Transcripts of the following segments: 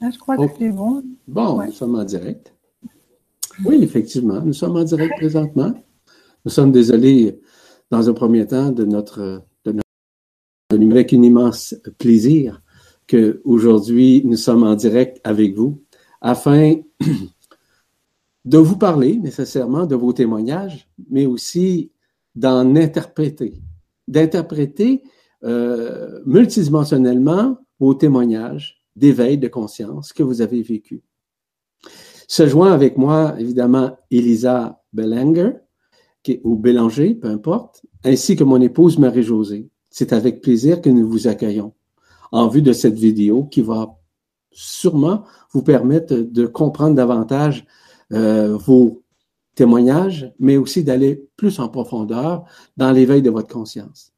Ah, je crois que c'est bon. Bon, nous sommes en direct. Oui, effectivement, nous sommes en direct présentement. Nous sommes désolés, dans un premier temps, de notre, de notre avec un immense plaisir qu'aujourd'hui, nous sommes en direct avec vous afin de vous parler nécessairement de vos témoignages, mais aussi d'en interpréter, d'interpréter euh, multidimensionnellement vos témoignages d'éveil de conscience que vous avez vécu. Se joint avec moi, évidemment, Elisa Belanger, ou Bélanger, peu importe, ainsi que mon épouse Marie-Josée. C'est avec plaisir que nous vous accueillons en vue de cette vidéo qui va sûrement vous permettre de comprendre davantage euh, vos témoignages, mais aussi d'aller plus en profondeur dans l'éveil de votre conscience.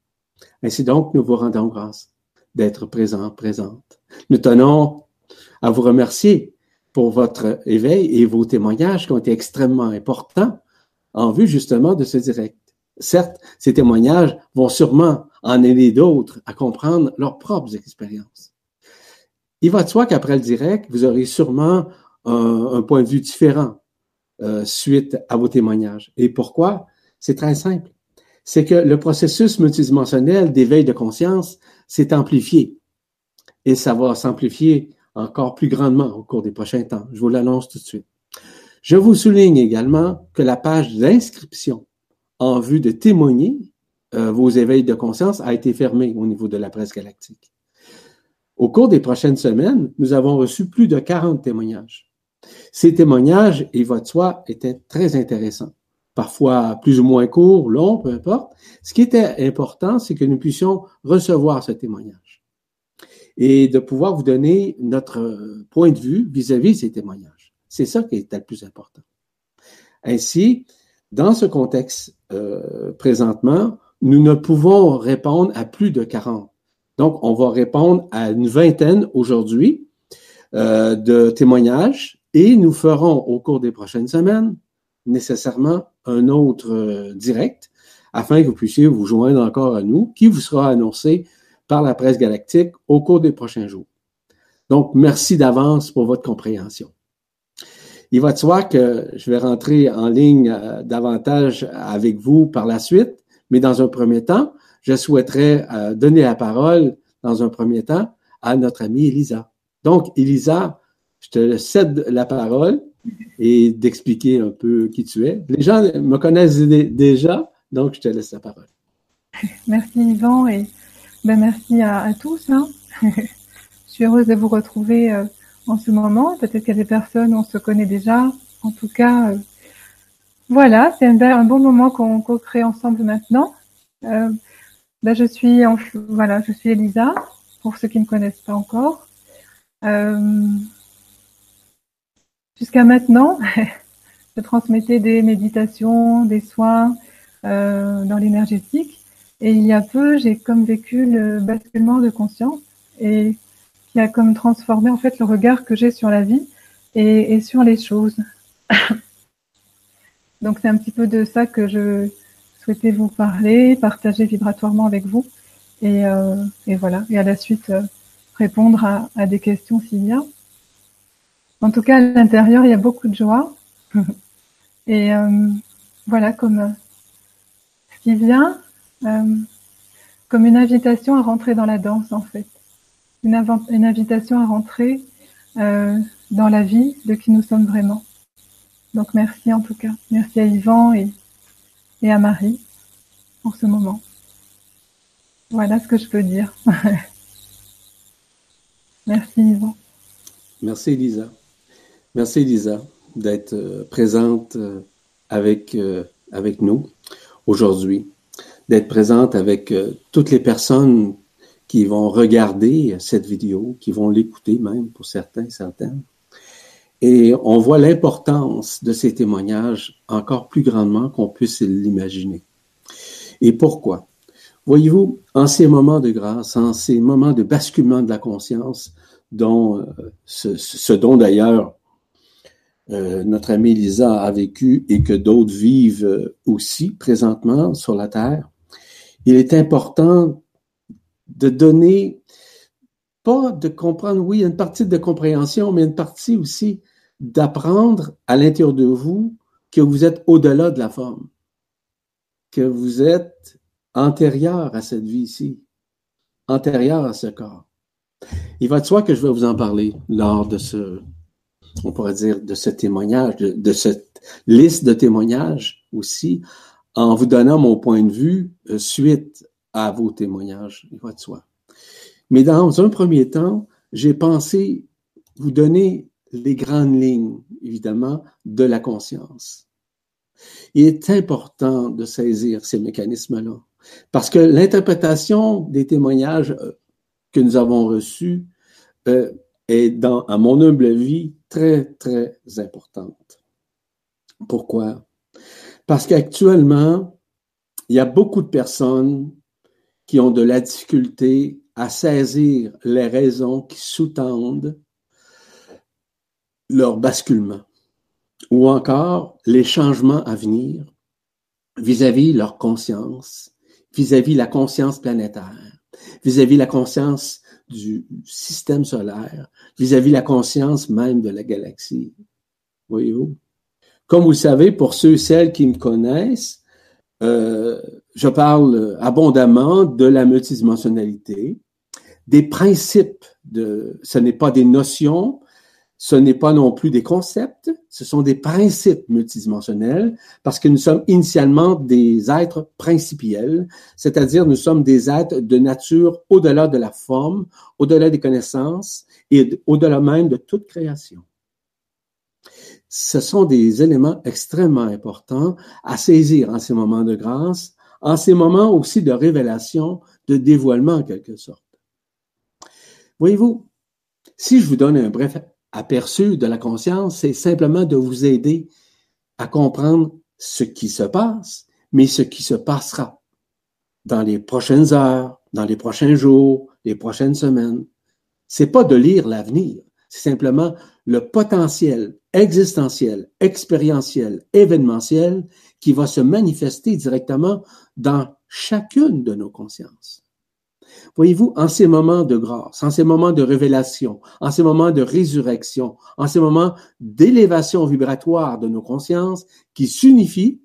Ainsi donc, nous vous rendons grâce d'être présent, présente. Nous tenons à vous remercier pour votre éveil et vos témoignages qui ont été extrêmement importants en vue justement de ce direct. Certes, ces témoignages vont sûrement en aider d'autres à comprendre leurs propres expériences. Il va de soi qu'après le direct, vous aurez sûrement un, point de vue différent euh, suite à vos témoignages. Et pourquoi? C'est très simple. C'est que le processus multidimensionnel d'éveil de conscience s'est amplifié. Et ça va s'amplifier encore plus grandement au cours des prochains temps. Je vous l'annonce tout de suite. Je vous souligne également que la page d'inscription en vue de témoigner euh, vos éveils de conscience a été fermée au niveau de la presse galactique. Au cours des prochaines semaines, nous avons reçu plus de 40 témoignages. Ces témoignages, et votre soi, étaient très intéressants. Parfois plus ou moins courts, longs, peu importe. Ce qui était important, c'est que nous puissions recevoir ce témoignage et de pouvoir vous donner notre point de vue vis-à-vis de ces témoignages. C'est ça qui est le plus important. Ainsi, dans ce contexte euh, présentement, nous ne pouvons répondre à plus de 40. Donc, on va répondre à une vingtaine aujourd'hui euh, de témoignages et nous ferons au cours des prochaines semaines nécessairement un autre euh, direct afin que vous puissiez vous joindre encore à nous, qui vous sera annoncé par la presse galactique au cours des prochains jours. Donc, merci d'avance pour votre compréhension. Il va de soi que je vais rentrer en ligne euh, davantage avec vous par la suite, mais dans un premier temps, je souhaiterais euh, donner la parole, dans un premier temps, à notre amie Elisa. Donc, Elisa, je te cède la parole et d'expliquer un peu qui tu es. Les gens me connaissent déjà, donc je te laisse la parole. Merci Yvan et ben, merci à, tous. Hein. je suis heureuse de vous retrouver euh, en ce moment. Peut-être qu'il y a des personnes, on se connaît déjà. En tout cas, euh, voilà, c'est un, bon moment qu'on crée ensemble maintenant. Euh, ben, je suis voilà, je suis Elisa pour ceux qui ne me connaissent pas encore. Jusqu'à maintenant, je transmettais des méditations, des soins euh, dans l'énergétique. Et il y a peu, j'ai comme vécu le basculement de conscience et qui a comme transformé en fait le regard que j'ai sur la vie et, et sur les choses. Donc c'est un petit peu de ça que je souhaitais vous parler, partager vibratoirement avec vous. Et, euh, et voilà. Et à la suite, euh, répondre à, à, des questions s'il y a. En tout cas, à l'intérieur, il y a beaucoup de joie. et euh, voilà, comme euh, ce qui vient, euh, comme une invitation à rentrer dans la danse, en fait. Une, invitation à rentrer dans la vie de qui nous sommes vraiment. Donc merci en tout cas. Merci à Yvan et, et à Marie pour ce moment. Voilà ce que je peux dire. Merci Yvan. Merci Elisa. Merci Elisa d'être euh, présente euh, avec, euh, avec nous aujourd'hui, d'être présente avec toutes les personnes qui vont regarder cette vidéo, qui vont l'écouter même pour certains, certaines. Et on voit l'importance de ces témoignages encore plus grandement qu'on puisse l'imaginer. Et pourquoi? Voyez-vous, en ces moments de grâce, en ces moments de basculement de la conscience, dont ce, ce dont d'ailleurs euh, notre amie Lisa a vécu et que d'autres vivent euh, aussi présentement sur la Terre, il est important de donner pas de comprendre, oui, une partie de compréhension, mais une partie aussi d'apprendre à l'intérieur de vous que vous êtes au-delà de la forme, que vous êtes antérieur à cette vie-ci, antérieur à ce corps. Il va de soi que je vais vous en parler lors de ce, on pourrait dire, de ce témoignage, de, cette liste de témoignages aussi, en vous donnant mon point de vue euh, suite à vos témoignages. Il va de soi. Mais dans un premier temps, j'ai pensé vous donner les grandes lignes, évidemment, de la conscience. Il est important de saisir ces mécanismes-là, parce que l'interprétation des témoignages euh, que nous avons reçus euh, est, dans, à mon humble avis, très, très importante. Pourquoi? Parce qu'actuellement, il y a beaucoup de personnes qui ont de la difficulté à saisir les raisons qui sous-tendent leur basculement ou encore les changements à venir vis-à-vis leur conscience, vis-à-vis la conscience planétaire, vis-à-vis la conscience du système solaire, vis-à-vis la conscience même de la galaxie. Voyez-vous? Comme vous le savez, pour ceux et celles qui me connaissent, euh, je parle abondamment de la multidimensionnalité, des principes de, ce n'est pas des notions, ce n'est pas non plus des concepts, ce sont des principes multidimensionnels parce que nous sommes initialement des êtres principiels, c'est-à-dire nous sommes des êtres de nature au-delà de la forme, au-delà des connaissances et au-delà même de toute création. Ce sont des éléments extrêmement importants à saisir en ces moments de grâce, en ces moments aussi de révélation, de dévoilement en quelque sorte. Voyez-vous, si je vous donne un bref aperçu de la conscience, c'est simplement de vous aider à comprendre ce qui se passe, mais ce qui se passera dans les prochaines heures, dans les prochains jours, les prochaines semaines. C'est pas de lire l'avenir, c'est simplement le potentiel existentiel, expérientiel, événementiel qui va se manifester directement dans chacune de nos consciences. Voyez-vous, en ces moments de grâce, en ces moments de révélation, en ces moments de résurrection, en ces moments d'élévation vibratoire de nos consciences qui s'unifient,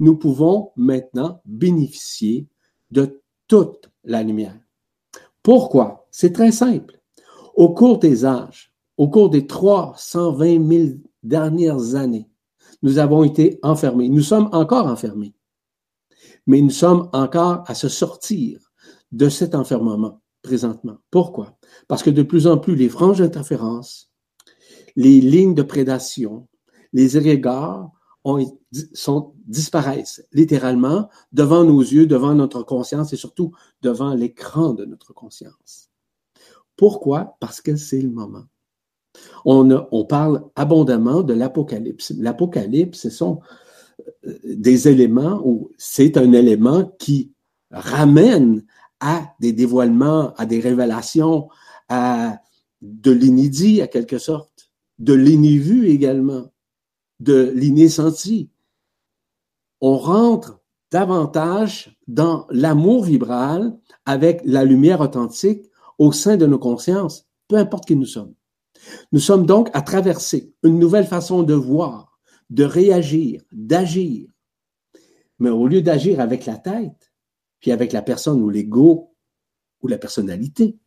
nous pouvons maintenant bénéficier de toute la lumière. Pourquoi? C'est très simple. Au cours des âges, au cours des 320 000 dernières années, nous avons été enfermés. Nous sommes encore enfermés. Mais nous sommes encore à se sortir de cet enfermement présentement. Pourquoi? Parce que de plus en plus, les franges d'interférence, les lignes de prédation, les sont, disparaissent littéralement devant nos yeux, devant notre conscience et surtout devant l'écran de notre conscience. Pourquoi? Parce que c'est le moment. On, parle abondamment de l'apocalypse. L'apocalypse, ce sont euh, des éléments où c'est un élément qui ramène à des dévoilements, à des révélations, à de l'inédit, à quelque sorte, de l'inévu également, de l'inessenti. On rentre davantage dans l'amour vibral avec la lumière authentique au sein de nos consciences, peu importe qui nous sommes. Nous sommes donc à traverser une nouvelle façon de voir, de réagir, d'agir. Mais au lieu d'agir avec la tête, puis avec la personne ou l'ego ou la personnalité,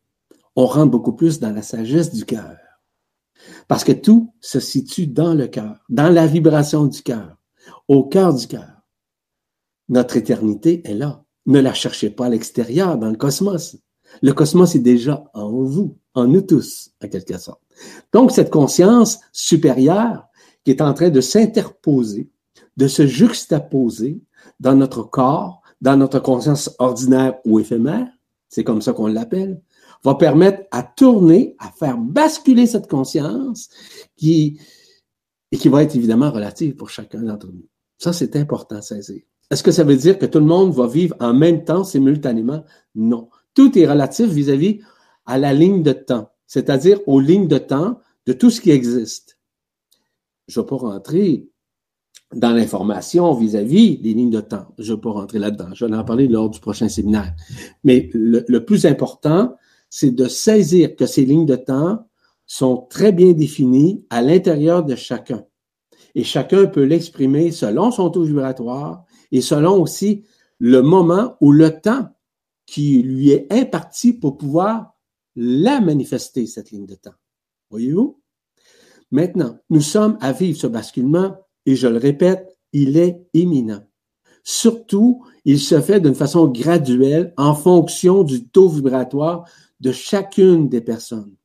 on rentre beaucoup plus dans la sagesse du cœur. Parce que tout se situe dans le cœur, dans la vibration du cœur, au cœur du cœur. Notre éternité est là. Ne la cherchez pas à l'extérieur, dans le cosmos. Le cosmos est déjà en vous, en nous tous, en quelque sorte. Donc, cette conscience supérieure qui est en train de s'interposer, de se juxtaposer dans notre corps, dans notre conscience ordinaire ou éphémère, c'est comme ça qu'on l'appelle, va permettre à tourner, à faire basculer cette conscience qui, et qui va être évidemment relative pour chacun d'entre nous. Ça, c'est important à saisir. Est-ce que ça veut dire que tout le monde va vivre en même temps, simultanément? Non. Tout est relatif vis-à-vis à la ligne de temps, c'est-à-dire aux lignes de temps de tout ce qui existe. Je ne vais pas rentrer dans l'information vis-à-vis des lignes de temps. Je ne vais pas rentrer là-dedans. Je vais en parler lors du prochain séminaire. Mais le, plus important, c'est de saisir que ces lignes de temps sont très bien définies à l'intérieur de chacun. Et chacun peut l'exprimer selon son taux vibratoire et selon aussi le moment ou le temps qui lui est imparti pour pouvoir la manifester, cette ligne de temps. Voyez-vous? Maintenant, nous sommes à vivre ce basculement et je le répète, il est imminent. Surtout, il se fait d'une façon graduelle en fonction du taux vibratoire de chacune des personnes.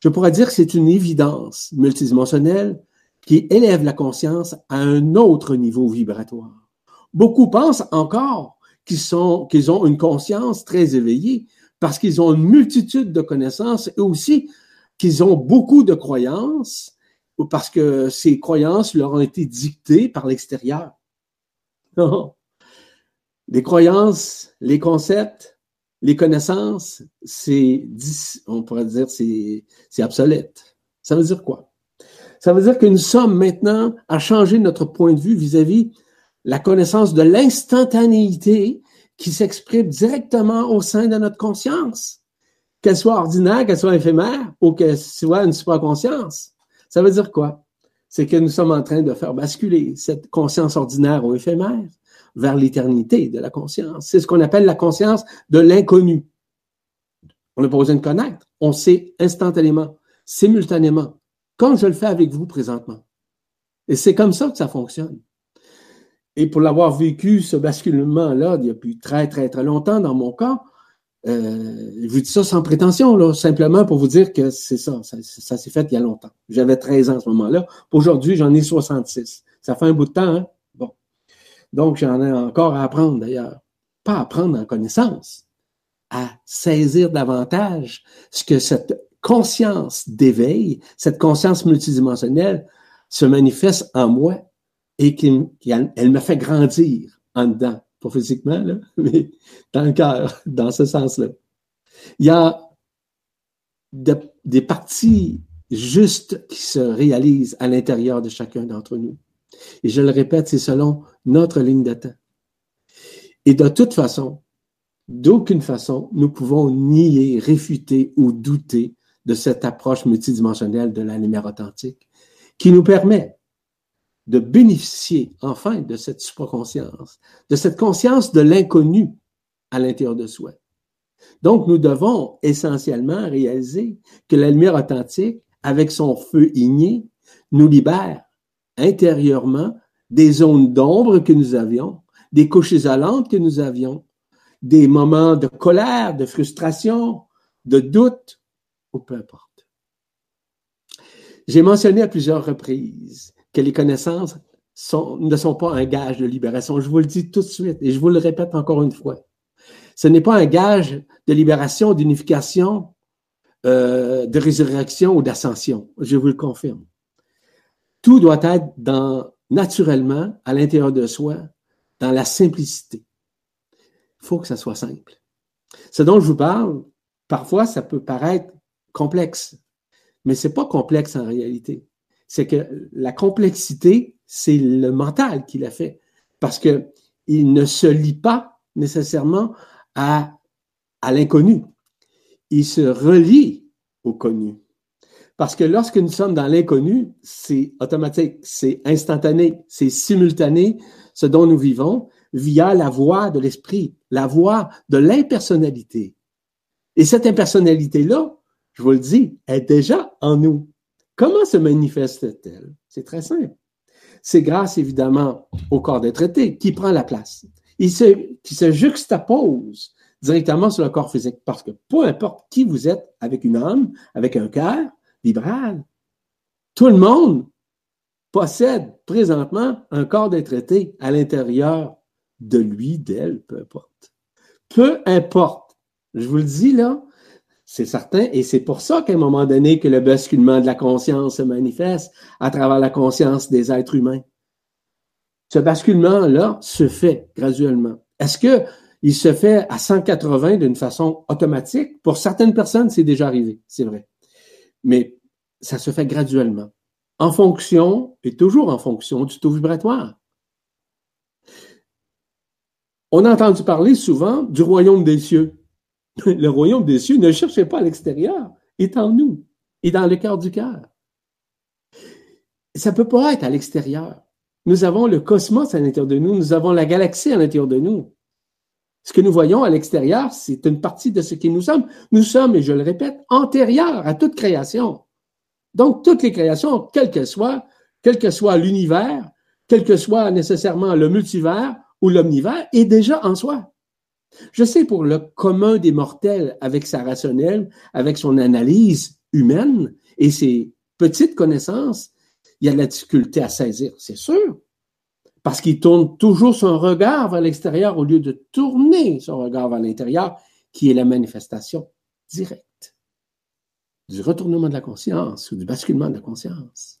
Je pourrais dire que c'est une évidence multidimensionnelle qui élève la conscience à un autre niveau vibratoire. Beaucoup pensent encore qu'ils ont une conscience très éveillée parce qu'ils ont une multitude de connaissances et aussi qu'ils ont beaucoup de croyances ou parce que ces croyances leur ont été dictées par l'extérieur? Non. Les croyances, les concepts, les connaissances, c'est, on pourrait dire, c'est, obsolète. Ça veut dire quoi? Ça veut dire que nous sommes maintenant à changer notre point de vue vis-à-vis la connaissance de l'instantanéité qui s'exprime directement au sein de notre conscience, qu'elle soit ordinaire, qu'elle soit éphémère ou qu'elle soit une supraconscience. Ça veut dire quoi? C'est que nous sommes en train de faire basculer cette conscience ordinaire ou éphémère vers l'éternité de la conscience. C'est ce qu'on appelle la conscience de l'inconnu. On n'a pas besoin de connaître. On sait instantanément, simultanément, comme je le fais avec vous présentement. Et c'est comme ça que ça fonctionne. Et pour l'avoir vécu, ce basculement-là, il y a plus très, très, très longtemps dans mon cas, euh, je vous dis ça sans prétention, là, simplement pour vous dire que c'est ça, ça, s'est fait il y a longtemps. J'avais 13 ans à ce moment-là. Aujourd'hui, j'en ai 66. Ça fait un bout de temps, hein? Bon. Donc, j'en ai encore à apprendre d'ailleurs. Pas à apprendre en connaissance, à saisir davantage ce que cette conscience d'éveil, cette conscience multidimensionnelle se manifeste en moi et qu'elle me fait grandir en dedans. Physiquement, mais dans le cœur, dans ce sens-là. Il y a des parties justes qui se réalisent à l'intérieur de chacun d'entre nous. Et je le répète, c'est selon notre ligne de temps. Et de toute façon, d'aucune façon, nous pouvons nier, réfuter ou douter de cette approche multidimensionnelle de la lumière authentique qui nous permet de bénéficier enfin de cette supraconscience, de cette conscience de l'inconnu à l'intérieur de soi. Donc, nous devons essentiellement réaliser que la lumière authentique, avec son feu igné, nous libère intérieurement des zones d'ombre que nous avions, des couches isolantes que nous avions, des moments de colère, de frustration, de doute, ou peu importe. J'ai mentionné à plusieurs reprises que les connaissances ne sont pas un gage de libération. Je vous le dis tout de suite et je vous le répète encore une fois. Ce n'est pas un gage de libération, d'unification, euh, de résurrection ou d'ascension. Je vous le confirme. Tout doit être naturellement à l'intérieur de soi, dans la simplicité. Il faut que ça soit simple. Ce dont je vous parle, parfois, ça peut paraître complexe, mais c'est pas complexe en réalité c'est que la complexité, c'est le mental qui l'a fait. Parce que il ne se lie pas nécessairement à, à l'inconnu. Il se relie au connu. Parce que lorsque nous sommes dans l'inconnu, c'est automatique, c'est instantané, c'est simultané, ce dont nous vivons, via la voix de l'esprit, la voix de l'impersonnalité. Et cette impersonnalité-là, je vous le dis, est déjà en nous. Comment se manifeste-t-elle? C'est très simple. C'est grâce, évidemment, au corps des traités qui prend la place. Qui se juxtapose directement sur le corps physique. Parce que peu importe qui vous êtes, avec une âme, avec un cœur vibral, tout le monde possède présentement un corps des traités à l'intérieur de lui, d'elle, peu importe. Peu importe. Je vous le dis là, c'est certain. Et c'est pour ça qu'à un moment donné que le basculement de la conscience se manifeste à travers la conscience des êtres humains. Ce basculement-là se fait graduellement. Est-ce que il se fait à 180 d'une façon automatique? Pour certaines personnes, c'est déjà arrivé, c'est vrai. Mais ça se fait graduellement, en fonction, et toujours en fonction du taux vibratoire. On a entendu parler souvent du royaume des cieux. Le royaume des cieux, ne cherchez pas à l'extérieur, est en nous, est dans le cœur du cœur. Ça ne peut pas être à l'extérieur. Nous avons le cosmos à l'intérieur de nous, nous avons la galaxie à l'intérieur de nous. Ce que nous voyons à l'extérieur, c'est une partie de ce qui nous sommes. Nous sommes, et je le répète, antérieurs à toute création. Donc, toutes les créations, quel que soit, quel que soit l'univers, quel que soit nécessairement le multivers ou l'omnivers, est déjà en soi. Je sais pour le commun des mortels, avec sa rationnelle, avec son analyse humaine et ses petites connaissances, il y a de la difficulté à saisir, c'est sûr parce qu'il tourne toujours son regard vers l'extérieur au lieu de tourner son regard vers l'intérieur, qui est la manifestation directe du retournement de la conscience ou du basculement de la conscience.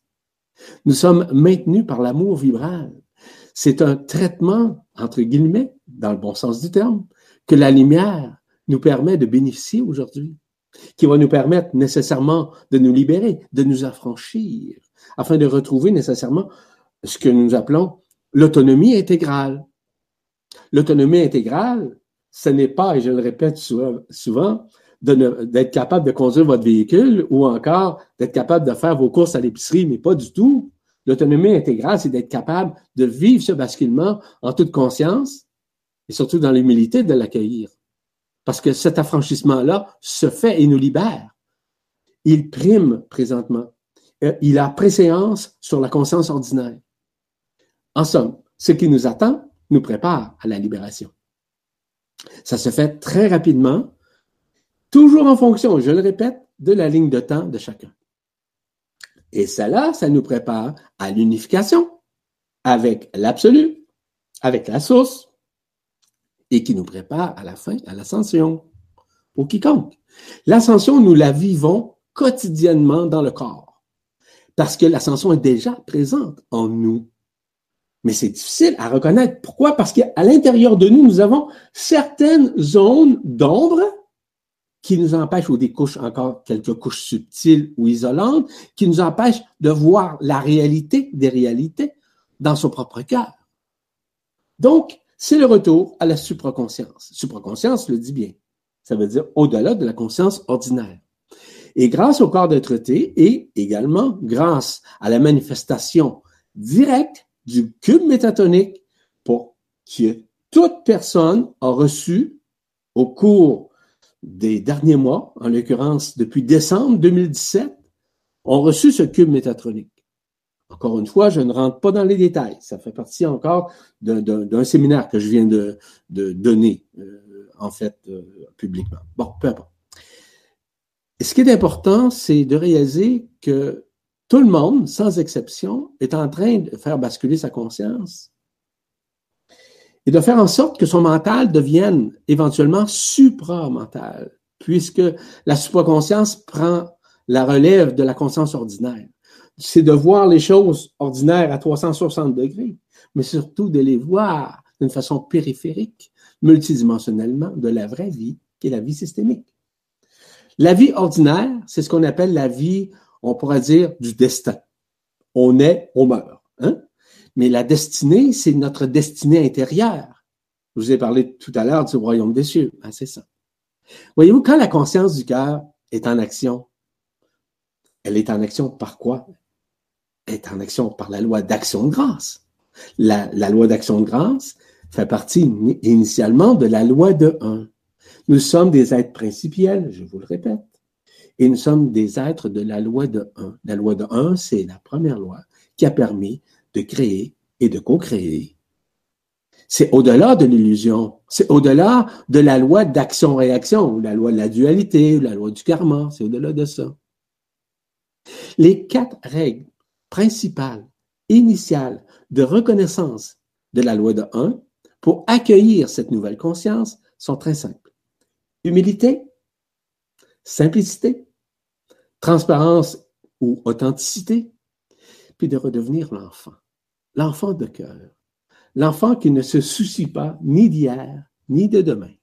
Nous sommes maintenus par l'amour vibral. C'est un traitement, entre guillemets, dans le bon sens du terme, que la lumière nous permet de bénéficier aujourd'hui, qui va nous permettre nécessairement de nous libérer, de nous affranchir, afin de retrouver nécessairement ce que nous appelons l'autonomie intégrale. L'autonomie intégrale, ce n'est pas, et je le répète souvent, d'être capable de conduire votre véhicule ou encore d'être capable de faire vos courses à l'épicerie, mais pas du tout. L'autonomie intégrale, c'est d'être capable de vivre ce basculement en toute conscience et surtout dans l'humilité de l'accueillir. Parce que cet affranchissement-là se fait et nous libère. Il prime présentement. Euh, il a préséance sur la conscience ordinaire. En somme, ce qui nous attend nous prépare à la libération. Ça se fait très rapidement, toujours en fonction, je le répète, de la ligne de temps de chacun. Et cela, ça nous prépare à l'unification avec l'absolu, avec la source, et qui nous prépare à la fin, à l'ascension, au quiconque. L'ascension, nous la vivons quotidiennement dans le corps, parce que l'ascension est déjà présente en nous. Mais c'est difficile à reconnaître. Pourquoi? Parce qu'à l'intérieur de nous, nous avons certaines zones d'ombre qui nous empêchent, ou des couches encore, quelques couches subtiles ou isolantes, qui nous empêchent de voir la réalité des réalités dans son propre cœur. Donc, c'est le retour à la supraconscience. Supraconscience le dit bien. Ça veut dire au-delà de la conscience ordinaire. Et grâce au corps d'être et également grâce à la manifestation directe du cube métatonique pour que toute personne a reçu au cours des derniers mois, en l'occurrence depuis décembre 2017, ont reçu ce cube métatronique. Encore une fois, je ne rentre pas dans les détails. Ça fait partie encore d'un séminaire que je viens de, donner, euh, en fait, euh, publiquement. Bon, peu importe. Ce qui est important, c'est de réaliser que tout le monde, sans exception, est en train de faire basculer sa conscience et de faire en sorte que son mental devienne éventuellement supramental, puisque la supraconscience prend la relève de la conscience ordinaire. C'est de voir les choses ordinaires à 360 degrés, mais surtout de les voir d'une façon périphérique, multidimensionnellement, de la vraie vie, qui est la vie systémique. La vie ordinaire, c'est ce qu'on appelle la vie on pourrait dire du destin. On est, on meurt. Hein? Mais la destinée, c'est notre destinée intérieure. Je vous ai parlé tout à l'heure du royaume des cieux. Ah, c'est ça. Voyez-vous, quand la conscience du cœur est en action, elle est en action par quoi? En action par la loi d'action de grâce. La, la loi d'action de grâce fait partie initialement de la loi de 1. Nous sommes des êtres principiels, je vous le répète. Et nous sommes des êtres de la loi de 1. La loi de 1, c'est la première loi qui a permis de créer et de co-créer. C'est au-delà de l'illusion. C'est au-delà de la loi d'action-réaction, ou la loi de la dualité, ou la loi du karma. C'est au-delà de ça. Les quatre règles principales, initiales de reconnaissance de la loi de 1 pour accueillir cette nouvelle conscience sont très simples. Humilité, simplicité, transparence ou authenticité, puis de redevenir l'enfant, l'enfant de cœur, l'enfant qui ne se soucie pas ni d'hier ni de demain,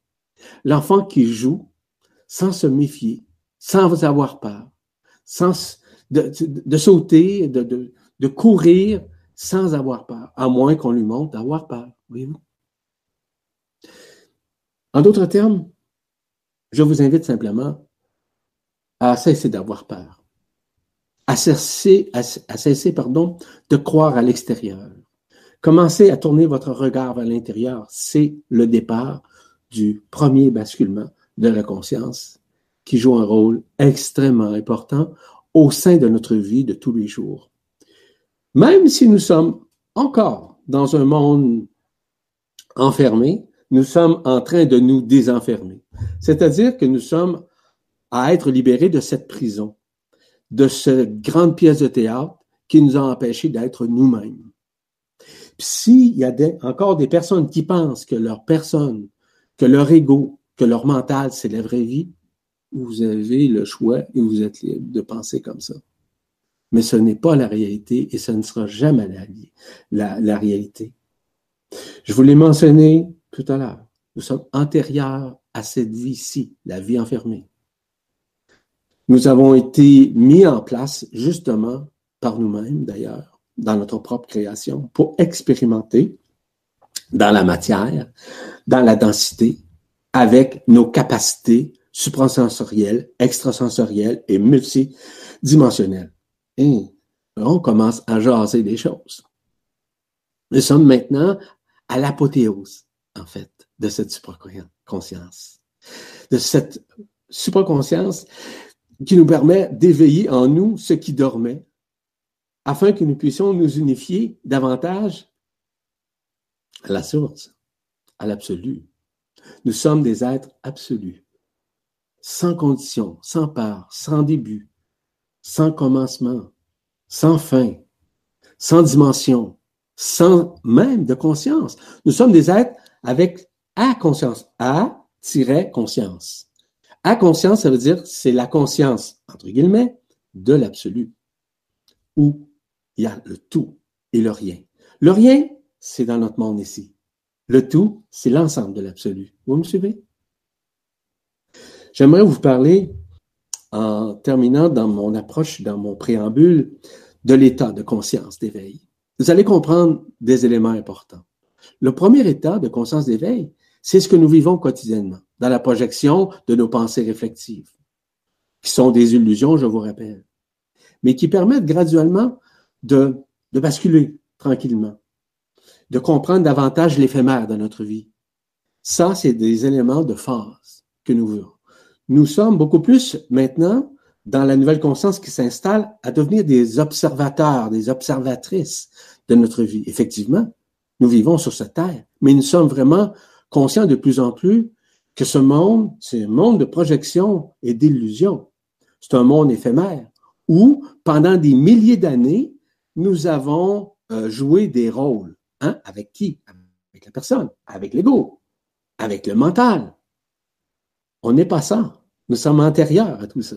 l'enfant qui joue sans se méfier, sans avoir peur, sans de, sauter, de, de, courir sans avoir peur, à moins qu'on lui montre d'avoir peur, voyez-vous? En d'autres termes, je vous invite simplement à cesser d'avoir peur, à cesser, à, cesser pardon, de croire à l'extérieur. Commencez à tourner votre regard vers l'intérieur. C'est le départ du premier basculement de la conscience qui joue un rôle extrêmement important au sein de notre vie de tous les jours. Même si nous sommes encore dans un monde enfermé, nous sommes en train de nous désenfermer. C'est-à-dire que nous sommes à être libérés de cette prison, de cette grande pièce de théâtre qui nous a empêchés d'être nous-mêmes. S'il y a encore des personnes qui pensent que leur personne, que leur ego, que leur mental, c'est la vraie vie, vous avez le choix et vous êtes libre de penser comme ça. Mais ce n'est pas la réalité et ce ne sera jamais la, la, réalité. Je vous l'ai mentionné tout à l'heure. Nous sommes antérieurs à cette vie-ci, la vie enfermée. Nous avons été mis en place justement par nous-mêmes d'ailleurs, dans notre propre création, pour expérimenter dans la matière, dans la densité, avec nos capacités suprasensorielles, extrasensorielles et multidimensionnelles. Et on commence à jaser des choses. Nous sommes maintenant à l'apothéose, en fait, de cette supraconscience. De cette supraconscience qui nous permet d'éveiller en nous ce qui dormait, afin que nous puissions nous unifier davantage à la source, à l'absolu. Nous sommes des êtres absolus, sans condition, sans part, sans début, sans commencement, sans fin, sans dimension, sans même de conscience. Nous sommes des êtres avec à conscience, à-conscience. À conscience, ça veut dire c'est la conscience, entre guillemets, de l'absolu, où il y a le tout et le rien. Le rien, c'est dans notre monde ici. Le tout, c'est l'ensemble de l'absolu. Vous me suivez? J'aimerais vous parler, en terminant dans mon approche, dans mon préambule, de l'état de conscience d'éveil. Vous allez comprendre des éléments importants. Le premier état de conscience d'éveil, c'est ce que nous vivons quotidiennement, dans la projection de nos pensées réflexives, qui sont des illusions, je vous rappelle, mais qui permettent graduellement de, basculer tranquillement, de comprendre davantage l'éphémère de notre vie. Ça, c'est des éléments de phase que nous voulons. Nous sommes beaucoup plus maintenant dans la nouvelle conscience qui s'installe à devenir des observateurs, des observatrices de notre vie. Effectivement, nous vivons sur cette terre, mais nous sommes vraiment conscients de plus en plus que ce monde, c'est un monde de projection et d'illusion. C'est un monde éphémère où, pendant des milliers d'années, nous avons euh, joué des rôles. Hein? Avec qui? Avec la personne, avec l'ego, avec le mental. On n'est pas ça. Nous sommes antérieurs à tout ça.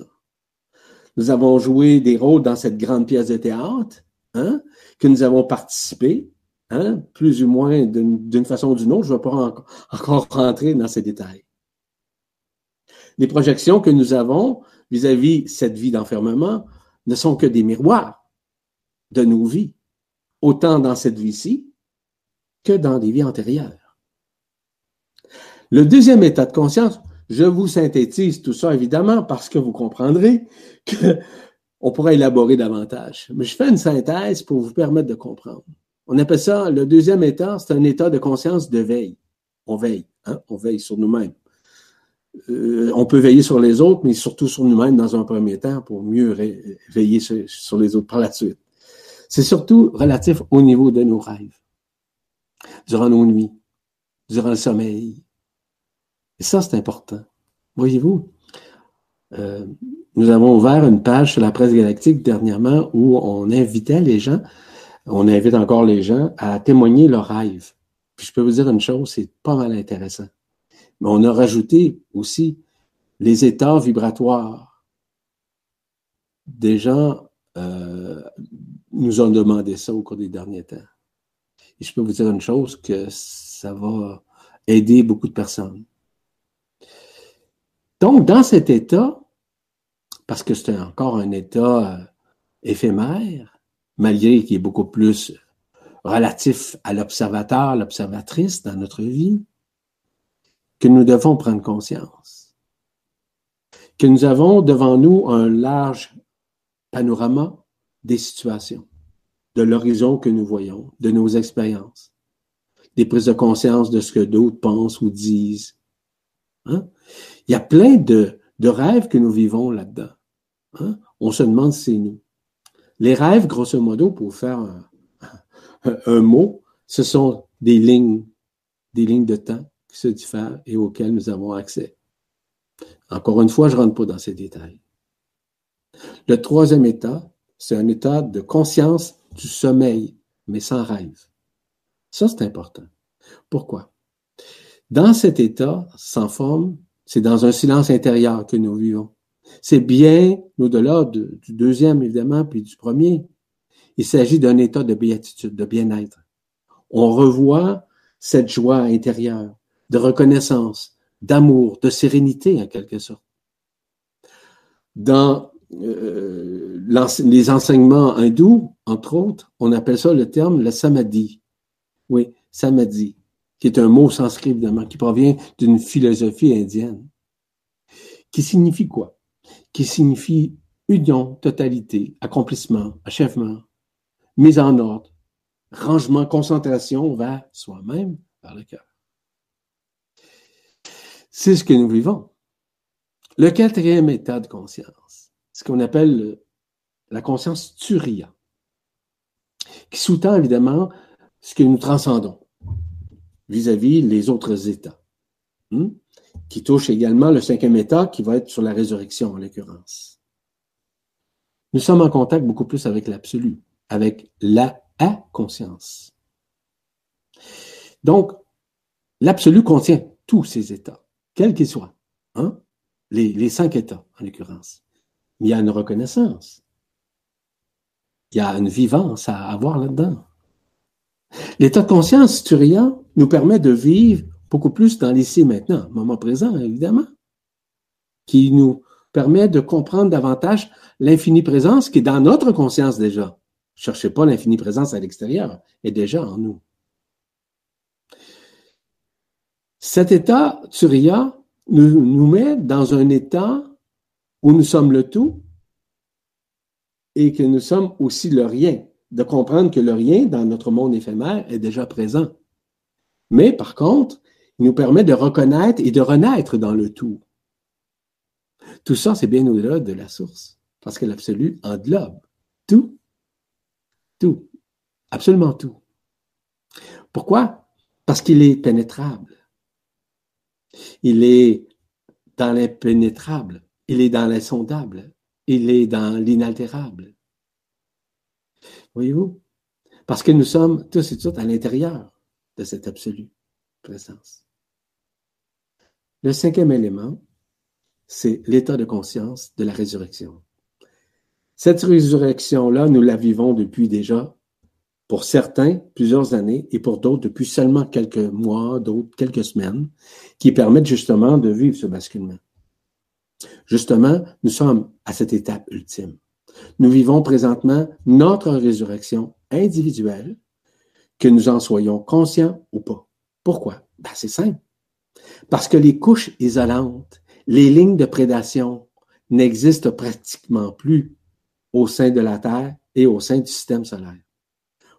Nous avons joué des rôles dans cette grande pièce de théâtre, hein, que nous avons participé, hein, plus ou moins d'une façon ou d'une autre. Je ne vais pas encore rentrer dans ces détails. Les projections que nous avons vis-à-vis -vis cette vie d'enfermement ne sont que des miroirs de nos vies, autant dans cette vie-ci que dans des vies antérieures. Le deuxième état de conscience, je vous synthétise tout ça, évidemment, parce que vous comprendrez qu'on pourrait élaborer davantage. Mais je fais une synthèse pour vous permettre de comprendre. On appelle ça, le deuxième état, c'est un état de conscience de veille. On veille, hein? on veille sur nous-mêmes. Euh, on peut veiller sur les autres, mais surtout sur nous-mêmes dans un premier temps pour mieux veiller sur, sur les autres par la suite. C'est surtout relatif au niveau de nos rêves, durant nos nuits, durant le sommeil, et ça, c'est important. Voyez-vous, euh, nous avons ouvert une page sur la presse galactique dernièrement où on invitait les gens, on invite encore les gens à témoigner leurs rêves. Puis je peux vous dire une chose, c'est pas mal intéressant. Mais on a rajouté aussi les états vibratoires. Des gens euh, nous ont demandé ça au cours des derniers temps. Et je peux vous dire une chose, que ça va aider beaucoup de personnes. Donc, dans cet état, parce que c'est encore un état euh, éphémère, malgré qu'il est beaucoup plus relatif à l'observateur, l'observatrice dans notre vie, que nous devons prendre conscience que nous avons devant nous un large panorama des situations, de l'horizon que nous voyons, de nos expériences, des prises de conscience de ce que d'autres pensent ou disent. Hein? Il y a plein de, rêves que nous vivons là-dedans. Hein? On se demande si c'est nous. Les rêves, grosso modo, pour faire un, un, mot, ce sont des lignes, des lignes de temps qui se diffèrent et auxquelles nous avons accès. Encore une fois, je ne rentre pas dans ces détails. Le troisième état, c'est un état de conscience du sommeil, mais sans rêve. Ça, c'est important. Pourquoi? Dans cet état sans forme, c'est dans un silence intérieur que nous vivons. C'est bien au-delà du deuxième, évidemment, puis du premier. Il s'agit d'un état de béatitude, de bien-être. On revoit cette joie intérieure, de reconnaissance, d'amour, de sérénité, en quelque sorte. Dans euh, les enseignements hindous, entre autres, on appelle ça le terme le samadhi. Oui, samadhi, qui est un mot sanskrit, évidemment, qui provient d'une philosophie indienne. Qui signifie quoi? Qui signifie union, totalité, accomplissement, achèvement, mise en ordre, rangement, concentration vers soi-même, vers le cœur. C'est ce que nous vivons. Le quatrième état de conscience, ce qu'on appelle la conscience turiya, qui sous-tend évidemment ce que nous transcendons vis-à-vis les autres états, hmm, qui touche également le cinquième état qui va être sur la résurrection en l'occurrence. Nous sommes en contact beaucoup plus avec l'absolu, avec la conscience. Donc, l'absolu contient tous ces états, quels qu'ils soient, hein? les, les cinq états en l'occurrence. Il y a une reconnaissance, il y a une vivance à avoir là-dedans. L'état de conscience turian nous permet de vivre beaucoup plus dans l'ici et maintenant, moment présent, évidemment, qui nous permet de comprendre davantage l'infinie présence qui est dans notre conscience déjà. Cherchez pas l'infinie présence à l'extérieur, elle est déjà en nous. Cet état turiya nous, nous met dans un état où nous sommes le tout et que nous sommes aussi le rien de comprendre que le rien dans notre monde éphémère est déjà présent. Mais par contre, il nous permet de reconnaître et de renaître dans le tout. Tout ça, c'est bien au-delà de la source, parce que l'absolu englobe tout, tout, absolument tout. Pourquoi? Parce qu'il est pénétrable. Il est dans l'impénétrable, il est dans l'insondable, il est dans l'inaltérable. Voyez-vous? Parce que nous sommes tous et toutes à l'intérieur de cette absolue présence. Le cinquième élément, c'est l'état de conscience de la résurrection. Cette résurrection-là, nous la vivons depuis déjà, pour certains, plusieurs années, et pour d'autres, depuis seulement quelques mois, d'autres, quelques semaines, qui permettent justement de vivre ce basculement. Justement, nous sommes à cette étape ultime. Nous vivons présentement notre résurrection individuelle, que nous en soyons conscients ou pas. Pourquoi? Ben, c'est simple. Parce que les couches isolantes, les lignes de prédation n'existent pratiquement plus au sein de la Terre et au sein du système solaire,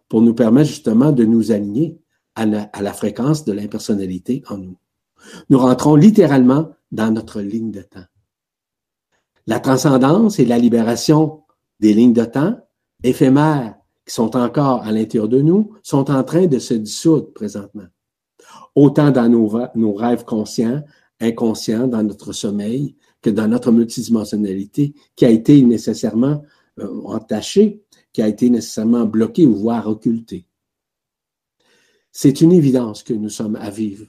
pour nous permettre justement de nous aligner à la, à la fréquence de l'impersonnalité en nous. Nous rentrons littéralement dans notre ligne de temps. La transcendance et la libération des lignes de temps éphémères qui sont encore à l'intérieur de nous sont en train de se dissoudre présentement. Autant dans nos, rêves conscients, inconscients, dans notre sommeil, que dans notre multidimensionnalité qui a été nécessairement euh, entachée, qui a été nécessairement bloquée ou voire occultée. C'est une évidence que nous sommes à vivre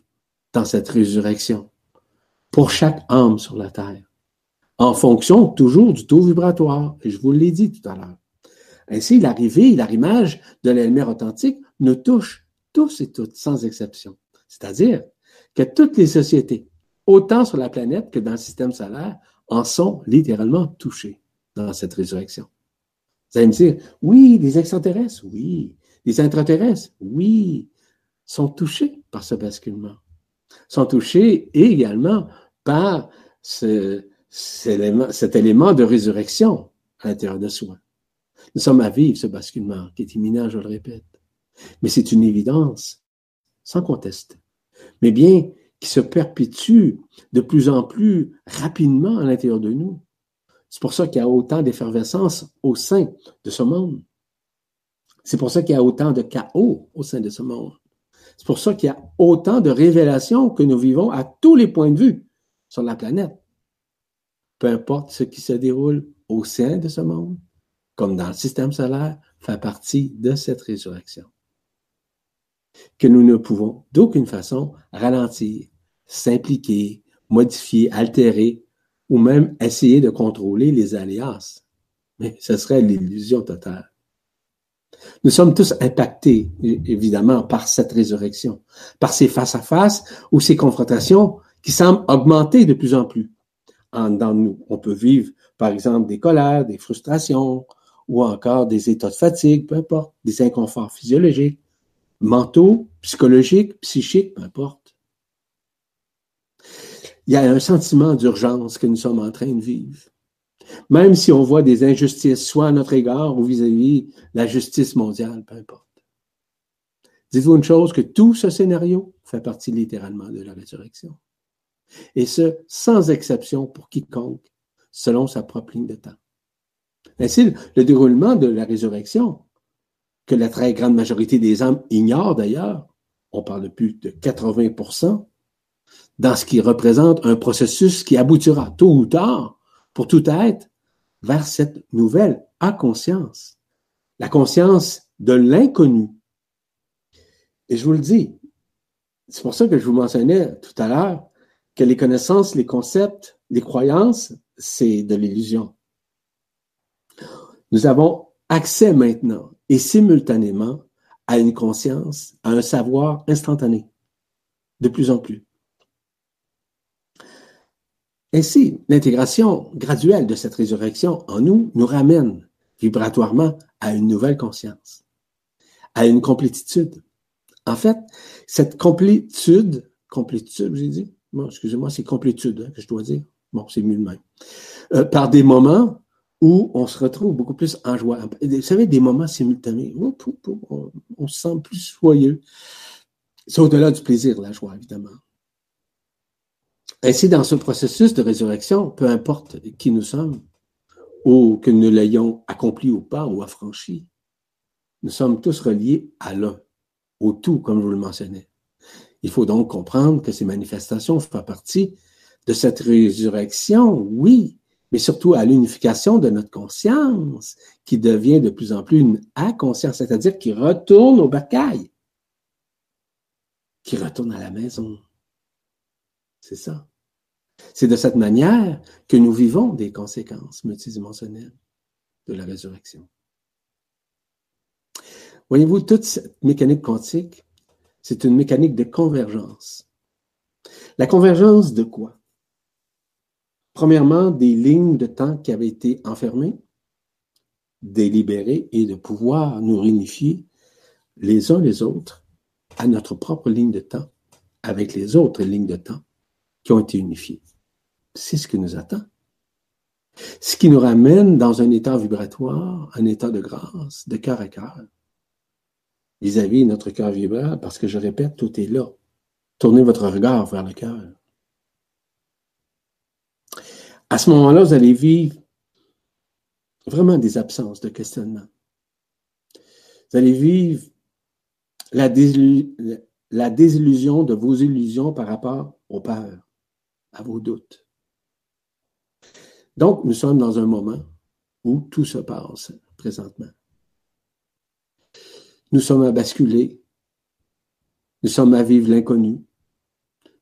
dans cette résurrection pour chaque âme sur la terre en fonction toujours du taux vibratoire. Et je vous l'ai dit tout à l'heure. Ainsi, l'arrivée et l'arrimage de lumière authentique nous touche tous et toutes, sans exception. C'est-à-dire que toutes les sociétés, autant sur la planète que dans le système solaire, en sont littéralement touchées dans cette résurrection. Vous allez me dire, oui, les extraterrestres, oui, les intraterrestres, oui, sont touchés par ce basculement. Sont touchés également par ce, cet élément de résurrection à l'intérieur de soi. Nous sommes à vivre ce basculement qui est imminent, je le répète. Mais c'est une évidence, sans conteste. Mais bien qui se perpétue de plus en plus rapidement à l'intérieur de nous. C'est pour ça qu'il y a autant d'effervescence au sein de ce monde. C'est pour ça qu'il y a autant de chaos au sein de ce monde. C'est pour ça qu'il y a autant de révélations que nous vivons à tous les points de vue sur la planète. Peu importe ce qui se déroule au sein de ce monde, comme dans le système solaire, fait partie de cette résurrection. Que nous ne pouvons d'aucune façon ralentir, s'impliquer, modifier, altérer ou même essayer de contrôler les aléas. Mais ce serait l'illusion totale. Nous sommes tous impactés, évidemment, par cette résurrection, par ces face-à-face ou ces confrontations qui semblent augmenter de plus en plus en, nous. On peut vivre, par exemple, des colères, des frustrations ou encore des états de fatigue, peu importe, des inconforts physiologiques, mentaux, psychologiques, psychiques, peu importe. Il y a un sentiment d'urgence que nous sommes en train de vivre. Même si on voit des injustices, soit à notre égard ou vis-à-vis la justice mondiale, peu importe. Dites-vous une chose, que tout ce scénario fait partie littéralement de la résurrection. Et ce, sans exception pour quiconque, selon sa propre ligne de temps. Ainsi, le déroulement de la résurrection, que la très grande majorité des hommes ignorent d'ailleurs, on parle de plus de 80% dans ce qui représente un processus qui aboutira tôt ou tard pour tout être vers cette nouvelle inconscience, la conscience de l'inconnu. Et je vous le dis, c'est pour ça que je vous mentionnais tout à l'heure que les connaissances, les concepts, les croyances, c'est de l'illusion. Nous avons accès maintenant et simultanément à une conscience, à un savoir instantané, de plus en plus. Ainsi, l'intégration graduelle de cette résurrection en nous nous ramène vibratoirement à une nouvelle conscience, à une complétitude. En fait, cette complétude, complétude, j'ai dit, excusez-moi, c'est complétude hein, que je dois dire. Bon, c'est mieux de même. Euh, par des moments où on se retrouve beaucoup plus en joie. Vous savez, des moments simultanés. On, on se sent plus joyeux. C'est au-delà du plaisir, la joie, évidemment. Ainsi, dans ce processus de résurrection, peu importe qui nous sommes, ou que nous l'ayons accompli ou pas, ou affranchi, nous sommes tous reliés à l'un, au tout, comme je vous le mentionnais. Il faut donc comprendre que ces manifestations font partie de cette résurrection, oui, mais surtout à l'unification de notre conscience, qui devient de plus en plus une inconscience, c'est-à-dire qui retourne au bercail, qui retourne à la maison. C'est ça. C'est de cette manière que nous vivons des conséquences multidimensionnelles de la résurrection. Voyez-vous, toute cette mécanique quantique, c'est une mécanique de convergence. La convergence de quoi? Premièrement, des lignes de temps qui avaient été enfermées, délibérées et de pouvoir nous réunifier les uns les autres à notre propre ligne de temps avec les autres lignes de temps qui ont été unifiés. C'est ce qui nous attend. Ce qui nous ramène dans un état vibratoire, un état de grâce, de cœur à cœur, vis-à-vis notre cœur vibrant, parce que je répète, tout est là. Tournez votre regard vers le cœur. À ce moment-là, vous allez vivre vraiment des absences de questionnement. Vous allez vivre la, désillusion de vos illusions par rapport aux peurs à vos doutes. Donc, nous sommes dans un moment où tout se passe présentement. Nous sommes à basculer. Nous sommes à vivre l'inconnu.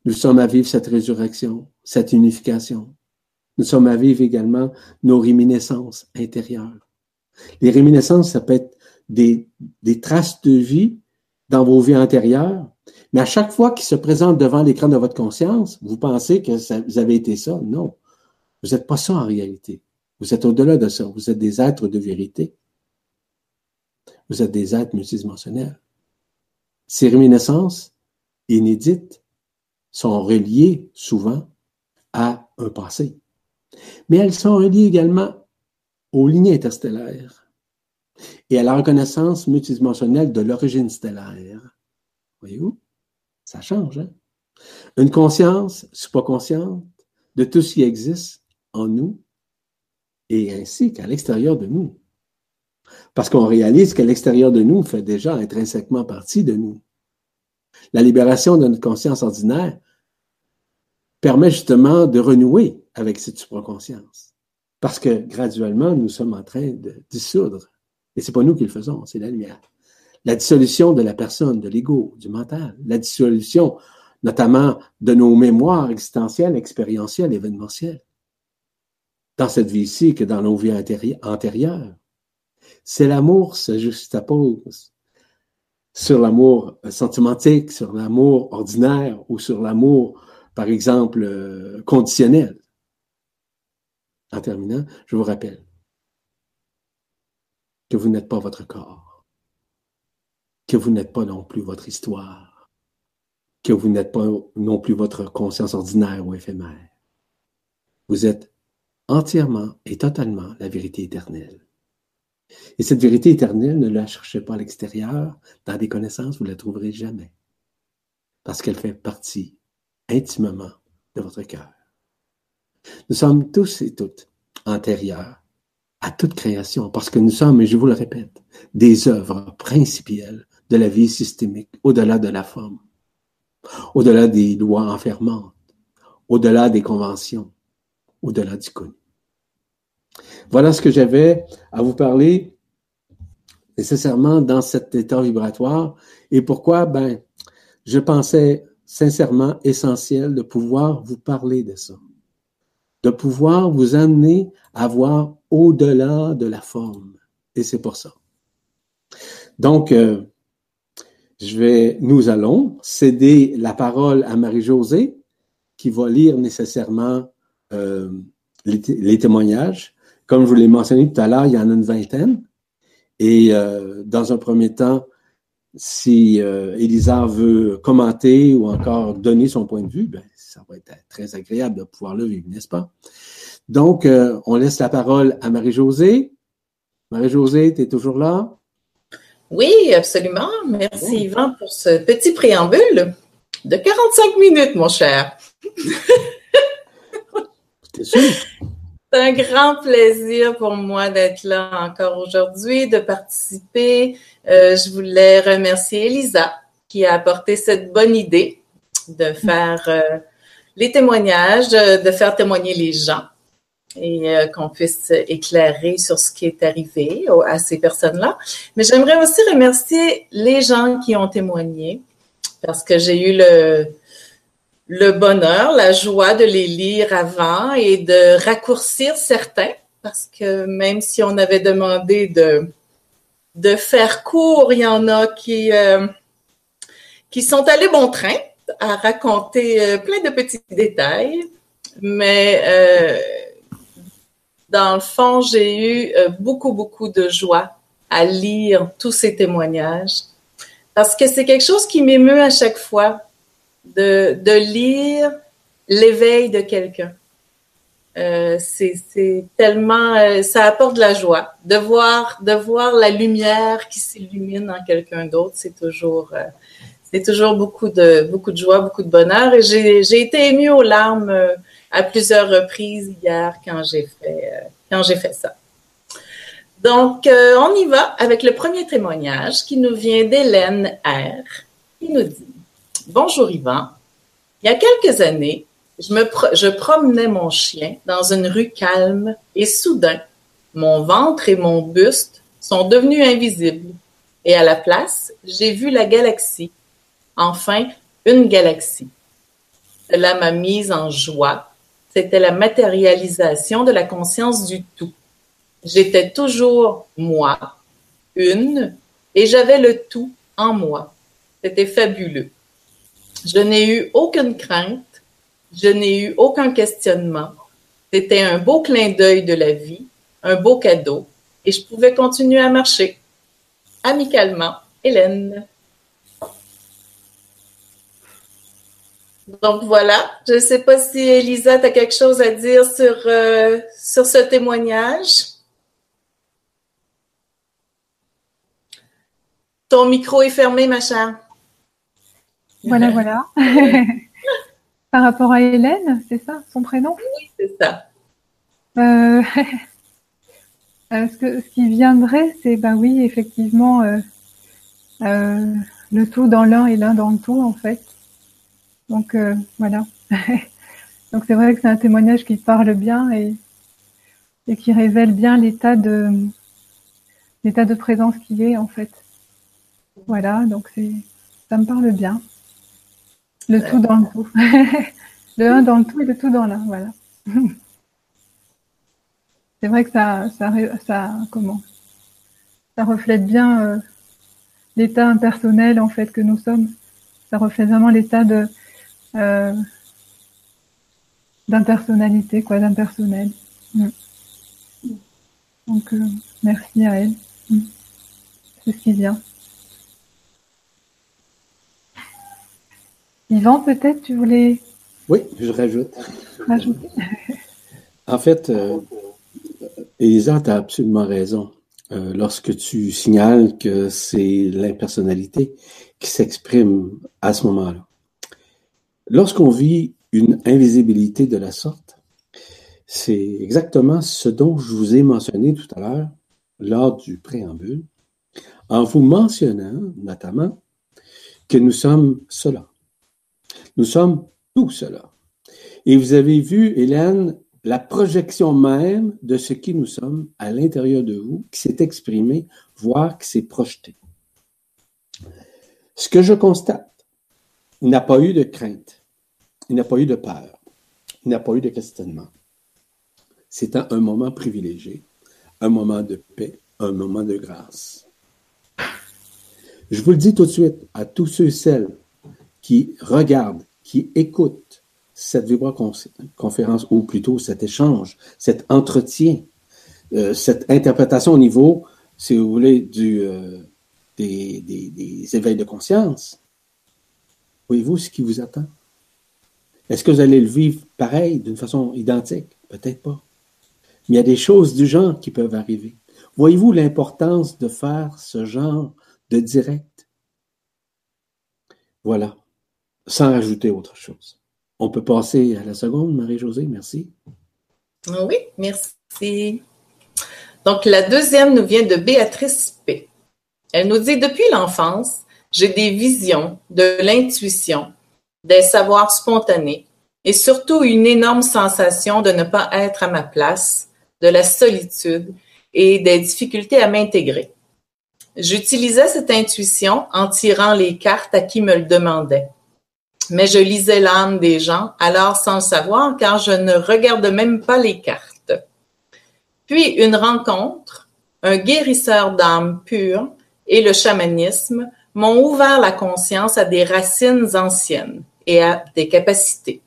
Nous sommes à vivre cette résurrection, cette unification. Nous sommes à vivre également nos réminiscences intérieures. Les réminiscences, ça peut être des, traces de vie dans vos vies antérieures, mais à chaque fois qu'il se présente devant l'écran de votre conscience, vous pensez que vous avez été ça. Non. Vous n'êtes pas ça en réalité. Vous êtes au-delà de ça. Vous êtes des êtres de vérité. Vous êtes des êtres multidimensionnels. Ces réminiscences inédites sont reliées souvent à un passé. Mais elles sont reliées également aux lignes interstellaires et à la reconnaissance multidimensionnelle de l'origine stellaire. Voyez-vous? Ça change, hein? Une conscience consciente de tout ce qui existe en nous et ainsi qu'à l'extérieur de nous. Parce qu'on réalise qu'à l'extérieur de nous fait déjà intrinsèquement partie de nous. La libération de notre conscience ordinaire permet justement de renouer avec cette supraconscience. Parce que graduellement, nous sommes en train de dissoudre. Et c'est pas nous qui le faisons, c'est la lumière. La dissolution de la personne, de l'ego, du mental. La dissolution, notamment, de nos mémoires existentielles, expérientielles, événementielles. Dans cette vie-ci que dans nos vies antérieures. C'est l'amour se juxtapose sur l'amour sentimentique, sur l'amour ordinaire ou sur l'amour, par exemple, euh, conditionnel. En terminant, je vous rappelle que vous n'êtes pas votre corps, que vous n'êtes pas non plus votre histoire, que vous n'êtes pas non plus votre conscience ordinaire ou éphémère. Vous êtes entièrement et totalement la vérité éternelle. Et cette vérité éternelle, ne la cherchez pas à l'extérieur, dans des connaissances, vous ne la trouverez jamais. Parce qu'elle fait partie intimement de votre cœur. Nous sommes tous et toutes antérieurs à toute création, parce que nous sommes, et je vous le répète, des œuvres principielles de la vie systémique, au-delà de la forme, au-delà des lois enfermantes, au-delà des conventions, au-delà du connu. Voilà ce que j'avais à vous parler nécessairement dans cet état vibratoire. Et pourquoi? Ben, je pensais sincèrement essentiel de pouvoir vous parler de ça. De pouvoir vous amener à voir au-delà de la forme. Et c'est pour ça. Donc, euh, je vais, nous allons céder la parole à Marie-Josée, qui va lire nécessairement euh, les, témoignages. Comme je vous l'ai mentionné tout à l'heure, il y en a une vingtaine. Et euh, dans un premier temps, si euh, Elisa veut commenter ou encore donner son point de vue, ben, ça va être très agréable de pouvoir le vivre, n'est-ce pas? Donc, euh, on laisse la parole à Marie-Josée. Marie-Josée, tu es toujours là? Oui, absolument. Merci, Yvan, pour ce petit préambule de 45 minutes, mon cher. C'est un grand plaisir pour moi d'être là encore aujourd'hui, de participer. Euh, je voulais remercier Elisa qui a apporté cette bonne idée de faire euh, les témoignages, de, faire témoigner les gens et euh, qu'on puisse éclairer sur ce qui est arrivé à ces personnes-là. Mais j'aimerais aussi remercier les gens qui ont témoigné parce que j'ai eu le, le bonheur, la joie de les lire avant et de raccourcir certains, parce que même si on avait demandé de, de faire court, il y en a qui, euh, qui sont allés bon train à raconter euh, plein de petits détails, mais euh, dans le fond, j'ai eu beaucoup, beaucoup de joie à lire tous ces témoignages, parce que c'est quelque chose qui m'émeut à chaque fois de, de lire l'éveil de quelqu'un. Euh, c'est tellement, euh, ça apporte de la joie. De voir, de voir la lumière qui s'illumine en quelqu'un d'autre, c'est toujours, euh, c'est toujours beaucoup de, beaucoup de joie, beaucoup de bonheur. Et j'ai été émue aux larmes euh, à plusieurs reprises hier quand j'ai fait, quand j'ai fait ça. Donc, on y va avec le premier témoignage qui nous vient d'Hélène R. qui nous dit Bonjour Yvan. Il y a quelques années, je, me je promenais mon chien dans une rue calme et soudain, mon ventre et mon buste sont devenus invisibles. Et à la place, j'ai vu la galaxie. Enfin, une galaxie. Cela m'a mise en joie. C'était la matérialisation de la conscience du tout. J'étais toujours moi, une, et j'avais le tout en moi. C'était fabuleux. Je n'ai eu aucune crainte, je n'ai eu aucun questionnement. C'était un beau clin d'œil de la vie, un beau cadeau, et je pouvais continuer à marcher. Amicalement, Hélène. Donc voilà, je ne sais pas si Elisa, tu as quelque chose à dire sur, euh, sur ce témoignage. Ton micro est fermé, ma chère. Voilà, voilà. Par rapport à Hélène, c'est ça, son prénom? Oui, c'est ça. Euh, ce, que, ce, qui viendrait, c'est, ben oui, effectivement, le tout dans l'un et l'un dans le tout, en fait. Donc euh, voilà. Donc c'est vrai que c'est un témoignage qui parle bien et, et qui révèle bien l'état de l'état de présence qui est en fait. Voilà, donc c'est ça me parle bien. Le tout dans le tout. le un dans le tout et le tout dans l'un, voilà. c'est vrai que ça, ça, ça, comment? Ça reflète bien euh, l'état impersonnel en fait que nous sommes. Ça reflète vraiment l'état de euh, d'impersonnalité, quoi, d'impersonnel. Mm. Donc, euh, merci à elle. Mm. C'est ce qui vient. Yvan, peut-être, tu voulais. Oui, je rajoute. Rajouter? en fait, euh, Elisa, tu as absolument raison. Euh, lorsque tu signales que c'est l'impersonnalité qui s'exprime à ce moment-là. Lorsqu'on vit une invisibilité de la sorte, c'est exactement ce dont je vous ai mentionné tout à l'heure lors du préambule, en vous mentionnant notamment que nous sommes cela. Nous sommes tout cela. Et vous avez vu, Hélène, la projection même de ce qui nous sommes à l'intérieur de vous, qui s'est exprimé, voire qui s'est projeté. Ce que je constate, il n'a pas eu de crainte. Il n'a pas eu de peur. Il n'a pas eu de questionnement. C'est un, moment privilégié, un moment de paix, un moment de grâce. Je vous le dis tout de suite à tous ceux et celles qui regardent, qui écoutent cette vibra-conférence, ou plutôt cet échange, cet entretien, euh, cette interprétation au niveau, si vous voulez, du, euh, des, des éveils de conscience, Voyez-vous ce qui vous attend? Est-ce que vous allez le vivre pareil, d'une façon identique? Peut-être pas. Mais il y a des choses du genre qui peuvent arriver. Voyez-vous l'importance de faire ce genre de direct? Voilà, sans rajouter autre chose. On peut passer à la seconde, Marie-Josée, merci. Oui, merci. Donc, la deuxième nous vient de Béatrice P. Elle nous dit, depuis l'enfance, j'ai des visions, de l'intuition, des savoirs spontanés et surtout une énorme sensation de ne pas être à ma place, de la solitude et des difficultés à m'intégrer. J'utilisais cette intuition en tirant les cartes à qui me le demandait. Mais je lisais l'âme des gens alors sans le savoir car je ne regarde même pas les cartes. Puis une rencontre, un guérisseur d'âme pure et le chamanisme m'ont ouvert la conscience à des racines anciennes et à des capacités.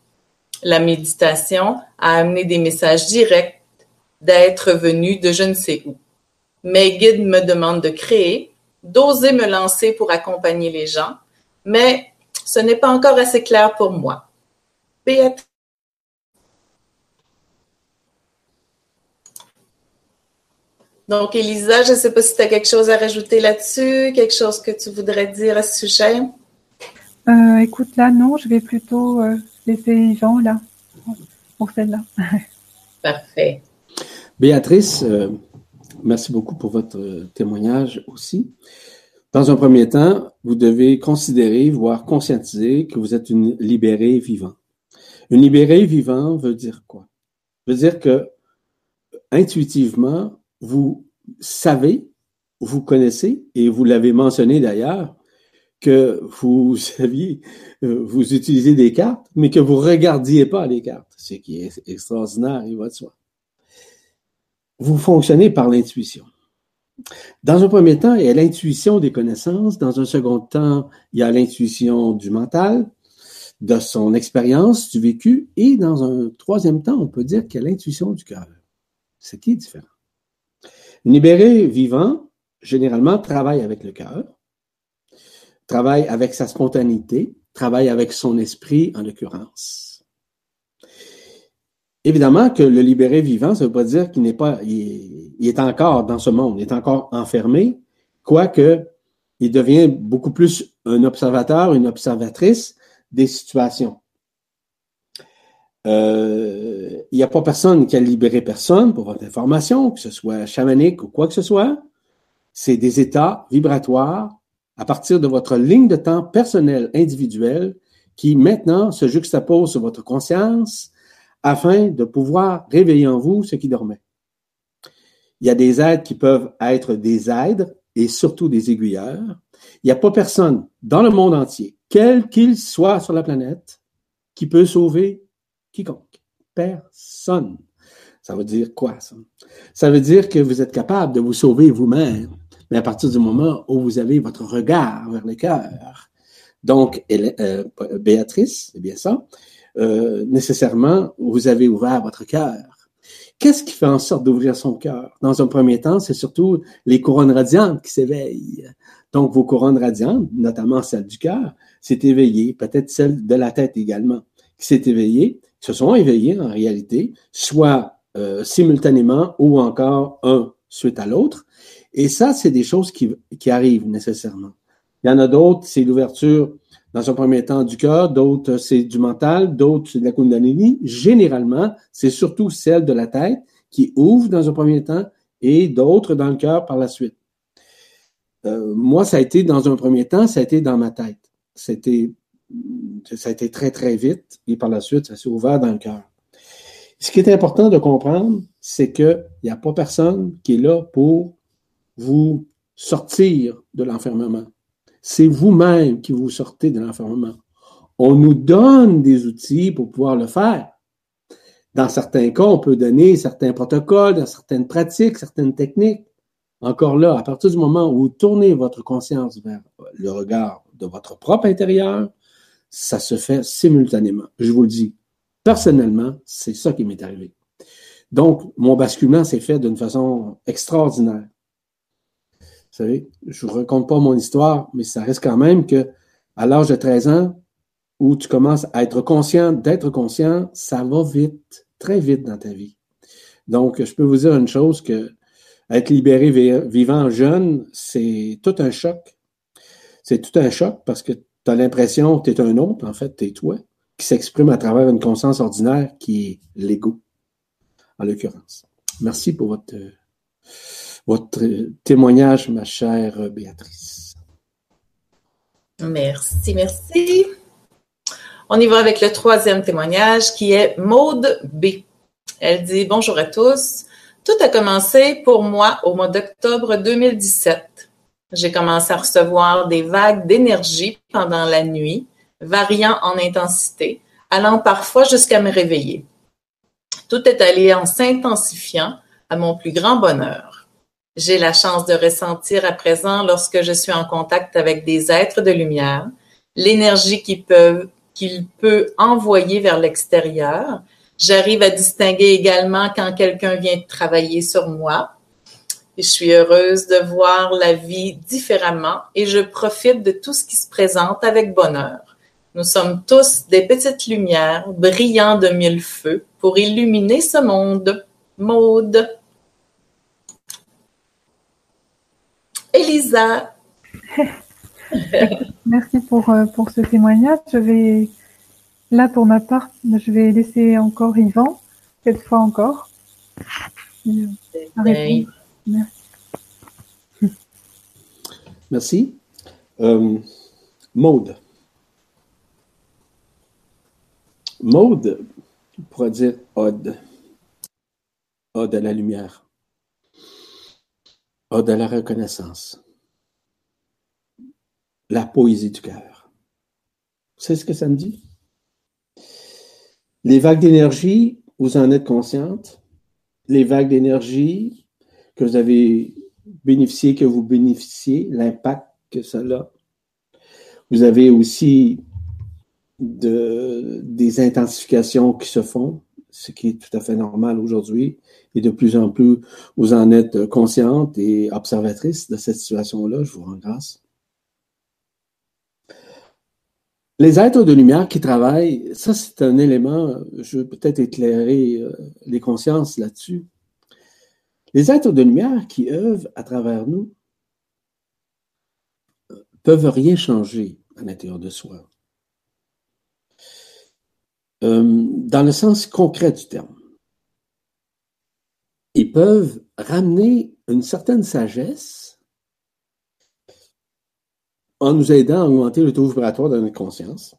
La méditation a amené des messages directs d'être venu de je ne sais où. Mes guides me demandent de créer, d'oser me lancer pour accompagner les gens, mais ce n'est pas encore assez clair pour moi. Béatrice Donc, Elisa, je ne sais pas si tu as quelque chose à rajouter là-dessus, quelque chose que tu voudrais dire à ce sujet. Euh, écoute, là, non, je vais plutôt euh, laisser Jean là, pour celle-là. Parfait. Béatrice, euh, merci beaucoup pour votre témoignage aussi. Dans un premier temps, vous devez considérer, voire conscientiser que vous êtes une libérée vivante. Une libérée vivante veut dire quoi? Veut dire que intuitivement, vous savez, vous connaissez, et vous l'avez mentionné d'ailleurs, que vous saviez, euh, vous utilisez des cartes, mais que vous regardiez pas les cartes, ce qui est extraordinaire, il va de soi. Vous fonctionnez par l'intuition. Dans un premier temps, il y a l'intuition des connaissances. Dans un second temps, il y a l'intuition du mental, de son expérience, du vécu. Et dans un troisième temps, on peut dire qu'il y a l'intuition du cœur. Ce qui est différent. Libéré vivant, généralement, travaille avec le cœur, travaille avec sa spontanéité travaille avec son esprit, en l'occurrence. Évidemment que le libéré vivant, ça ne veut pas dire qu'il n'est pas, il, est encore dans ce monde, il est encore enfermé, quoique il devient beaucoup plus un observateur, une observatrice des situations. Euh, il n'y a pas personne qui a libéré personne pour votre information, que ce soit chamanique ou quoi que ce soit. C'est des états vibratoires à partir de votre ligne de temps personnelle, individuelle, qui maintenant se juxtaposent sur votre conscience afin de pouvoir réveiller en vous ce qui dormait. Il y a des aides qui peuvent être des aides et surtout des aiguilleurs. Il n'y a pas personne dans le monde entier, quel qu'il soit sur la planète, qui peut sauver quiconque. Personne. Ça veut dire quoi, ça? Ça veut dire que vous êtes capable de vous sauver vous-même, mais à partir du moment où vous avez votre regard vers le cœur. Donc, euh, Béatrice, c'est bien ça, euh, nécessairement, vous avez ouvert votre cœur. Qu'est-ce qui fait en sorte d'ouvrir son cœur? Dans un premier temps, c'est surtout les couronnes radiantes qui s'éveillent. Donc, vos couronnes radiantes, notamment celle du cœur, s'est éveillée, peut-être celle de la tête également, qui s'est éveillée, se sont éveillés en réalité, soit euh, simultanément ou encore un suite à l'autre. Et ça, c'est des choses qui, qui arrivent nécessairement. Il y en a d'autres, c'est l'ouverture dans un premier temps du cœur, d'autres c'est du mental, d'autres c'est de la Kundalini. Généralement, c'est surtout celle de la tête qui ouvre dans un premier temps et d'autres dans le cœur par la suite. Euh, moi, ça a été dans un premier temps, ça a été dans ma tête. C'était ça a été très, très vite et par la suite, ça s'est ouvert dans le cœur. Ce qui est important de comprendre, c'est qu'il n'y a pas personne qui est là pour vous sortir de l'enfermement. C'est vous-même qui vous sortez de l'enfermement. On nous donne des outils pour pouvoir le faire. Dans certains cas, on peut donner certains protocoles, certaines pratiques, certaines techniques. Encore là, à partir du moment où vous tournez votre conscience vers le regard de votre propre intérieur, ça se fait simultanément. Je vous le dis, personnellement, c'est ça qui m'est arrivé. Donc, mon basculement s'est fait d'une façon extraordinaire. Savez, je vous raconte pas mon histoire, mais ça reste quand même que à l'âge de 13 ans, où tu commences à être conscient d'être conscient, ça va vite, très vite dans ta vie. Donc, je peux vous dire une chose que être libéré vivant jeune, c'est tout un choc. C'est tout un choc parce que tu as l'impression que tu es un autre, en fait, tu es toi, qui s'exprime à travers une conscience ordinaire qui est l'ego, en l'occurrence. Merci pour votre, votre témoignage, ma chère Béatrice. Merci, merci. On y va avec le troisième témoignage qui est Maude B. Elle dit Bonjour à tous. Tout a commencé pour moi au mois d'octobre 2017. J'ai commencé à recevoir des vagues d'énergie pendant la nuit, variant en intensité, allant parfois jusqu'à me réveiller. Tout est allé en s'intensifiant à mon plus grand bonheur. J'ai la chance de ressentir à présent, lorsque je suis en contact avec des êtres de lumière, l'énergie qu'ils peuvent qu'il peut envoyer vers l'extérieur. J'arrive à distinguer également quand quelqu'un vient travailler sur moi, je suis heureuse de voir la vie différemment et je profite de tout ce qui se présente avec bonheur. Nous sommes tous des petites lumières brillant de mille feux pour illuminer ce monde. Maude. Elisa. Merci pour, euh, pour ce témoignage. Je vais, là pour ma part, je vais laisser encore Yvan, cette fois encore. Merci. Merci. Euh, Maude. Maude, on pourrait dire Ode. Ode à la lumière. Ode à la reconnaissance. La poésie du cœur. Savez ce que ça me dit? Les vagues d'énergie, vous en êtes consciente? Les vagues d'énergie que vous avez bénéficié, que vous bénéficiez, l'impact que cela. Vous avez aussi de, des intensifications qui se font, ce qui est tout à fait normal aujourd'hui, et de plus en plus, vous en êtes consciente et observatrice de cette situation-là. Je vous rends grâce. Les êtres de lumière qui travaillent, ça c'est un élément, je vais peut-être éclairer euh, les consciences là-dessus. Les êtres de lumière qui œuvrent à travers nous euh, peuvent rien changer à l'intérieur de soi. Euh, dans le sens concret du terme. Ils peuvent ramener une certaine sagesse en nous aidant à augmenter le taux vibratoire de notre conscience,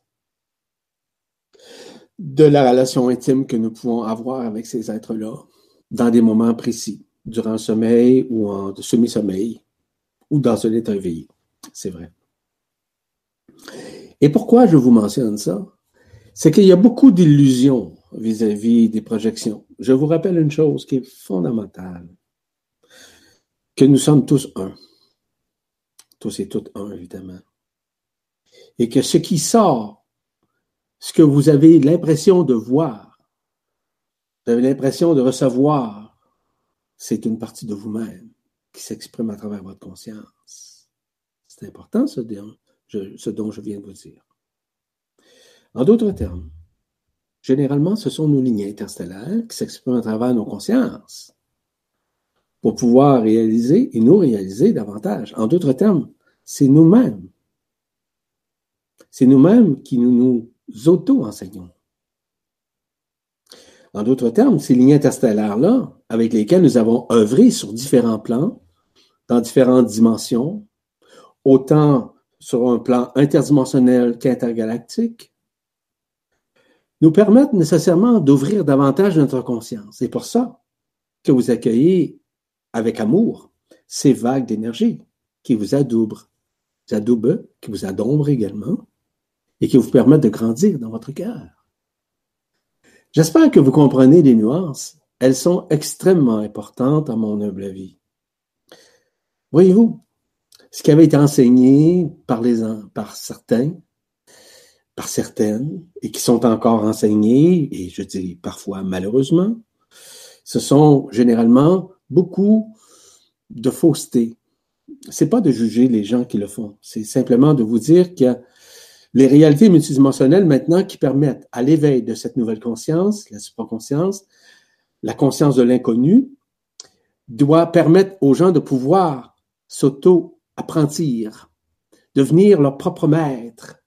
de la relation intime que nous pouvons avoir avec ces êtres-là dans des moments précis, durant le sommeil ou en semi-sommeil, ou dans un état éveillé. C'est vrai. Et pourquoi je vous mentionne ça? C'est qu'il y a beaucoup d'illusions vis-à-vis des projections. Je vous rappelle une chose qui est fondamentale, que nous sommes tous un tous et toutes un, évidemment. Et que ce qui sort, ce que vous avez l'impression de voir, vous avez l'impression de recevoir, c'est une partie de vous-même qui s'exprime à travers votre conscience. C'est important ce, dont je viens de vous dire. En d'autres termes, généralement, ce sont nos lignes interstellaires qui s'expriment à travers nos consciences pour pouvoir réaliser et nous réaliser davantage. En d'autres termes, c'est nous-mêmes. C'est nous-mêmes qui nous, nous auto-enseignons. En d'autres termes, ces lignes interstellaires-là, avec lesquelles nous avons œuvré sur différents plans, dans différentes dimensions, autant sur un plan interdimensionnel qu'intergalactique, nous permettent nécessairement d'ouvrir davantage notre conscience. C'est pour ça que vous accueillez avec amour ces vagues d'énergie qui vous adoubent, adoubent, qui vous adombrent également, et qui vous permettent de grandir dans votre cœur. J'espère que vous comprenez les nuances. Elles sont extrêmement importantes à mon humble avis. Voyez-vous, ce qui avait été enseigné par, les, par certains, par certaines, et qui sont encore enseignés, et je dis parfois malheureusement, ce sont généralement beaucoup de fausseté. C'est pas de juger les gens qui le font, c'est simplement de vous dire a les réalités multidimensionnelles maintenant qui permettent à l'éveil de cette nouvelle conscience, la supraconscience, la conscience de l'inconnu, doit permettre aux gens de pouvoir s'auto-apprentir, devenir leur propre maître,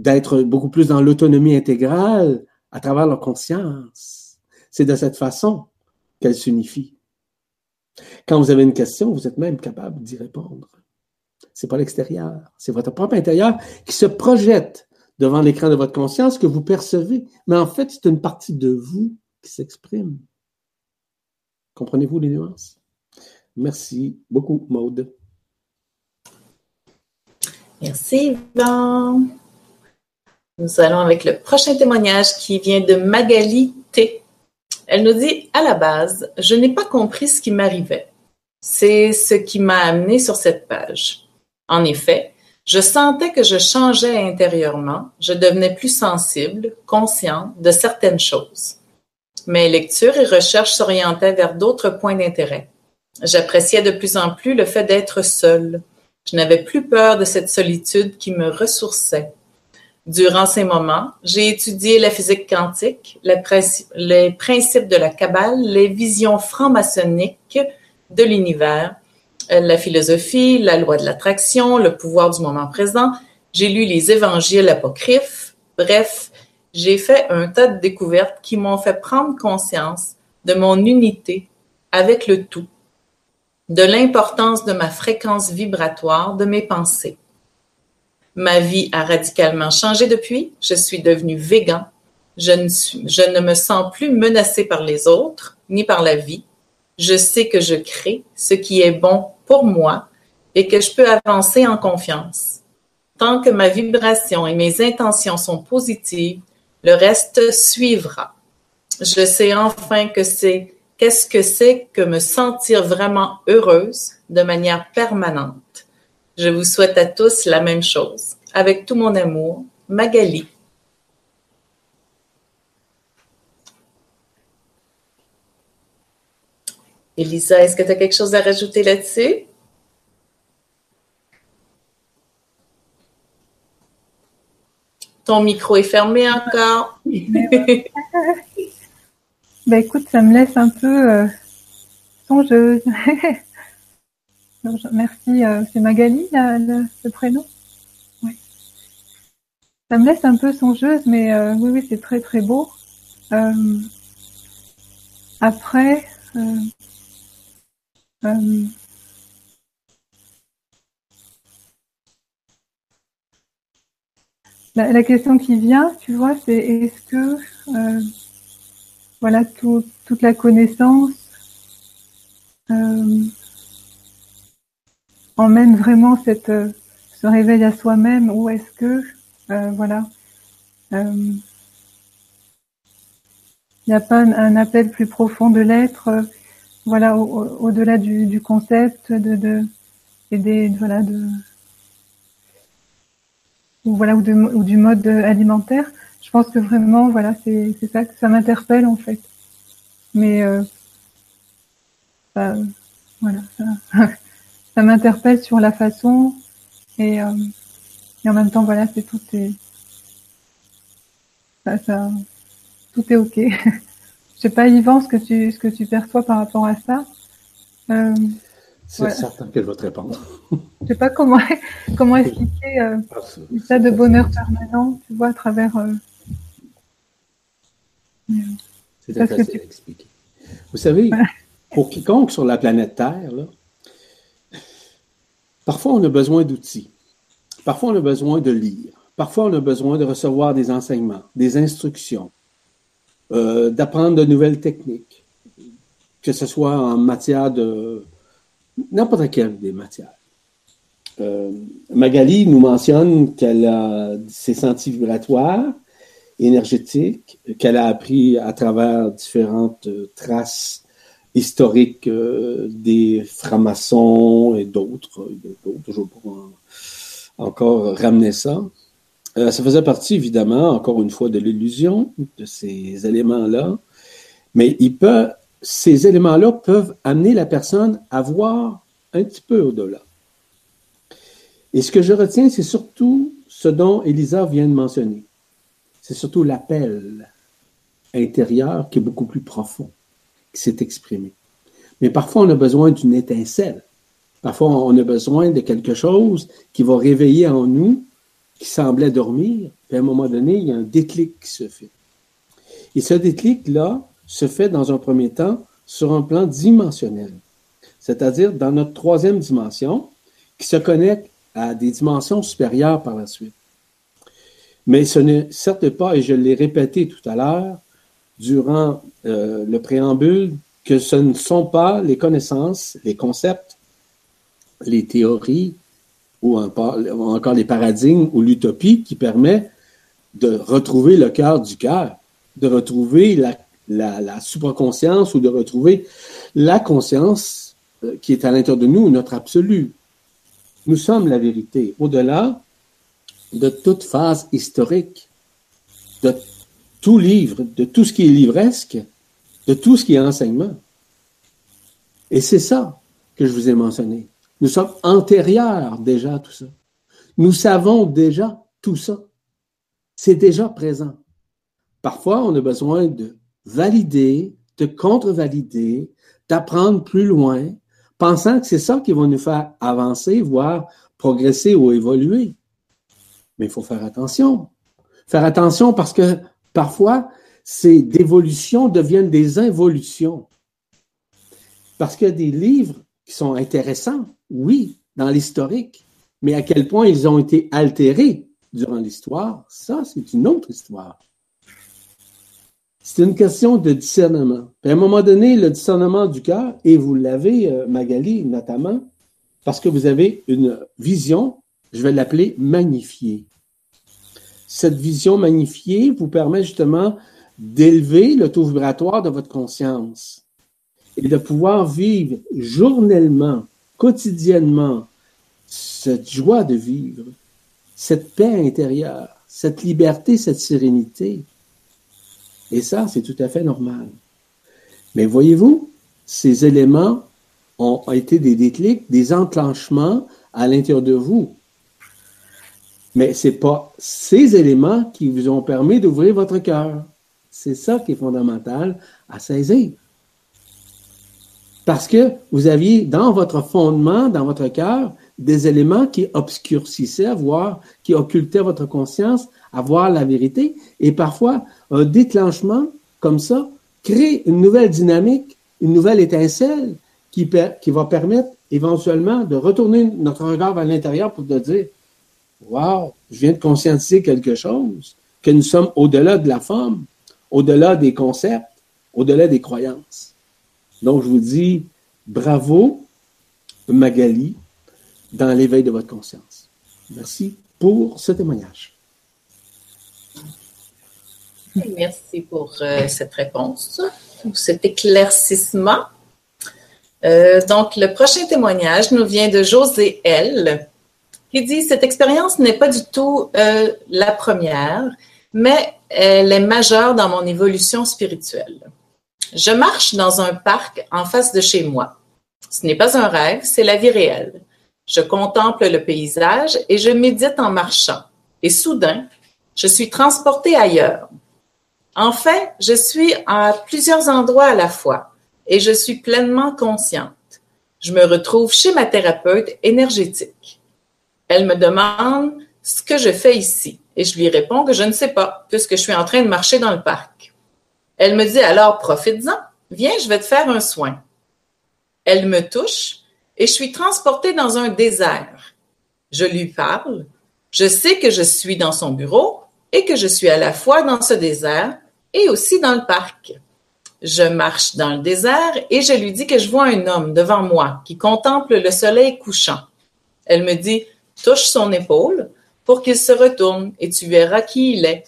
d'être beaucoup plus dans l'autonomie intégrale à travers leur conscience. C'est de cette façon qu'elle s'unifie. Quand vous avez une question, vous êtes même capable d'y répondre. C'est pas l'extérieur, c'est votre propre intérieur qui se projette devant l'écran de votre conscience que vous percevez. Mais en fait, c'est une partie de vous qui s'exprime. Comprenez-vous les nuances? Merci beaucoup, Maude. Merci, Yvan. Nous allons avec le prochain témoignage qui vient de Magali T. Elle nous dit, à la base, je n'ai pas compris ce qui m'arrivait. C'est ce qui m'a amené sur cette page. En effet, je sentais que je changeais intérieurement, je devenais plus sensible, conscient de certaines choses. Mes lectures et recherches s'orientaient vers d'autres points d'intérêt. J'appréciais de plus en plus le fait d'être seule. Je n'avais plus peur de cette solitude qui me ressourçait. Durant ces moments, j'ai étudié la physique quantique, les principes de la Kabbale, les visions franc-maçonniques de l'univers, euh, la philosophie, la loi de l'attraction, le pouvoir du moment présent. J'ai lu les évangiles apocryphes. Bref, j'ai fait un tas de découvertes qui m'ont fait prendre conscience de mon unité avec le tout, de l'importance de ma fréquence vibratoire, de mes pensées. Ma vie a radicalement changé depuis. Je suis devenue végan. Je ne, je ne me sens plus menacée par les autres, ni par la vie. Je sais que je crée ce qui est bon pour moi et que je peux avancer en confiance. Tant que ma vibration et mes intentions sont positives, le reste suivra. Je sais enfin que c'est qu'est-ce que c'est que me sentir vraiment heureuse de manière permanente. Je vous souhaite à tous la même chose. Avec tout mon amour, Magali. Elisa, est-ce que tu as quelque chose à rajouter là-dessus? Ton micro est fermé encore. ben écoute, ça me laisse un peu euh, songeuse. Merci, euh, c'est Magali le, prénom. Oui. Ça me laisse un peu songeuse, mais euh, oui, oui, c'est très très beau. après, La, question qui vient, tu vois, c'est est-ce que euh, voilà toute la connaissance euh, emmène vraiment cette ce réveil à soi-même ou est-ce que euh, voilà il n'y a pas un, appel plus profond de l'être voilà au-delà du, concept de, de et voilà de ou voilà ou, du mode alimentaire. Je pense que vraiment voilà c'est c'est ça que ça m'interpelle en fait. Mais euh, ça, voilà ça, ça m'interpelle sur la façon et, euh, et en même temps voilà c'est tout est ça, ça tout est ok. Je sais pas Yvan ce que tu ce que tu perçois par rapport à ça. Euh, c'est certain qu'elle va te répondre. Je sais pas comment, comment expliquer euh, ça de bonheur permanent, tu vois, à travers. Euh, c'est facile à expliquer. Vous savez, pour quiconque sur la planète Terre, là, parfois on a besoin d'outils. Parfois on a besoin de lire. Parfois on a besoin de recevoir des enseignements, des instructions, euh, d'apprendre de nouvelles techniques, que ce soit en matière de n'importe quelle des matières. Euh, Magali nous mentionne qu'elle a ses sentiers vibratoires, énergétiques, qu'elle a appris à travers différentes euh, traces historiques euh, des francs-maçons et d'autres, d'autres, je encore ramener ça. ça faisait partie, évidemment, encore une fois, de l'illusion de ces éléments-là, mais ces éléments-là peuvent amener la personne à voir un petit peu au-delà. Et ce que je retiens, c'est surtout ce dont Elisa vient de mentionner. C'est surtout l'appel intérieur qui est beaucoup plus profond, s'est exprimé. Mais parfois, on a besoin d'une étincelle. Parfois, on a besoin de quelque chose qui va réveiller en nous, qui semblait dormir. Puis à un moment donné, il y a un déclic qui se fait. Et ce déclic-là, se fait dans un premier temps sur un plan dimensionnel, c'est-à-dire dans notre troisième dimension, qui se connecte à des dimensions supérieures par la suite. Mais ce n'est certes pas, et je l'ai répété tout à l'heure, durant euh, le préambule, que ce ne sont pas les connaissances, les concepts, les théories ou encore les paradigmes ou l'utopie qui permet de retrouver le cœur du cœur, de retrouver la supraconscience ou de retrouver la conscience euh, qui est à l'intérieur de nous, notre absolu. Nous sommes la vérité, au-delà de toute phase historique, de tout livre, de tout ce qui est livresque, de tout ce qui est enseignement. Et c'est ça que je vous ai mentionné. Nous sommes antérieurs déjà à tout ça. Nous savons déjà tout ça. C'est déjà présent. Parfois, on a besoin de valider, de contre-valider, d'apprendre plus loin, pensant que c'est ça qui va nous faire avancer, voire progresser ou évoluer. Mais il faut faire attention. Faire attention parce que parfois, ces dévolutions deviennent des involutions. Parce qu'il y a des livres qui sont intéressants, oui, dans l'historique, mais à quel point ils ont été altérés durant l'histoire, ça, c'est une autre histoire. C'est une question de discernement. à un moment donné, le discernement du cœur, et vous l'avez, euh, Magali, notamment, parce que vous avez une vision, je vais l'appeler magnifiée. Cette vision magnifiée vous permet justement d'élever le taux vibratoire de votre conscience et de pouvoir vivre journellement, quotidiennement, cette joie de vivre, cette paix intérieure, cette liberté, cette sérénité. Et ça, c'est tout à fait normal. Mais voyez-vous, ces éléments ont été des déclics, des enclenchements à l'intérieur de vous. Mais ce n'est pas ces éléments qui vous ont permis d'ouvrir votre cœur. C'est ça qui est fondamental à saisir. Parce que vous aviez dans votre fondement, dans votre cœur, des éléments qui obscurcissaient, voire qui occultaient votre conscience à voir la vérité. Et parfois, un déclenchement comme ça crée une nouvelle dynamique, une nouvelle étincelle qui, qui va permettre éventuellement de retourner notre regard vers l'intérieur pour te dire Wow, je viens de conscientiser quelque chose, que nous sommes au-delà de la forme, au-delà des concepts, au-delà des croyances. Donc, je vous dis bravo, Magali, dans l'éveil de votre conscience. Merci pour ce témoignage. Merci pour euh, cette réponse, pour cet éclaircissement. Euh, donc, le prochain témoignage nous vient de José L, qui dit Cette expérience n'est pas du tout euh, la première, mais elle est majeure dans mon évolution spirituelle. Je marche dans un parc en face de chez moi. Ce n'est pas un rêve, c'est la vie réelle. Je contemple le paysage et je médite en marchant. Et soudain, je suis transportée ailleurs. En fait, je suis à plusieurs endroits à la fois et je suis pleinement consciente. Je me retrouve chez ma thérapeute énergétique. Elle me demande ce que je fais ici et je lui réponds que je ne sais pas puisque je suis en train de marcher dans le parc. Elle me dit alors profites-en, viens, je vais te faire un soin. Elle me touche et je suis transportée dans un désert. Je lui parle, je sais que je suis dans son bureau et que je suis à la fois dans ce désert et aussi dans le parc. Je marche dans le désert et je lui dis que je vois un homme devant moi qui contemple le soleil couchant. Elle me dit, touche son épaule pour qu'il se retourne et tu verras qui il est.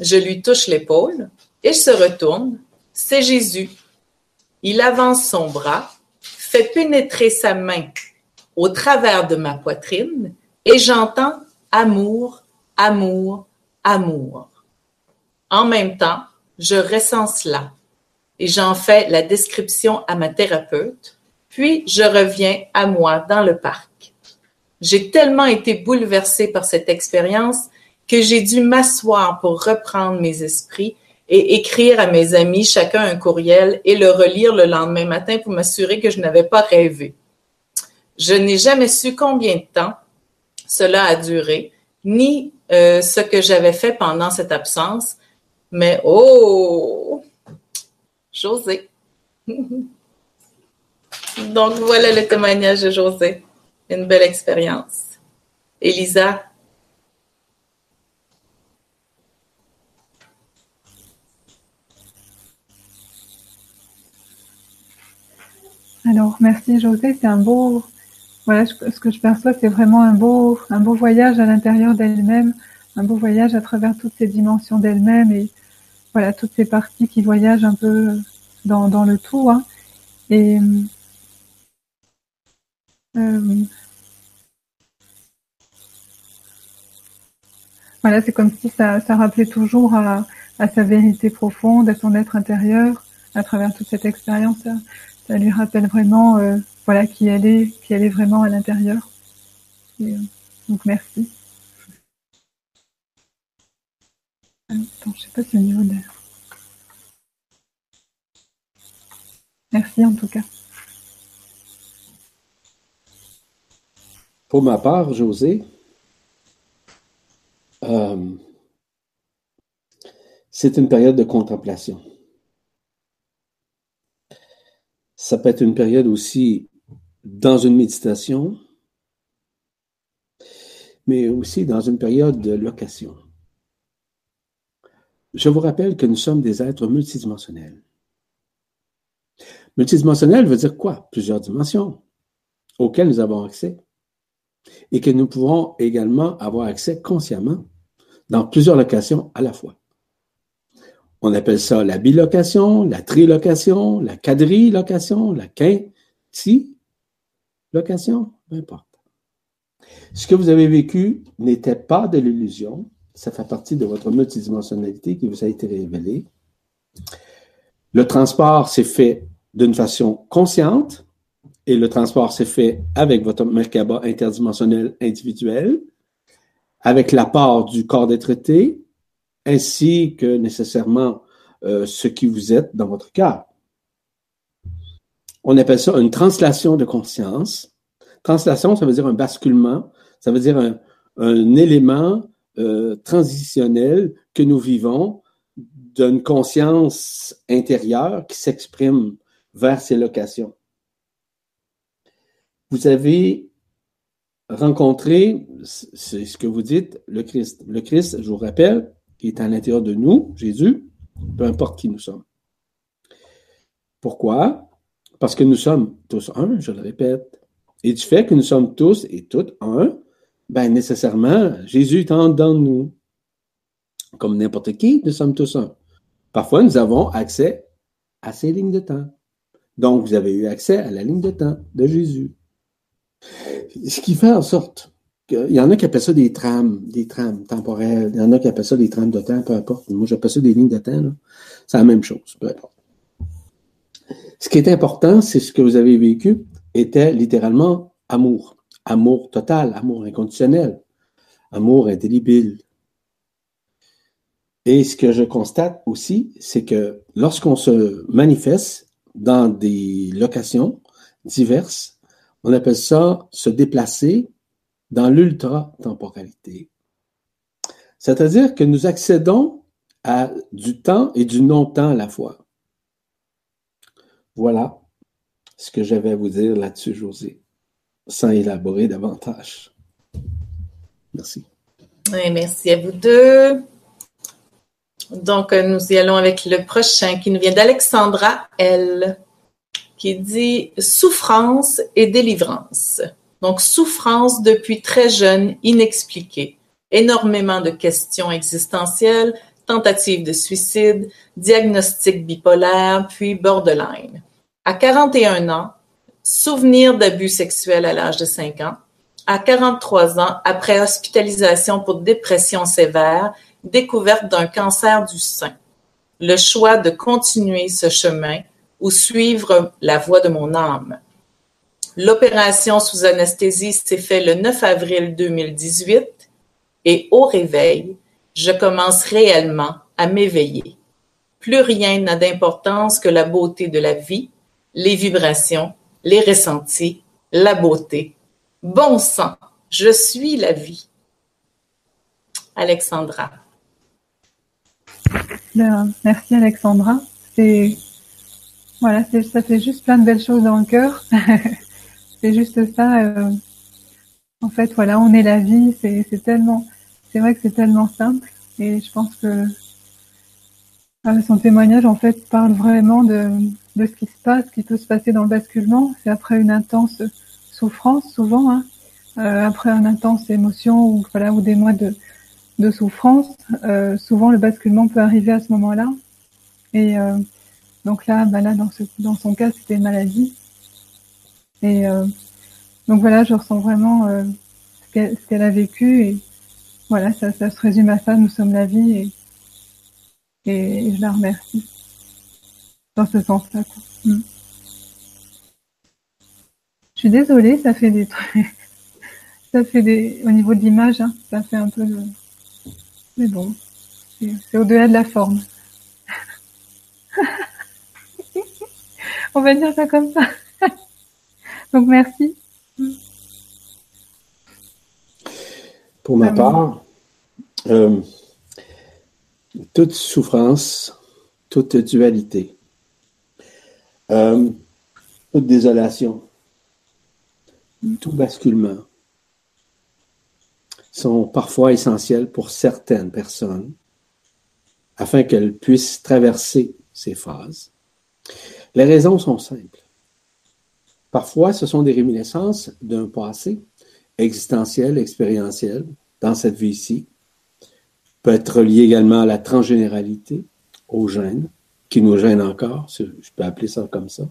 Je lui touche l'épaule, il se retourne, c'est Jésus. Il avance son bras fait pénétrer sa main au travers de ma poitrine et j'entends amour, amour, amour. En même temps, je ressens cela et j'en fais la description à ma thérapeute, puis je reviens à moi dans le parc. J'ai tellement été bouleversée par cette expérience que j'ai dû m'asseoir pour reprendre mes esprits et écrire à mes amis chacun un courriel et le relire le lendemain matin pour m'assurer que je n'avais pas rêvé. Je n'ai jamais su combien de temps cela a duré, ni euh, ce que j'avais fait pendant cette absence, mais oh, José. Donc voilà le témoignage de José. Une belle expérience. Elisa, Alors, merci José, c'est un beau, voilà, ce que je perçois, c'est vraiment un beau, un beau voyage à l'intérieur d'elle-même, un beau voyage à travers toutes ces dimensions d'elle-même et voilà, toutes ces parties qui voyagent un peu dans, le tout. Hein. Et euh, voilà, c'est comme si ça, ça rappelait toujours à, à, sa vérité profonde, à son être intérieur, à travers toute cette expérience ça lui rappelle vraiment euh, voilà qui elle est, qui elle est vraiment à l'intérieur. Euh, donc merci. Attends, je sais pas si au niveau de. Merci en tout cas. Pour ma part, José, euh, c'est une période de contemplation. Ça peut être une période aussi dans une méditation, mais aussi dans une période de location. Je vous rappelle que nous sommes des êtres multidimensionnels. Multidimensionnel veut dire quoi? Plusieurs dimensions auxquelles nous avons accès et que nous pouvons également avoir accès consciemment dans plusieurs locations à la fois. On appelle ça la bilocation, la trilocation, la quadrilocation, la quintilocation, peu importe. Ce que vous avez vécu n'était pas de l'illusion, ça fait partie de votre multidimensionnalité qui vous a été révélée. Le transport s'est fait d'une façon consciente et le transport s'est fait avec votre Merkaba interdimensionnel individuel avec l'apport du corps des traités, ainsi que nécessairement euh, ce qui vous êtes dans votre cœur. On appelle ça une translation de conscience. Translation, ça veut dire un basculement, ça veut dire un, un élément euh, transitionnel que nous vivons d'une conscience intérieure qui s'exprime vers ces locations. Vous avez rencontré, c'est ce que vous dites, le Christ. Le Christ, je vous rappelle, est à l'intérieur de nous, Jésus, peu importe qui nous sommes. Pourquoi? Parce que nous sommes tous un, je le répète. Et du fait que nous sommes tous et toutes un, ben nécessairement, Jésus est en dedans de nous. Comme n'importe qui, nous sommes tous un. Parfois, nous avons accès à ces lignes de temps. Donc, vous avez eu accès à la ligne de temps de Jésus. Ce qui fait en sorte qu'il y en a qui appellent ça des trames, des trames temporelles. Il y en a qui appellent ça des trames de temps, peu importe. Moi, j'appelle ça des lignes de temps. C'est la même chose, peu importe. Ce qui est important, c'est ce que vous avez vécu était littéralement amour. Amour total, amour inconditionnel, amour indélébile. Et ce que je constate aussi, c'est que lorsqu'on se manifeste dans des locations diverses, on appelle ça se déplacer dans l'ultra-temporalité. C'est-à-dire que nous accédons à du temps et du non-temps à la fois. Voilà ce que j'avais à vous dire là-dessus, José sans élaborer davantage. Merci. Merci à vous deux. Donc, euh, nous y allons avec le prochain qui nous vient d'Alexandra L, qui dit souffrance et délivrance. Donc, souffrance depuis très jeune, inexpliquée. Énormément de questions existentielles, tentatives de suicide, diagnostic bipolaire, puis borderline. À 41 ans, Souvenir d'abus sexuels à l'âge de 5 ans. À 43 ans, après hospitalisation pour dépression sévère, découverte d'un cancer du sein. Le choix de continuer ce chemin ou suivre la voie de mon âme. L'opération sous anesthésie s'est faite le 9 avril 2018 et au réveil, je commence réellement à m'éveiller. Plus rien n'a d'importance que la beauté de la vie, les vibrations les ressentis, la beauté. Bon sang, je suis la vie. Alexandra. Merci Alexandra. C'est voilà, ça fait juste plein de belles choses dans le cœur. c'est juste ça. Euh, en fait, voilà, on est la vie. C'est tellement, c'est vrai que c'est tellement simple. Et je pense que ah, son témoignage en fait parle vraiment de, de ce qui se passe, qui peut se passer dans le basculement. C'est après une intense souffrance, souvent, hein, euh, après une intense émotion ou voilà ou des mois de, de souffrance. Euh, souvent, le basculement peut arriver à ce moment-là. Et euh, donc là, bah là, dans, son cas, c'était maladie. Et euh, donc voilà, je ressens vraiment euh, ce qu'elle a vécu et voilà, ça, se résume à ça. Nous sommes la vie et, je la remercie dans ce sens-là. Mm. Je suis désolée, ça fait des trucs. ça fait des. Au niveau de l'image, hein, ça fait un peu. Mais bon, c'est au-delà de la forme. On va dire ça comme ça. Donc merci. Pour ma part, euh, toute souffrance, toute dualité, euh, toute désolation, tout basculement sont parfois essentiels pour certaines personnes afin qu'elles puissent traverser ces phases. Les raisons sont simples. Parfois, ce sont des réminiscences d'un passé existentiel, expérientiel, dans cette vie-ci. Peut être lié également à la transgénéralité, au gènes, qui nous gêne encore, je peux appeler ça comme ça.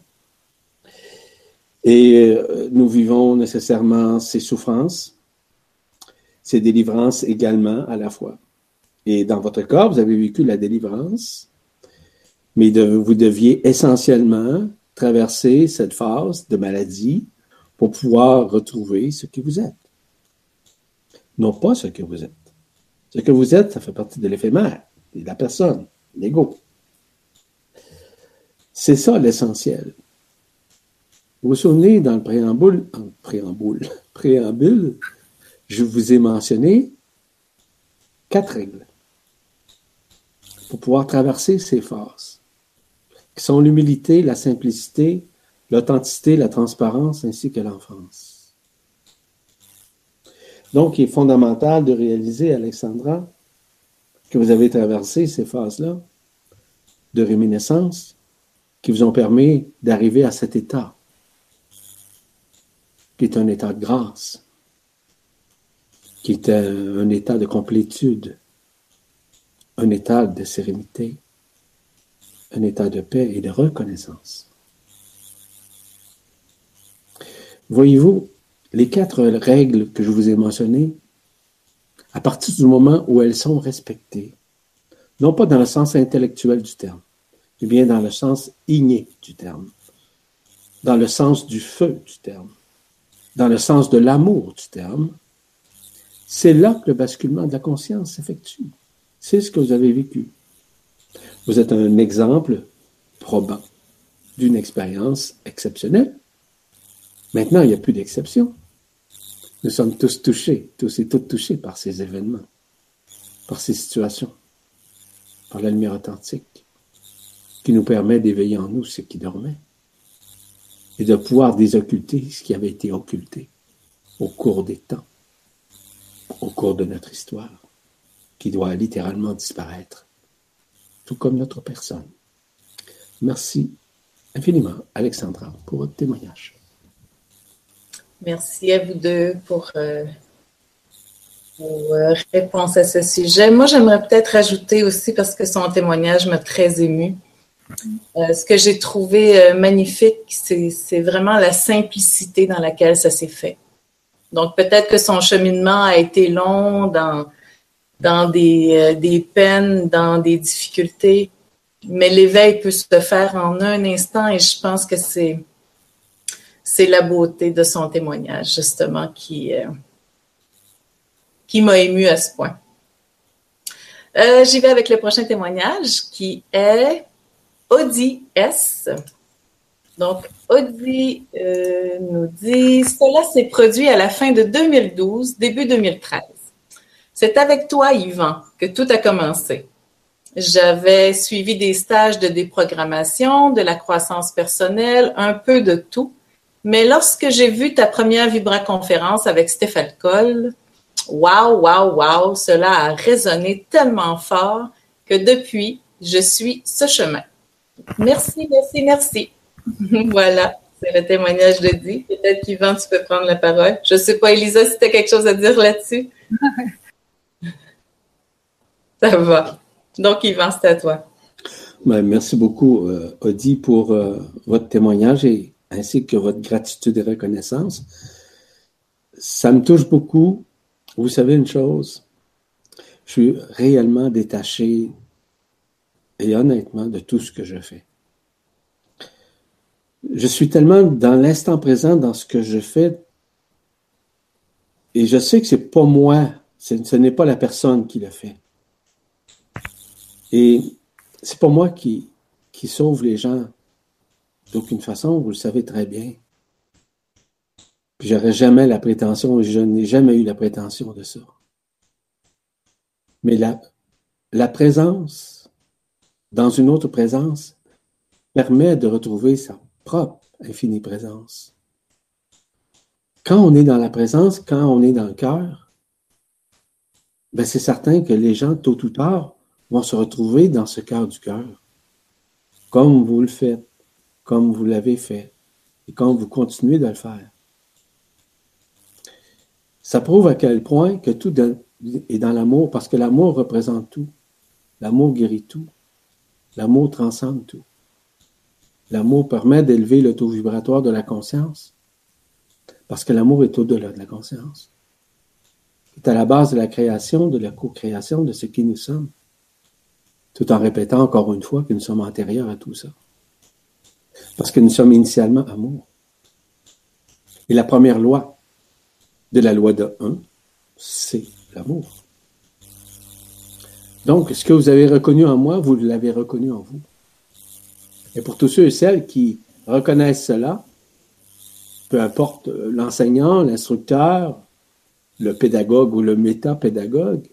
Et euh, nous vivons nécessairement ces souffrances, ces délivrances également à la fois. Et dans votre cas, vous avez vécu la délivrance, mais vous deviez essentiellement traverser cette phase de maladie pour pouvoir retrouver ce que vous êtes. Non pas ce que vous êtes. Ce que vous êtes, ça fait partie de l'éphémère, de la personne, l'ego. C'est ça l'essentiel. Vous vous souvenez, dans le préambule, préambule, préambule, je vous ai mentionné quatre règles pour pouvoir traverser ces phases, qui sont l'humilité, la simplicité, l'authenticité, la transparence, ainsi que l'enfance. Donc, il est fondamental de réaliser, Alexandra, que vous avez traversé ces phases-là de réminiscence qui vous ont permis d'arriver à cet état, qui est un état de grâce, qui est un état de complétude, un état de sérénité, un état de paix et de reconnaissance. Voyez-vous, les quatre règles que je vous ai mentionnées, à partir du moment où elles sont respectées, non pas dans le sens intellectuel du terme, mais bien dans le sens igné du terme, dans le sens du feu du terme, dans le sens de l'amour du terme, c'est là que le basculement de la conscience s'effectue. C'est ce que vous avez vécu. Vous êtes un exemple probant d'une expérience exceptionnelle. Maintenant, il n'y a plus d'exception. Nous sommes tous touchés, tous et toutes touchés par ces événements, par ces situations, par la lumière authentique qui nous permet d'éveiller en nous ce qui dormait et de pouvoir désocculter ce qui avait été occulté au cours des temps, au cours de notre histoire qui doit littéralement disparaître, tout comme notre personne. Merci infiniment, Alexandra, pour votre témoignage. Merci à vous deux pour euh, vos euh, réponses à ce sujet. Moi, j'aimerais peut-être ajouter aussi, parce que son témoignage m'a très ému. Euh, ce que j'ai trouvé magnifique, c'est vraiment la simplicité dans laquelle ça s'est fait. Donc, peut-être que son cheminement a été long dans dans des, euh, des peines, dans des difficultés. Mais l'éveil peut se faire en un instant et je pense que c'est c'est la beauté de son témoignage, justement, qui, euh, qui m'a ému à ce point. Euh, j'y vais avec le prochain témoignage qui est Audi S. Donc, Audi nous dit Cela s'est produit à la fin de 2012, début 2013. C'est avec toi, Yvan, que tout a commencé. J'avais suivi des stages de déprogrammation, de la croissance personnelle, un peu de tout. Mais lorsque j'ai vu ta première Vibra-conférence avec Stéphane Coll, waouh, waouh, waouh, cela a résonné tellement fort que depuis, je suis ce chemin. Merci, merci, merci. voilà, c'est le témoignage de Di. Peut-être qu'Yvan, tu peux prendre la parole. Je ne sais pas, Elisa, si tu as quelque chose à dire là-dessus. Ça va. Donc, Yvan, c'est à toi. Ben, merci beaucoup, euh, Audi, pour euh, votre témoignage et ainsi que votre gratitude et reconnaissance. Ça me touche beaucoup. Vous savez une chose, je suis réellement détaché et honnêtement de tout ce que je fais. Je suis tellement dans l'instant présent dans ce que je fais et je sais que c'est pas moi, ce n'est pas la personne qui le fait. Et c'est pas moi qui, sauve les gens d'aucune façon, vous le savez très bien. Puis j'aurais jamais la prétention, je n'ai jamais eu la prétention de ça. Mais la, la présence dans une autre présence permet de retrouver sa propre infinie présence. Quand on est dans la présence, quand on est dans le cœur, ben c'est certain que les gens, tôt ou tard, vont se retrouver dans ce cœur du cœur, comme vous le faites, comme vous l'avez fait, et comme vous continuez de le faire. Ça prouve à quel point que tout est dans l'amour, parce que l'amour représente tout. L'amour guérit tout. L'amour transcende tout. L'amour permet d'élever le taux vibratoire de la conscience, parce que l'amour est au-delà de la conscience. C'est à la base de la création, de la co-création de ce qui nous sommes tout en répétant encore une fois que nous sommes antérieurs à tout ça. Parce que nous sommes initialement amour. Et la première loi de la loi de 1, c'est l'amour. Donc, ce que vous avez reconnu en moi, vous l'avez reconnu en vous. Et pour tous ceux et celles qui reconnaissent cela, peu importe l'enseignant, l'instructeur, le pédagogue ou le métapédagogue,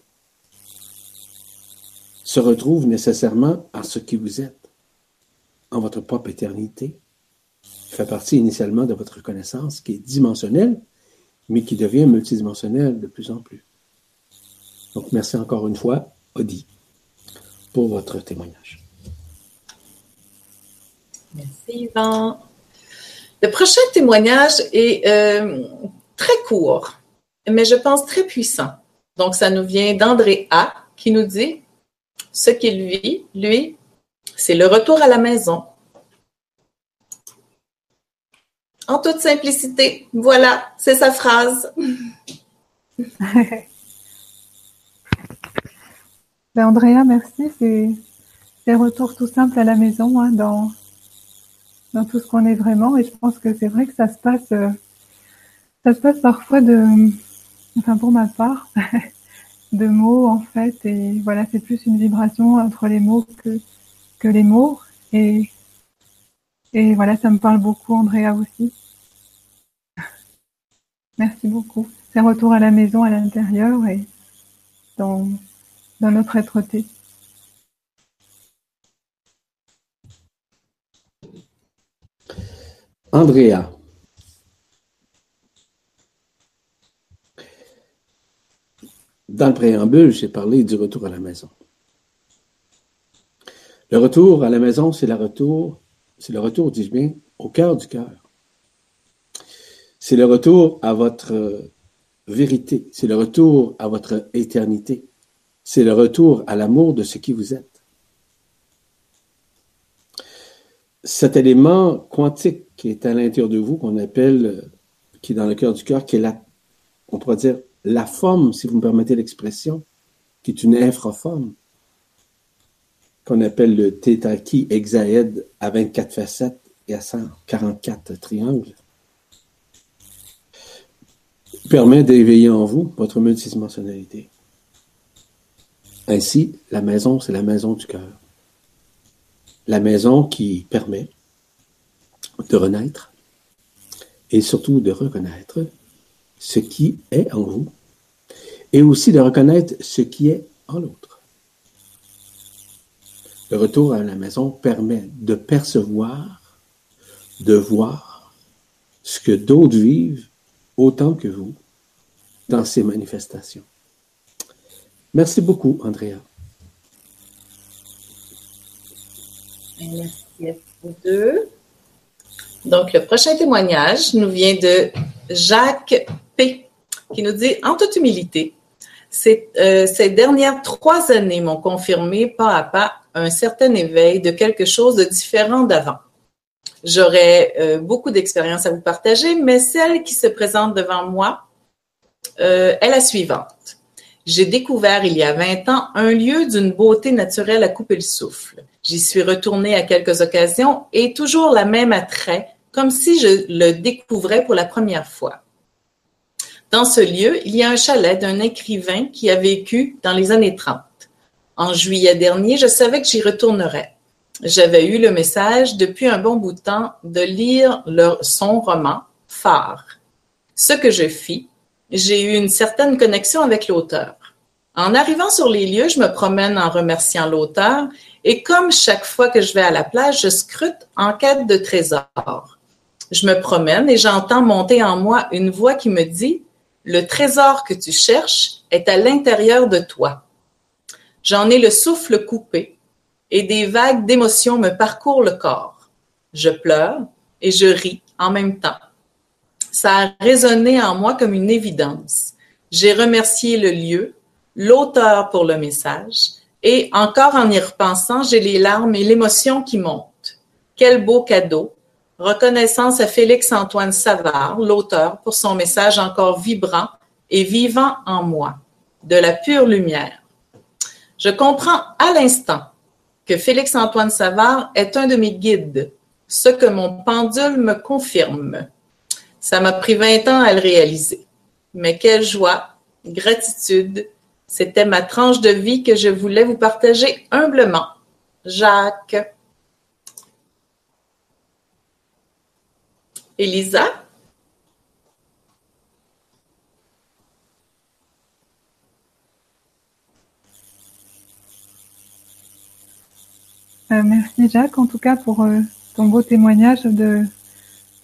se retrouvent nécessairement en ce qui vous êtes, en votre propre éternité, qui fait partie initialement de votre connaissance, qui est dimensionnelle, mais qui devient multidimensionnelle de plus en plus. Donc, merci encore une fois, Odi, pour votre témoignage. Merci, Yvan. Le prochain témoignage est euh, très court, mais je pense très puissant. Donc, ça nous vient d'André A, qui nous dit ce qu'il vit, lui, c'est le retour à la maison. En toute simplicité, voilà, c'est sa phrase. ben Andrea, merci. C'est un retour tout simple à la maison hein, dans, dans tout ce qu'on est vraiment. Et je pense que c'est vrai que ça se passe, euh, ça se passe parfois de, enfin pour ma part, de mots en fait. Et voilà, c'est plus une vibration entre les mots que, que les mots. Et, et voilà, ça me parle beaucoup, Andrea aussi. Merci beaucoup. C'est un retour à la maison, à l'intérieur et dans, dans notre être-té. Andrea. Dans le préambule, j'ai parlé du retour à la maison. Le retour à la maison, c'est le retour, c'est le retour, dis-je bien, au cœur du cœur. C'est le retour à votre vérité, c'est le retour à votre éternité, c'est le retour à l'amour de ce qui vous êtes. cet élément quantique qui est à l'intérieur de vous, qu'on appelle, qui est dans le cœur du cœur, qui est la, on pourrait dire, la forme, si vous me permettez l'expression, qui est une infraforme, qu'on appelle le Ki hexaède à 24 facettes et à 144 triangles, permet d'éveiller en vous votre multidimensionnalité. Ainsi, la maison, c'est la maison du cœur la maison qui permet de renaître et surtout de reconnaître ce qui est en vous et aussi de reconnaître ce qui est en l'autre. Le retour à la maison permet de percevoir, de voir ce que d'autres vivent autant que vous dans ces manifestations. Merci beaucoup, Andrea. Merci à vous deux. Donc, le prochain témoignage nous vient de Jacques Qui nous dit En toute humilité, euh, ces dernières trois années m'ont confirmé pas à pas un certain éveil de quelque chose de différent d'avant. J'aurais euh, beaucoup d'expériences à vous partager, mais celle qui se présente devant moi euh, est la suivante. J'ai découvert il y a 20 ans un lieu d'une beauté naturelle à couper le souffle. J'y suis retournée à quelques occasions et toujours la même attrait, comme si je le découvrais pour la première fois. Dans ce lieu, il y a un chalet d'un écrivain qui a vécu dans les années 30. En juillet dernier, je savais que j'y retournerais. J'avais eu le message depuis un bon bout de temps de lire son roman phare. Ce que je fis, j'ai eu une certaine connexion avec l'auteur. En arrivant sur les lieux, je me promène en remerciant l'auteur et comme chaque fois que je vais à la plage, je scrute en quête de trésors. Je me promène et j'entends monter en moi une voix qui me dit Le trésor que tu cherches est à l'intérieur de toi. J'en ai le souffle coupé et des vagues d'émotions me parcourent le corps. Je pleure et je ris en même temps. Ça a résonné en moi comme une évidence. J'ai remercié le lieu, l'auteur pour le message, et encore en y repensant, j'ai les larmes et l'émotion qui montent. Quel beau cadeau. Reconnaissance à Félix-Antoine Savard, l'auteur, pour son message encore vibrant et vivant en moi, de la pure lumière. Je comprends à l'instant que Félix-Antoine Savard est un de mes guides, ce que mon pendule me confirme. Ça m'a pris 20 ans à le réaliser. Mais quelle joie, gratitude C'était ma tranche de vie que je voulais vous partager humblement. Jacques. Elisa? Euh, merci Jacques, en tout cas pour euh, ton beau témoignage de,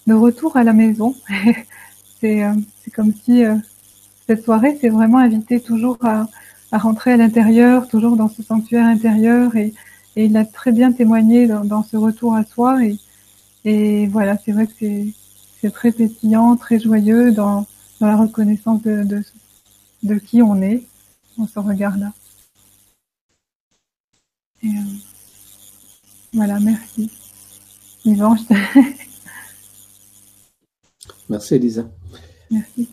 retour à la maison. c'est euh, comme si cette soirée c'est vraiment invité toujours à, rentrer à l'intérieur, toujours dans ce sanctuaire intérieur. Et, il a très bien témoigné dans, dans, ce retour à soi. Et, et voilà, c'est vrai que c'est très pétillant, très joyeux dans, dans la reconnaissance de, de, de qui on est dans ce regard-là. Et, voilà, merci. Yvan, Merci, Elisa. Merci.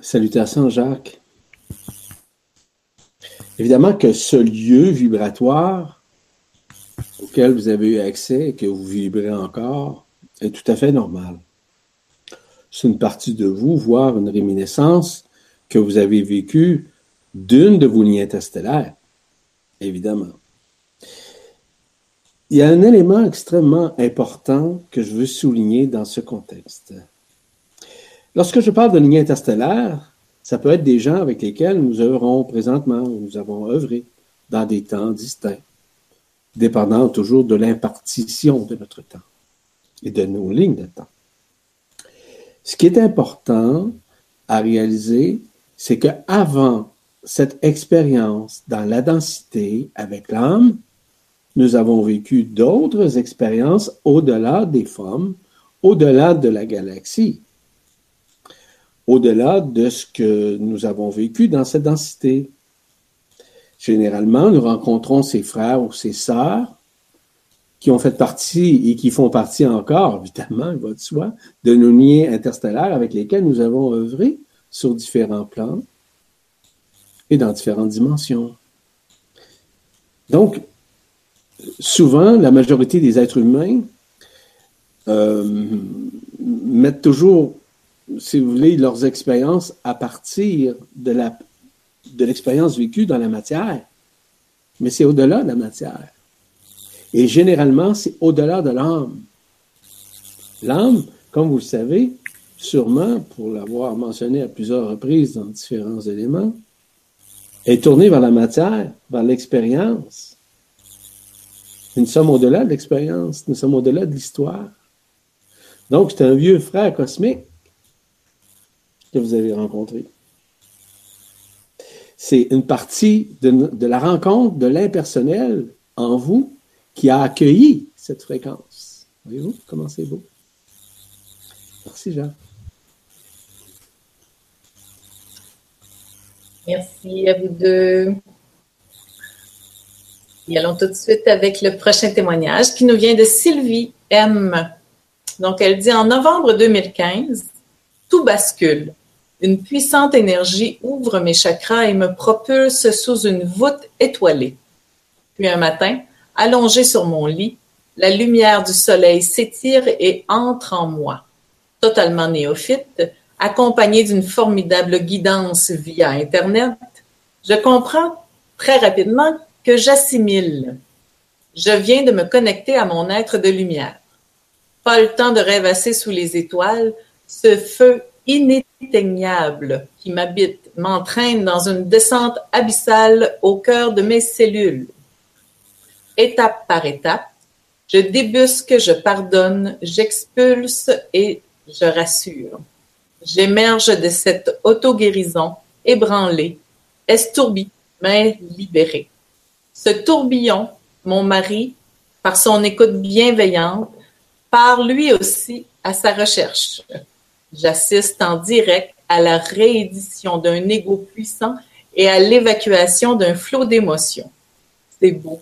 Salutations, Jacques. Évidemment que ce lieu vibratoire auquel vous avez eu accès et que vous vibrez encore est tout à fait normal. C'est une partie de vous, voire une réminiscence que vous avez vécue d'une de vos lignes interstellaires, évidemment. Il y a un élément extrêmement important que je veux souligner dans ce contexte. Lorsque je parle de lignée interstellaire, ça peut être des gens avec lesquels nous œuvrons présentement, ou nous avons œuvré dans des temps distincts, dépendant toujours de l'impartition de notre temps et de nos lignes de temps. Ce qui est important à réaliser, c'est que avant cette expérience dans la densité avec l'âme, nous avons vécu d'autres expériences au-delà des formes, au-delà de la galaxie, au-delà de ce que nous avons vécu dans cette densité. Généralement, nous rencontrons ces frères ou ces sœurs qui ont fait partie et qui font partie encore, évidemment, il va de soi, de nos liens interstellaires avec lesquels nous avons œuvré sur différents plans et dans différentes dimensions. Donc, souvent, la majorité des êtres humains euh, mettent toujours, si vous voulez, leurs expériences à partir de l'expérience vécue dans la matière. Mais c'est au-delà de la matière. Et généralement, c'est au-delà de l'âme. L'âme, comme vous le savez, sûrement, pour l'avoir mentionné à plusieurs reprises dans différents éléments, est tournée vers la matière, vers l'expérience. Nous sommes au-delà de l'expérience, nous sommes au-delà de l'histoire. Donc, c'est un vieux frère cosmique que vous avez rencontré. C'est une partie de, la rencontre de l'impersonnel en vous qui a accueilli cette fréquence. Voyez-vous comment c'est beau? Merci, Jean. Merci à vous deux. Et allons tout de suite avec le prochain témoignage qui nous vient de Sylvie M. Donc, elle dit en novembre 2015, tout bascule. Une puissante énergie ouvre mes chakras et me propulse sous une voûte étoilée. Puis un matin, allongé sur mon lit, la lumière du soleil s'étire et entre en moi. Totalement néophyte, accompagnée d'une formidable guidance via Internet, je comprends très rapidement que j'assimile. Je viens de me connecter à mon être de lumière. Pas le temps de rêvasser sous les étoiles, ce feu inéteignable qui m'habite m'entraîne dans une descente abyssale au cœur de mes cellules. Étape par étape, je débusque, je pardonne, j'expulse et je rassure. J'émerge de cette auto-guérison ébranlée, estourdie, mais libérée. Ce tourbillon, mon mari, par son écoute bienveillante, part lui aussi à sa recherche. J'assiste en direct à la réédition d'un ego puissant et à l'évacuation d'un flot d'émotions. C'est beau.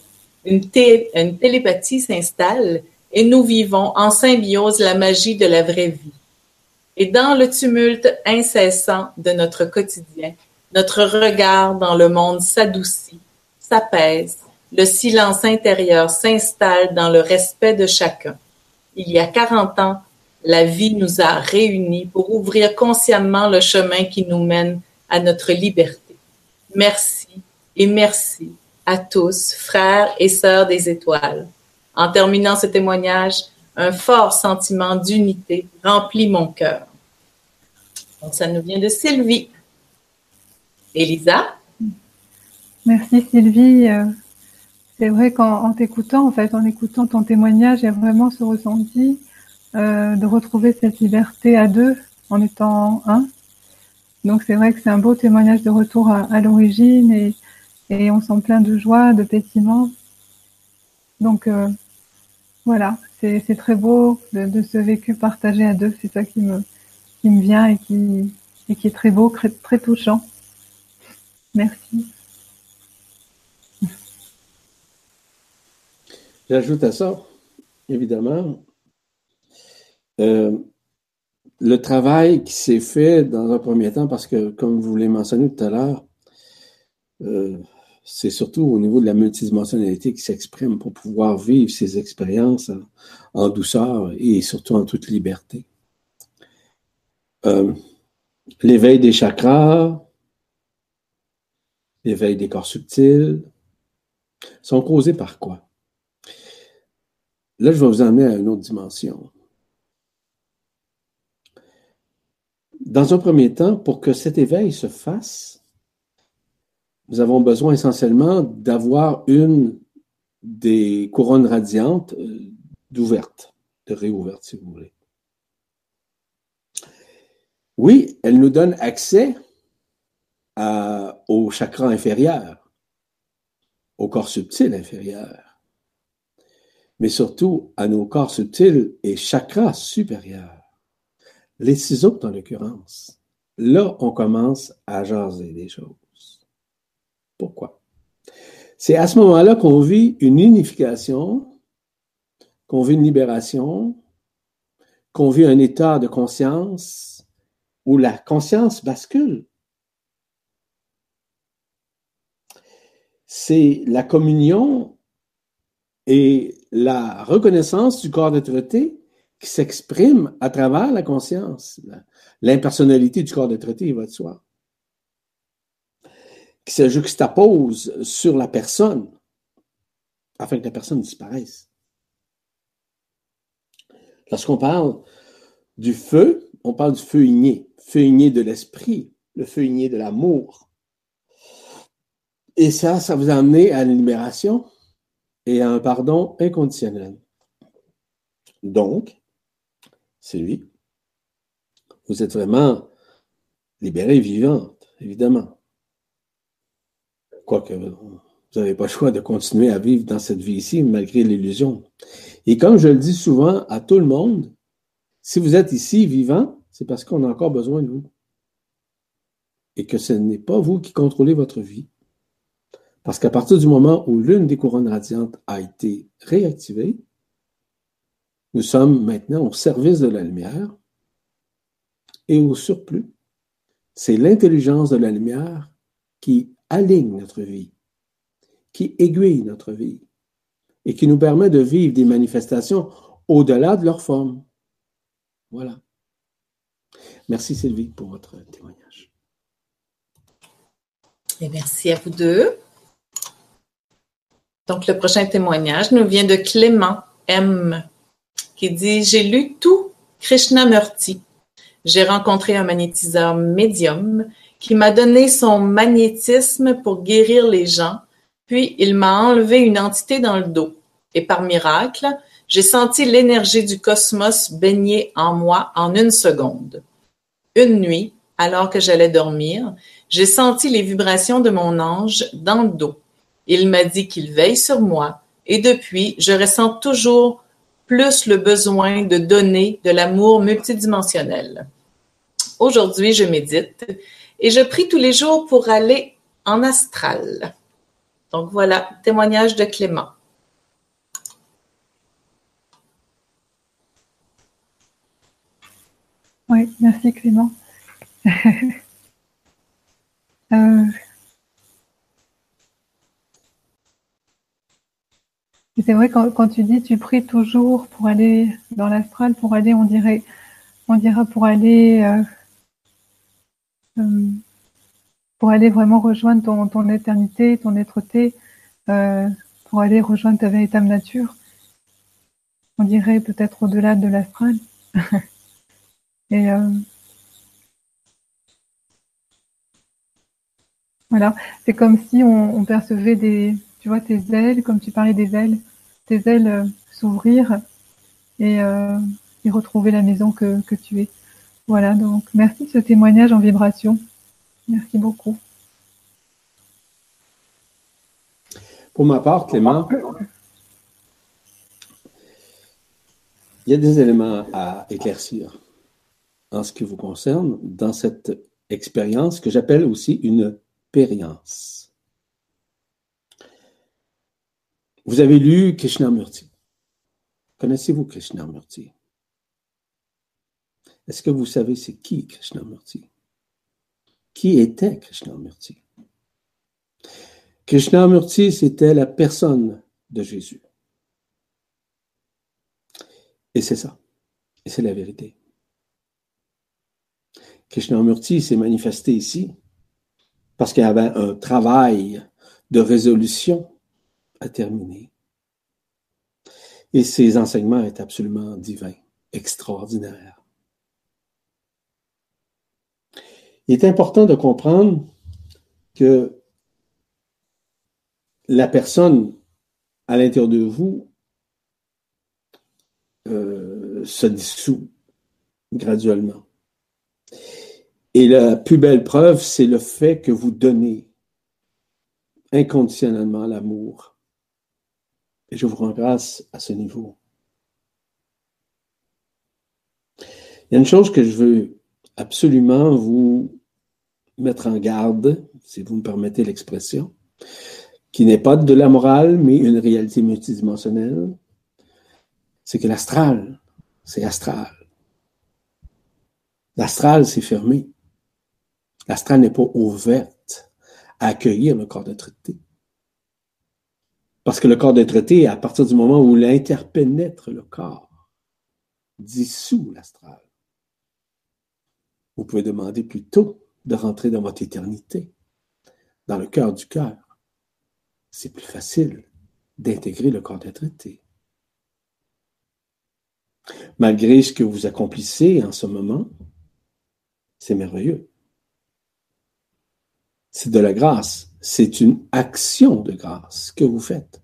Une, télépathie s'installe et nous vivons en symbiose la magie de la vraie vie. Et dans le tumulte incessant de notre quotidien, notre regard dans le monde s'adoucit s'apaise, le silence intérieur s'installe dans le respect de chacun. Il y a 40 ans, la vie nous a réunis pour ouvrir consciemment le chemin qui nous mène à notre liberté. Merci, et merci à tous, frères et sœurs des étoiles. En terminant ce témoignage, un fort sentiment d'unité remplit mon cœur. ça nous vient de Sylvie. Elisa? Merci Sylvie. Euh, c'est vrai qu'en t'écoutant, en fait, en écoutant ton témoignage, il vraiment ce ressenti euh, de retrouver cette liberté à deux en étant un. Donc c'est vrai que c'est un beau témoignage de retour à, l'origine et, et, on sent plein de joie, de pétillement. Donc euh, voilà, c'est très beau de, ce vécu partagé à deux. C'est ça qui me, vient et qui, et qui est très beau, très, très touchant. Merci. J'ajoute à ça, évidemment, euh, le travail qui s'est fait dans un premier temps, parce que, comme vous l'avez mentionné tout à l'heure, euh, c'est surtout au niveau de la multidimensionnalité qui s'exprime pour pouvoir vivre ces expériences en, douceur et surtout en toute liberté. Euh, l'éveil des chakras, l'éveil des corps subtils, sont causés par quoi? Là, je vais vous emmener à une autre dimension. Dans un premier temps, pour que cet éveil se fasse, nous avons besoin essentiellement d'avoir une des couronnes radiantes euh, d'ouverte, de réouverte, si vous voulez. Oui, elle nous donne accès au chakra inférieur, au corps subtil inférieur, mais surtout à nos corps subtils et chakras supérieurs les ciseaux en l'occurrence, là, on commence à jaser des choses. Pourquoi? C'est à ce moment-là qu'on vit une unification, qu'on vit une libération, qu'on vit un état de conscience où la conscience bascule. C'est la communion et la reconnaissance du corps d'être qui s'exprime à travers la conscience, l'impersonnalité du corps il va de soi, qui se juxtapose sur la personne afin que la personne disparaisse. Lorsqu'on parle du feu, on parle du feu igné, feu igné de l'esprit, le feu igné de l'amour. Et ça, ça vous a amené à la libération et à un pardon inconditionnel. Donc, c'est lui. Vous êtes vraiment libérée, vivante, évidemment. Quoique vous n'avez pas le choix de continuer à vivre dans cette vie-ci malgré l'illusion. Et comme je le dis souvent à tout le monde, si vous êtes ici vivant, c'est parce qu'on a encore besoin de vous. Et que ce n'est pas vous qui contrôlez votre vie. Parce qu'à partir du moment où l'une des couronnes radiantes a été réactivée, nous sommes maintenant au service de la lumière et au surplus. C'est l'intelligence de la lumière qui aligne notre vie, qui aiguille notre vie et qui nous permet de vivre des manifestations au-delà de leur forme. Voilà. Merci Sylvie pour votre témoignage. Et merci à vous deux. Donc, le prochain témoignage nous vient de Clément M qui dit J'ai lu tout Krishnamurti. J'ai rencontré un magnétiseur médium qui m'a donné son magnétisme pour guérir les gens, puis il m'a enlevé une entité dans le dos. Et par miracle, j'ai senti l'énergie du cosmos baigner en moi en une seconde. Une nuit, alors que j'allais dormir, j'ai senti les vibrations de mon ange dans le dos. Il m'a dit qu'il veille sur moi, et depuis, je ressens toujours plus le besoin de donner de l'amour multidimensionnel. Aujourd'hui, je médite et je prie tous les jours pour aller en astral. Donc voilà, témoignage de Clément. Oui, merci Clément. euh, c'est vrai quand, tu dis tu pries toujours pour aller dans l'astral, pour aller, on dirait, on dira pour aller euh, pour aller vraiment rejoindre ton, éternité, ton êtreté, euh, pour aller rejoindre ta véritable nature. On dirait peut-être au-delà de l'astral. Et euh, voilà, c'est comme si on, percevait des, tu vois, tes ailes, comme tu parlais des ailes, tes ailes euh, s'ouvrir et, euh, et, retrouver la maison que tu es. Voilà, donc merci de ce témoignage en vibration. Merci beaucoup. Pour ma part, Clément, il y a des éléments à éclaircir en ce qui vous concerne dans cette expérience que j'appelle aussi une périence. Vous avez lu Krishnamurti. Connaissez-vous Krishnamurti? Est-ce que vous savez c'est qui Krishnamurti? Qui était Krishnamurti? Krishnamurti, c'était la personne de Jésus. Et c'est ça. Et c'est la vérité. Krishnamurti s'est manifesté ici parce qu'il avait un travail de résolution à terminer. Et ses enseignements est absolument divins, extraordinaires. Il est important de comprendre que la personne à l'intérieur de vous euh, se dissout graduellement. Et la plus belle preuve, c'est le fait que vous donnez inconditionnellement l'amour. Et je vous rends grâce à ce niveau. Il y a une chose que je veux absolument vous mettre en garde, si vous me permettez l'expression, qui n'est pas de la morale, mais une réalité multidimensionnelle, c'est que l'astral, c'est astral. L'astral, c'est fermé. L'astral n'est pas ouverte à accueillir le corps de traité. Parce que le corps de traité, à partir du moment où il interpénètre le corps, dissout l'astral. Vous pouvez demander plutôt de rentrer dans votre éternité, dans le cœur du cœur. C'est plus facile d'intégrer le corps de traité. Malgré ce que vous accomplissez en ce moment, c'est merveilleux. C'est de la grâce. C'est une action de grâce que vous faites.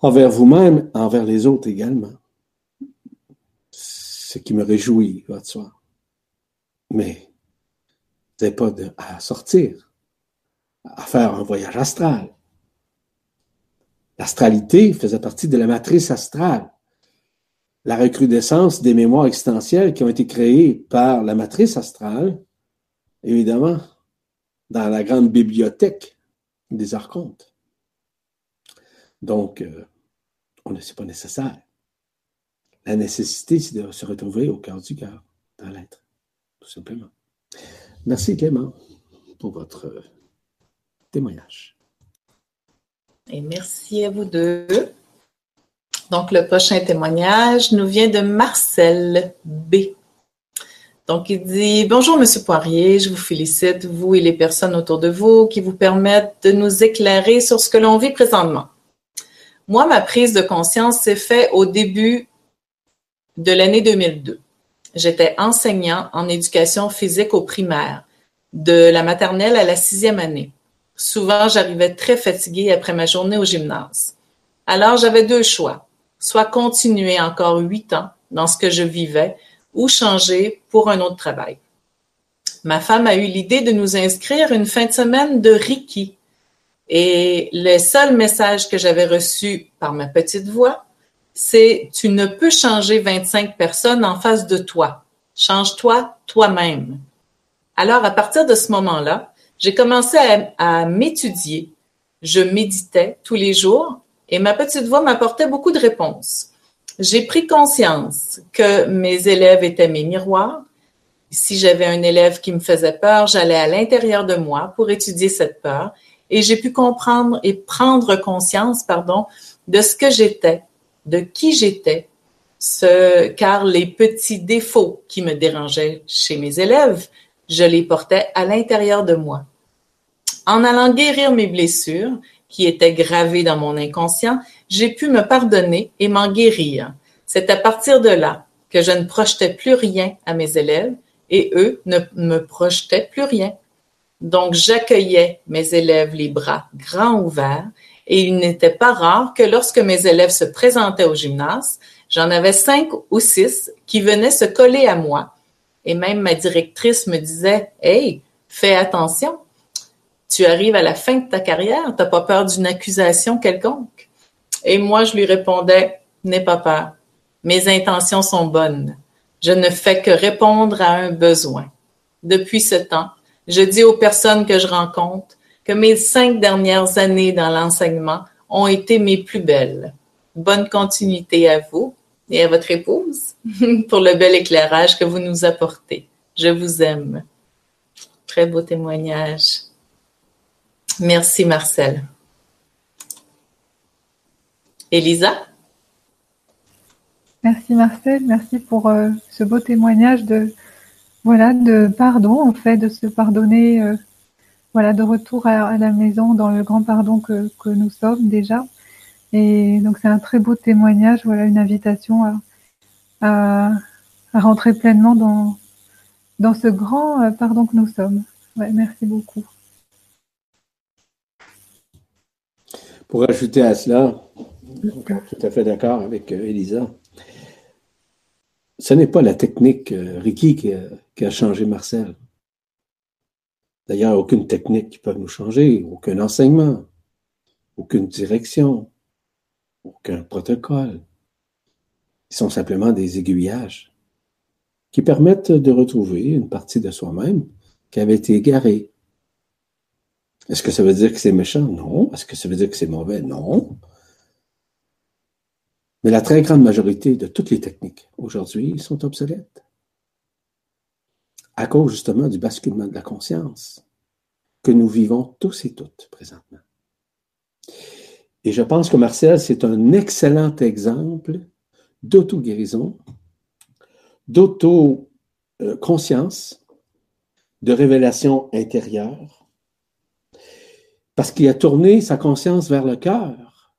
Envers vous-même, envers les autres également. Ce qui me réjouit, votre soi. Mais pas à sortir, à faire un voyage astral. L'astralité faisait partie de la matrice astrale la recrudescence des mémoires existentielles qui ont été créées par la matrice astrale, évidemment, dans la grande bibliothèque des archontes. Donc, euh, on ne sait pas nécessaire. La nécessité, c'est de se retrouver au cœur du cœur, dans l'être, tout simplement. Merci Clément pour votre euh, témoignage. Et merci à vous deux. Donc, le prochain témoignage nous vient de Marcel B. Donc, il dit Bonjour, Monsieur Poirier, je vous félicite, vous et les personnes autour de vous qui vous permettent de nous éclairer sur ce que l'on vit présentement. Moi, ma prise de conscience s'est faite au début de l'année 2002. J'étais enseignant en éducation physique au primaire, de la maternelle à la sixième année. Souvent, j'arrivais très fatiguée après ma journée au gymnase. Alors, j'avais deux choix soit continuer encore huit ans dans ce que je vivais ou changer pour un autre travail. Ma femme a eu l'idée de nous inscrire une fin de semaine de Reiki. Et le seul message que j'avais reçu par ma petite voix, c'est tu ne peux changer 25 personnes en face de toi. Change-toi toi-même. Alors, à partir de ce moment-là, j'ai commencé à, à m'étudier. Je méditais tous les jours et ma petite voix m'apportait beaucoup de réponses. J'ai pris conscience que mes élèves étaient mes miroirs. Si j'avais un élève qui me faisait peur, j'allais à l'intérieur de moi pour étudier cette peur et j'ai pu comprendre et prendre conscience, pardon, de ce que j'étais, de qui j'étais, ce, car les petits défauts qui me dérangeaient chez mes élèves, je les portais à l'intérieur de moi. En allant guérir mes blessures, qui étaient gravées dans mon inconscient, j'ai pu me pardonner et m'en guérir. C'est à partir de là que je ne projetais plus rien à mes élèves et eux ne me projetaient plus rien. Donc j'accueillais mes élèves les bras grands ouverts et il n'était pas rare que lorsque mes élèves se présentaient au gymnase, j'en avais cinq ou six qui venaient se coller à moi. Et même ma directrice me disait, Hey, fais attention. Tu arrives à la fin de ta carrière, t'as pas peur d'une accusation quelconque. Et moi, je lui répondais, n'aie pas peur. Mes intentions sont bonnes. Je ne fais que répondre à un besoin. Depuis ce temps, je dis aux personnes que je rencontre que mes cinq dernières années dans l'enseignement ont été mes plus belles. Bonne continuité à vous et à votre épouse pour le bel éclairage que vous nous apportez. Je vous aime. Très beau témoignage. Merci Marcel. Elisa? Merci Marcel, merci pour euh, ce beau témoignage de voilà de pardon en fait, de se pardonner, euh, voilà de retour à, la maison dans le grand pardon que, que nous sommes déjà. Et donc c'est un très beau témoignage, voilà une invitation à, à, à rentrer pleinement dans dans ce grand euh, pardon que nous sommes. Ouais, merci beaucoup. Pour ajouter à cela, tout à fait d'accord avec euh, Elisa. Ce n'est pas la technique, euh, Ricky, qui a, changé Marcel. D'ailleurs, aucune technique qui peut nous changer, aucun enseignement, aucune direction, aucun protocole. Ils sont simplement des aiguillages qui permettent de retrouver une partie de soi-même qui avait été égarée. Est-ce que ça veut dire que c'est méchant? Non. Est-ce que ça veut dire que c'est mauvais? Non. Mais la très grande majorité de toutes les techniques aujourd'hui sont obsolètes. À cause justement du basculement de la conscience que nous vivons tous et toutes présentement. Et je pense que Marcel, c'est un excellent exemple d'auto-guérison, d'auto-conscience, de révélation intérieure, parce qu'il a tourné sa conscience vers le cœur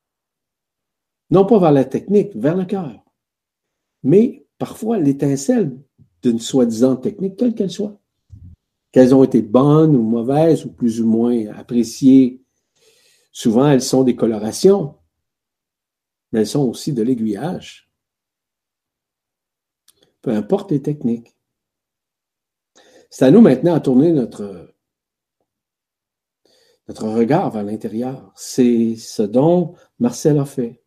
non pas vers la technique, vers le cœur. Mais parfois l'étincelle d'une soi-disant technique, quelle qu'elle soit, qu'elles ont été bonnes ou mauvaises ou plus ou moins appréciées, souvent elles sont des colorations, mais elles sont aussi de l'aiguillage. Peu importe les techniques. C'est à nous maintenant à tourner notre, notre regard vers l'intérieur. C'est ce dont Marcel a fait.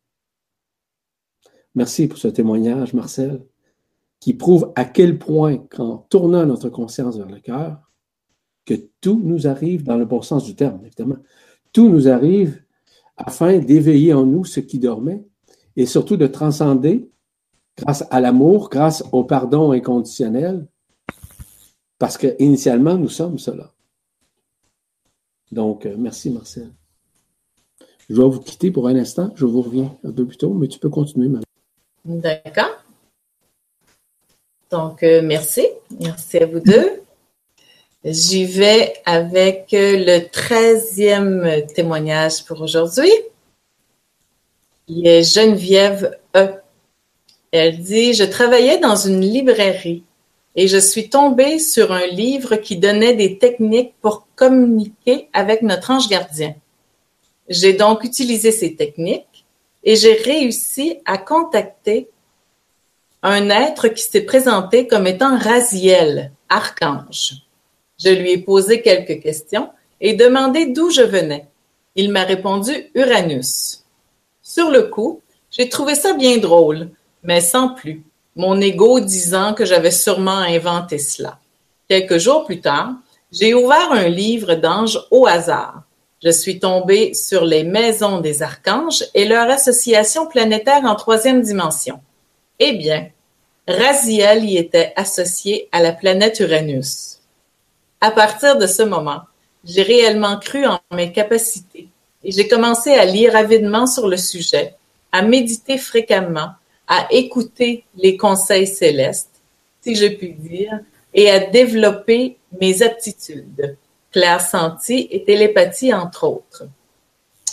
Merci pour ce témoignage, Marcel, qui prouve à quel point, qu'en tournant notre conscience vers le cœur, que tout nous arrive dans le bon sens du terme, évidemment. Tout nous arrive afin d'éveiller en nous ce qui dormait et surtout de transcender grâce à l'amour, grâce au pardon inconditionnel, parce que initialement nous sommes cela. Donc, euh, merci Marcel. Je dois vous quitter pour un instant, je vous reviens un peu plus tôt, mais tu peux continuer maintenant. D'accord. Donc, euh, merci. Merci à vous deux. J'y vais avec euh, le treizième témoignage pour aujourd'hui. Il est Geneviève E. Elle dit, je travaillais dans une librairie et je suis tombée sur un livre qui donnait des techniques pour communiquer avec notre ange gardien. J'ai donc utilisé ces techniques et j'ai réussi à contacter un être qui s'est présenté comme étant Raziel, archange. Je lui ai posé quelques questions et demandé d'où je venais. Il m'a répondu Uranus. Sur le coup, j'ai trouvé ça bien drôle, mais sans plus, mon ego disant que j'avais sûrement inventé cela. Quelques jours plus tard, j'ai ouvert un livre d'anges au hasard je suis tombée sur les maisons des archanges et leur association planétaire en troisième dimension. Eh bien, Raziel y était associé à la planète Uranus. À partir de ce moment, j'ai réellement cru en mes capacités et j'ai commencé à lire avidement sur le sujet, à méditer fréquemment, à écouter les conseils célestes, si je puis dire, et à développer mes aptitudes clair senti et télépathie, entre autres.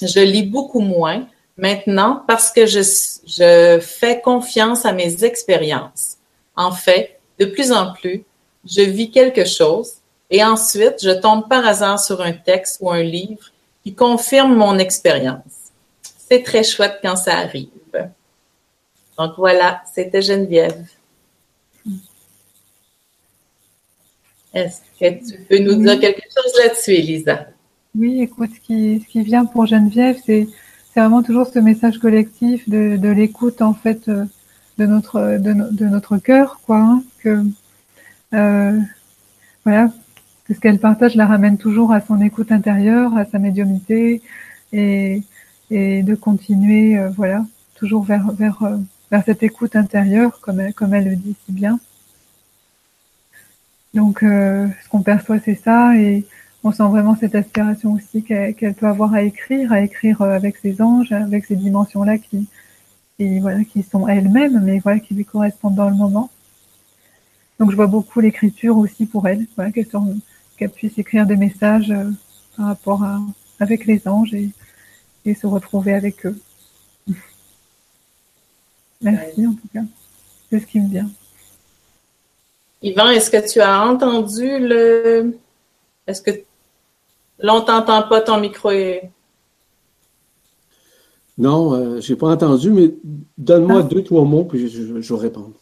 Je lis beaucoup moins maintenant parce que je, je fais confiance à mes expériences. En fait, de plus en plus, je vis quelque chose et ensuite je tombe par hasard sur un texte ou un livre qui confirme mon expérience. C'est très chouette quand ça arrive. Donc voilà, c'était Geneviève. Est-ce que tu peux nous dire quelque chose là-dessus, Elisa? Oui, écoute, ce qui, ce qui vient pour Geneviève, c'est vraiment toujours ce message collectif de, de l'écoute, en fait, euh, de notre, de, de notre cœur, quoi. Hein, que, euh, voilà, que ce qu'elle partage la ramène toujours à son écoute intérieure, à sa médiumité, et, et de continuer, euh, voilà, toujours vers, vers, euh, vers cette écoute intérieure, comme elle, comme elle le dit si bien. Donc, euh, ce qu'on perçoit, c'est ça, et on sent vraiment cette aspiration aussi qu'elle peut avoir à écrire, à écrire euh, avec ses anges, avec ces dimensions-là qui, qui, voilà, qui sont elles-mêmes, mais voilà, qui lui correspondent dans le moment. Donc, je vois beaucoup l'écriture aussi pour elle, voilà, qu'elle puisse écrire des messages euh, par rapport à avec les anges et, et se retrouver avec eux. Merci en tout cas, c'est ce qui me vient. Yvan, est-ce que tu as entendu le. Est-ce que. Là, on t'entend pas, ton micro est. Non, euh, je n'ai pas entendu, mais donne-moi ah. deux, trois mots, puis je, vais répondre.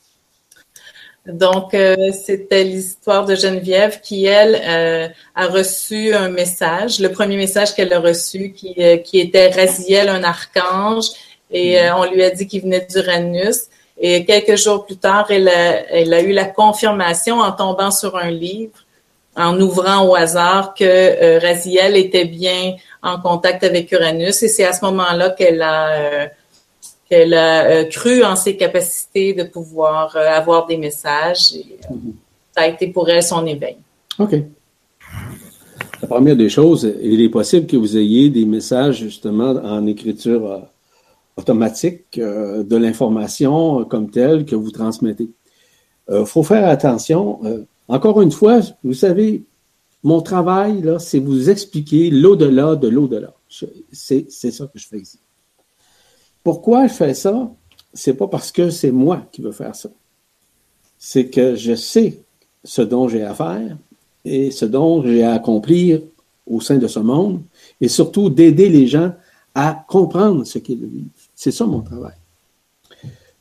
Donc, euh, c'était l'histoire de Geneviève qui, elle, euh, a reçu un message, le premier message qu'elle a reçu, qui, qui était Raziel, un archange, et mm. on lui a dit qu'il venait d'Uranus. Et quelques jours plus tard, elle a, elle a eu la confirmation en tombant sur un livre, en ouvrant au hasard que euh, Raziel était bien en contact avec Uranus. Et c'est à ce moment-là qu'elle a, euh, qu'elle a euh, cru en ses capacités de pouvoir euh, avoir des messages. Et, mm-hmm. Ça a été pour elle son éveil. OK. La première des choses, il est possible que vous ayez des messages justement en écriture automatique euh, de l'information comme telle que vous transmettez. Il euh, faut faire attention. Euh, encore une fois, vous savez, mon travail, là, c'est vous expliquer l'au-delà de l'au-delà. C'est ça que je fais ici. Pourquoi je fais ça? C'est pas parce que c'est moi qui veux faire ça. C'est que je sais ce dont j'ai à faire et ce dont j'ai à accomplir au sein de ce monde et surtout d'aider les gens à comprendre ce le vivre. C'est ça mon travail.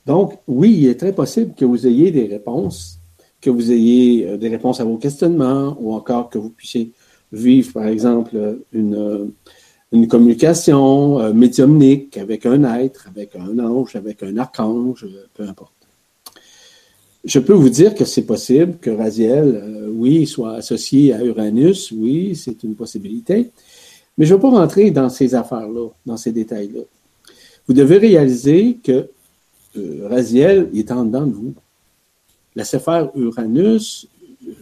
Donc, oui, il est très possible que vous ayez des réponses, que vous ayez euh, des réponses à vos questionnements, ou encore que vous puissiez vivre, par exemple, une, euh, communication euh, médiumnique avec un être, avec un ange, avec un archange, peu importe. Je peux vous dire que c'est possible que Raziel, oui, soit associé à Uranus, oui, c'est une possibilité, mais je ne vais pas rentrer dans ces affaires-là, dans ces détails-là. Vous devez réaliser que Raziel est en dedans de vous. Laissez faire Uranus,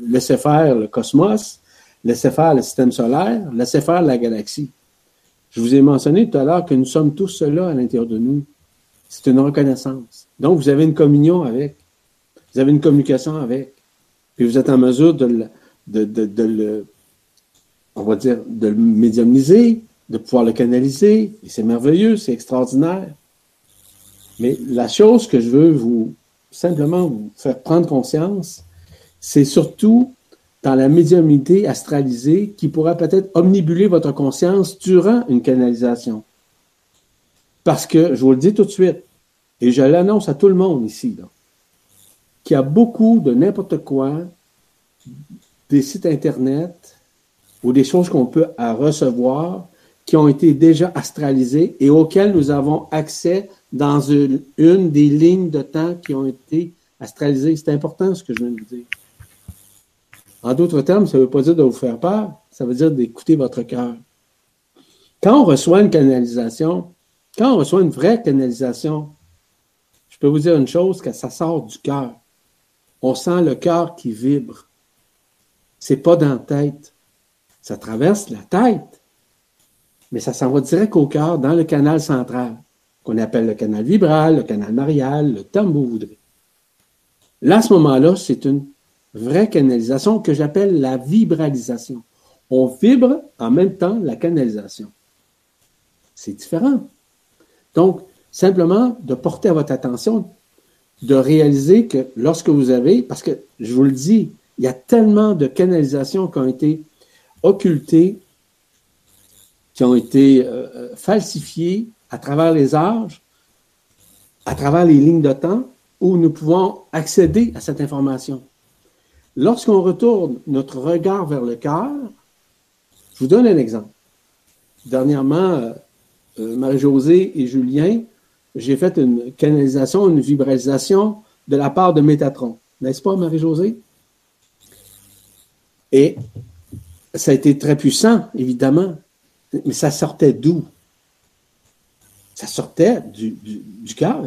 laissez faire le cosmos, laissez faire le système solaire, laissez faire la galaxie. Je vous ai mentionné tout à l'heure que nous sommes tous cela à l'intérieur de nous. C'est une reconnaissance. Donc, vous avez une communion avec. Vous avez une communication avec. Puis vous êtes en mesure de de, de, de le on va dire, de le médiumniser, de pouvoir le canaliser. Et c'est merveilleux, c'est extraordinaire. Mais la chose que je veux vous simplement vous faire prendre conscience, c'est surtout dans la médiumnité astralisée qui pourra peut-être omnibuler votre conscience durant une canalisation. Parce que, je vous le dis tout de suite, et je l'annonce à tout le monde ici, qu'il y a beaucoup de n'importe quoi, des sites Internet ou des choses qu'on peut recevoir qui ont été déjà astralisées et auxquelles nous avons accès dans une, des lignes de temps qui ont été astralisées. C'est important ce que je viens de vous dire. En d'autres termes, ça ne veut pas dire de vous faire peur, ça veut dire d'écouter votre cœur. Quand on reçoit une canalisation, quand on reçoit une vraie canalisation, je peux vous dire une chose, que ça sort du cœur. On sent le cœur qui vibre. C'est pas dans la tête. Ça traverse la tête, mais ça s'en va direct au cœur, dans le canal central, qu'on appelle le canal vibral, le canal marial, le terme vous voudrez. Là, à ce moment-là, c'est une vraie canalisation que j'appelle la vibralisation. on vibre en même temps la canalisation. C'est différent. Donc, simplement de porter à votre attention, de réaliser que lorsque vous avez, parce que je vous le dis, il y a tellement de canalisations qui ont été occultées, qui ont été euh, euh, falsifiées à travers les âges, à travers les lignes de temps, où nous pouvons accéder à cette information. Lorsqu'on retourne notre regard vers le cœur, je vous donne un exemple. Dernièrement, euh, Marie-Josée et Julien, j'ai fait une canalisation, une vibralisation de la part de Métatron. N'est-ce pas, Marie-Josée? Et ça a été très puissant, évidemment, mais ça sortait d'où? Ça sortait du, du, cœur.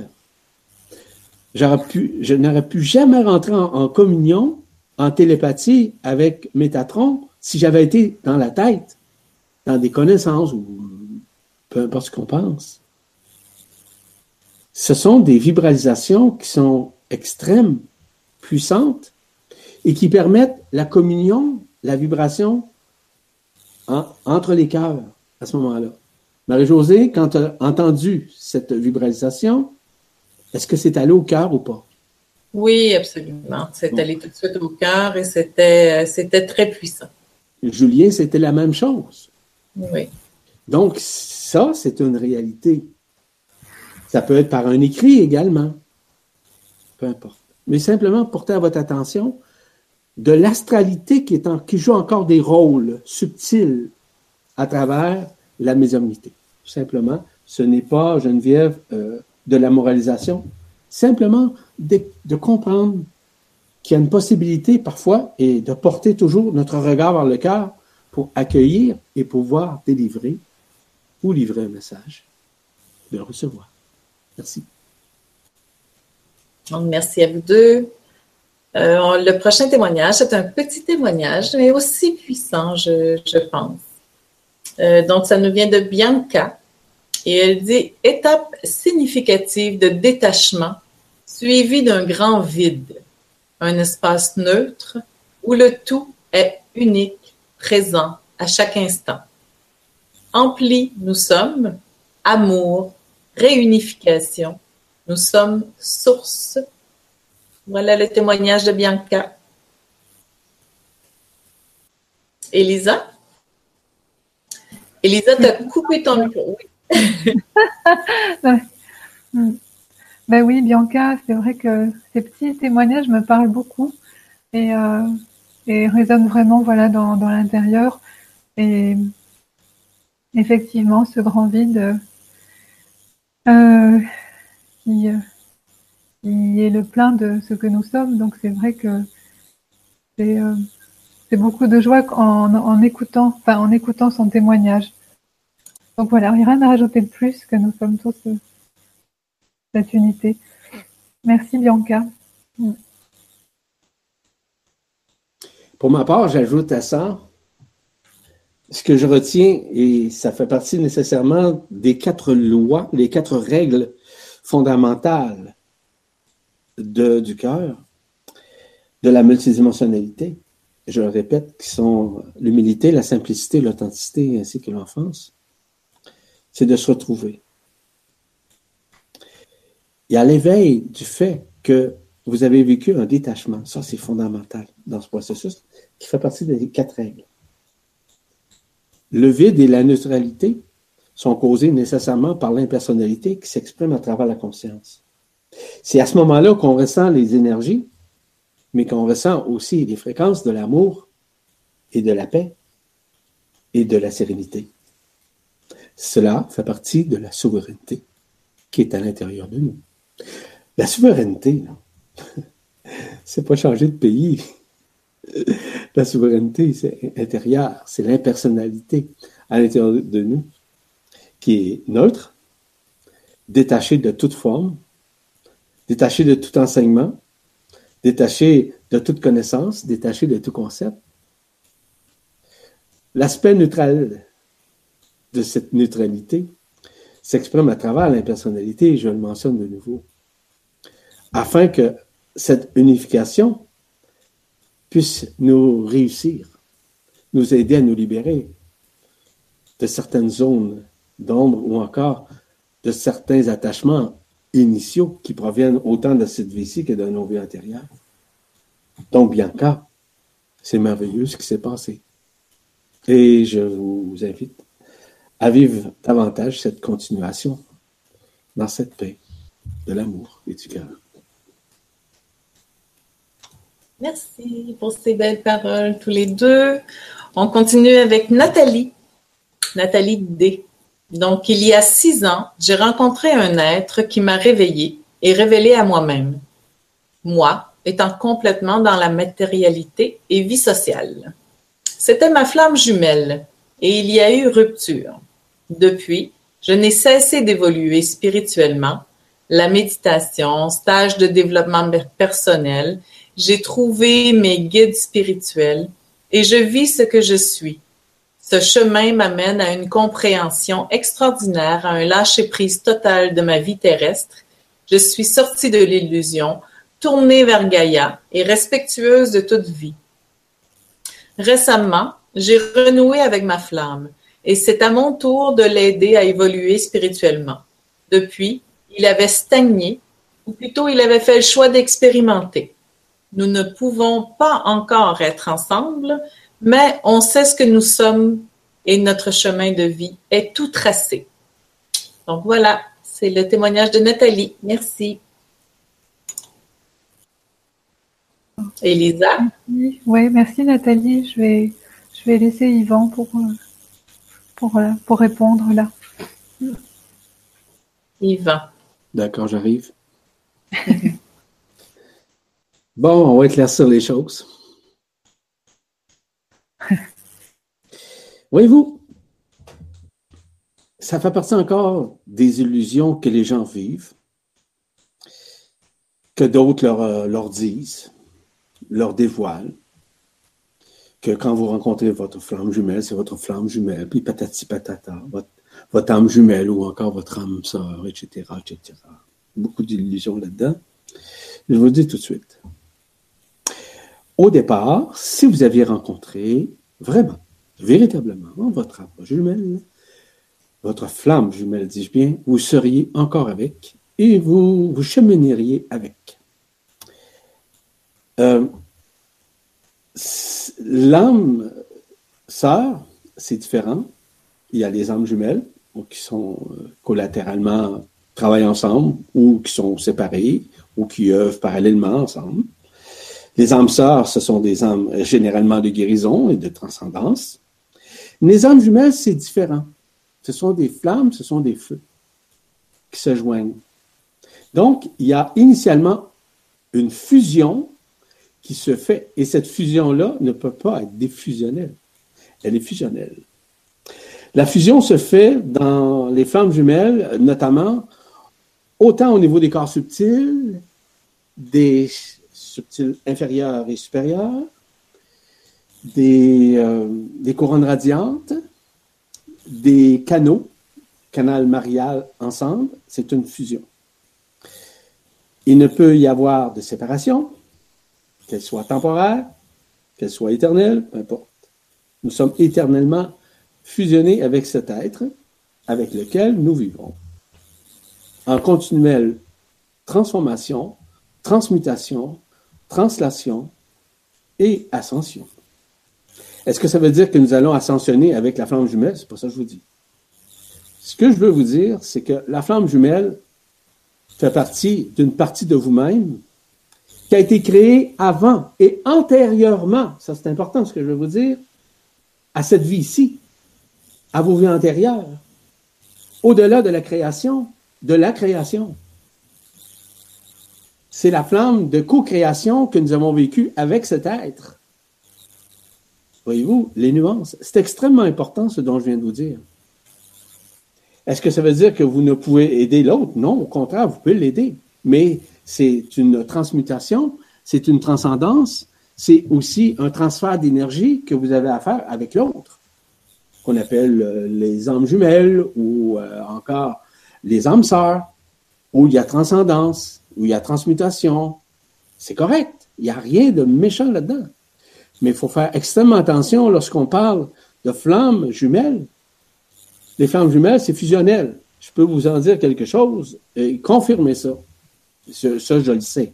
Je n'aurais pu jamais rentrer en, communion, en télépathie avec Métatron si j'avais été dans la tête, dans des connaissances ou peu importe ce qu'on pense. Ce sont des vibralisations qui sont extrêmes, puissantes, et qui permettent la communion, la vibration entre les cœurs à ce moment-là. Marie-Josée, quand tu as entendu cette vibralisation, est-ce que c'est allé au cœur ou pas? Oui, absolument. C'est allé tout de suite au cœur et c'était, c'était très puissant. Julien, c'était la même chose. Oui. Donc, ça, c'est une réalité. Ça peut être par un écrit également. Peu importe. Mais simplement porter à votre attention de l'astralité qui, qui joue encore des rôles subtils à travers la médiumnité. Simplement, ce n'est pas, Geneviève, euh, de la moralisation. Simplement de, comprendre qu'il y a une possibilité parfois et de porter toujours notre regard vers le cœur pour accueillir et pouvoir délivrer ou livrer un message, de le recevoir. Merci. merci à vous deux. Euh, le prochain témoignage, c'est un petit témoignage, mais aussi puissant, je, pense. Euh, donc, ça nous vient de Bianca. Et elle dit étape significative de détachement suivie d'un grand vide, un espace neutre où le tout est unique, présent à chaque instant. Empli nous sommes, amour, réunification, nous sommes source voilà le témoignage de Bianca. Elisa? Elisa, tu as coupé ton micro. ben oui, Bianca, c'est vrai que ces petits témoignages me parlent beaucoup et, euh, résonnent vraiment voilà, dans, l'intérieur. Et effectivement, ce grand vide euh, qui, qui est le plein de ce que nous sommes. Donc c'est vrai que c'est euh, beaucoup de joie en, en, écoutant, enfin en écoutant son témoignage. Donc voilà, rien à rajouter de plus que nous sommes tous euh, cette unité. Merci Bianca. Pour ma part, j'ajoute à ça ce que je retiens, et ça fait partie nécessairement des quatre lois, les quatre règles fondamentales du cœur, de la multidimensionnalité, je le répète, qui sont l'humilité, la simplicité, l'authenticité ainsi que l'enfance, c'est de se retrouver. Il y a l'éveil du fait que vous avez vécu un détachement. Ça, c'est fondamental dans ce processus qui fait partie des quatre règles. Le vide et la neutralité sont causés nécessairement par l'impersonnalité qui s'exprime à travers la conscience. C'est à ce moment-là qu'on ressent les énergies, mais qu'on ressent aussi les fréquences de l'amour et de la paix et de la sérénité. Cela fait partie de la souveraineté qui est à l'intérieur de nous. La souveraineté, c'est pas changer de pays. La souveraineté, c'est intérieur, c'est l'impersonnalité à l'intérieur de nous qui est neutre, détachée de toute forme, détaché de tout enseignement, détaché de toute connaissance, détaché de tout concept. L'aspect neutral de cette neutralité s'exprime à travers l'impersonnalité, et je le mentionne de nouveau, afin que cette unification puisse nous réussir. nous aider à nous libérer de certaines zones d'ombre ou encore de certains attachements initiaux qui proviennent autant de cette vie-ci que de nos vies antérieures. Donc, Bianca, c'est merveilleux ce qui s'est passé. Et je vous invite à vivre davantage cette continuation dans cette paix de l'amour et du cœur. Merci pour ces belles paroles tous les deux. On continue avec Nathalie. Nathalie D. Donc, il y a six ans, j'ai rencontré un être qui m'a réveillé et révélé à moi-même. Moi, étant complètement dans la matérialité et vie sociale. C'était ma flamme jumelle et il y a eu rupture. Depuis, je n'ai cessé d'évoluer spirituellement. La méditation, stage de développement personnel, j'ai trouvé mes guides spirituels et je vis ce que je suis. Ce chemin m'amène à une compréhension extraordinaire, à un lâcher-prise total de ma vie terrestre. Je suis sortie de l'illusion, tournée vers Gaïa et respectueuse de toute vie. Récemment, j'ai renoué avec ma flamme et c'est à mon tour de l'aider à évoluer spirituellement. Depuis, il avait stagné, ou plutôt il avait fait le choix d'expérimenter. Nous ne pouvons pas encore être ensemble, mais on sait ce que nous sommes et notre chemin de vie est tout tracé. Donc voilà, c'est le témoignage de Nathalie. Merci. Elisa? Oui, merci Nathalie. Je vais, je vais laisser Yvan pour, pour, euh, pour répondre là. Yvan. D'accord, j'arrive. bon, on va éclaircir les choses. Voyez-vous, ça fait partie encore des illusions que les gens vivent, que d'autres leur, euh, leur disent leur dévoile que quand vous rencontrez votre flamme jumelle, c'est votre flamme jumelle, puis patati patata, votre, âme jumelle ou encore votre âme sœur, etc., etc. Beaucoup d'illusions là-dedans. Je vous le dis tout de suite. Au départ, si vous aviez rencontré vraiment, véritablement, votre âme jumelle, votre flamme jumelle, dis-je bien, vous seriez encore avec et vous, vous chemineriez avec. Euh, l'âme sœur, c'est différent. Il y a les âmes jumelles qui sont euh, collatéralement travaillent ensemble ou qui sont séparées ou qui œuvrent parallèlement ensemble. Les âmes sœurs, ce sont des âmes euh, généralement de guérison et de transcendance. Les âmes jumelles, c'est différent. Ce sont des flammes, ce sont des feux qui se joignent. Donc, il y a initialement une fusion qui se fait. Et cette fusion-là ne peut pas être défusionnelle. Elle est fusionnelle. La fusion se fait dans les flammes jumelles, notamment autant au niveau des corps subtils, des subtils inférieurs et supérieurs, des, euh, des couronnes radiantes, des canaux, canal marial ensemble, c'est une fusion. Il ne peut y avoir de séparation, qu'elle soit temporaire, qu'elle soit éternelle, peu importe. Nous sommes éternellement fusionnés avec cet être avec lequel nous vivons. En continuelle transformation, transmutation, translation et ascension. Est-ce que ça veut dire que nous allons ascensionner avec la flamme jumelle? C'est pas ça que je vous dis. Ce que je veux vous dire, c'est que la flamme jumelle fait partie d'une partie de vous-même qui a été créé avant et antérieurement, ça c'est important ce que je veux vous dire, à cette vie-ci, à vos vies antérieures, au-delà de la création, de la création. C'est la flamme de co-création que nous avons vécue avec cet être. Voyez-vous, les nuances. C'est extrêmement important ce dont je viens de vous dire. Est-ce que ça veut dire que vous ne pouvez aider l'autre? Non, au contraire, vous pouvez l'aider. Mais c'est une transmutation, c'est une transcendance, c'est aussi un transfert d'énergie que vous avez à faire avec l'autre, qu'on appelle euh, les âmes jumelles ou euh, encore les âmes sœurs, où il y a transcendance, où il y a transmutation. C'est correct. Il n'y a rien de méchant là-dedans. Mais il faut faire extrêmement attention lorsqu'on parle de flammes jumelles. Les flammes jumelles, c'est fusionnel. Je peux vous en dire quelque chose et confirmer ça. Ça, je le sais.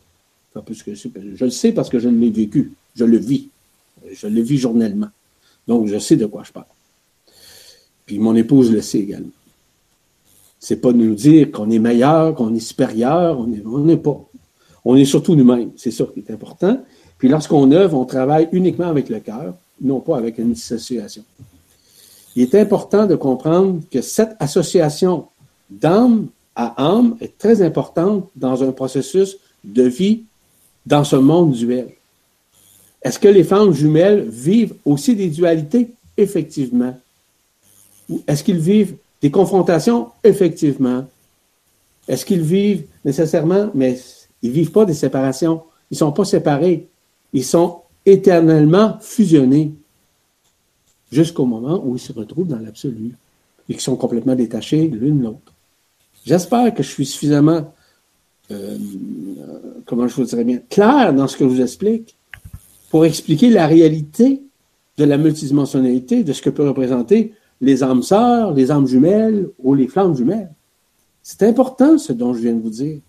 je le sais parce que je l'ai vécu. Je le vis. Je le vis journellement. Donc, je sais de quoi je parle. Puis mon épouse le sait également. C'est pas de nous dire qu'on est meilleur, qu'on est supérieur. On n'est pas. On est surtout nous-mêmes. C'est ça qui est important. Puis lorsqu'on œuvre, on travaille uniquement avec le cœur, non pas avec une dissociation. Il est important de comprendre que cette association d'âme à âme est très importante dans un processus de vie dans ce monde duel. Est-ce que les femmes jumelles vivent aussi des dualités? Effectivement. Est-ce qu'ils vivent des confrontations? Effectivement. Est-ce qu'ils vivent nécessairement, mais ils ne vivent pas des séparations. Ils ne sont pas séparés. Ils sont éternellement fusionnés jusqu'au moment où ils se retrouvent dans l'absolu et qu'ils sont complètement détachés l'une l'autre. J'espère que je suis suffisamment, euh, comment je vous dirais bien, clair dans ce que je vous explique pour expliquer la réalité de la multidimensionnalité, de ce que peut représenter les âmes sœurs, les âmes jumelles ou les flammes jumelles. C'est important ce dont je viens de vous dire.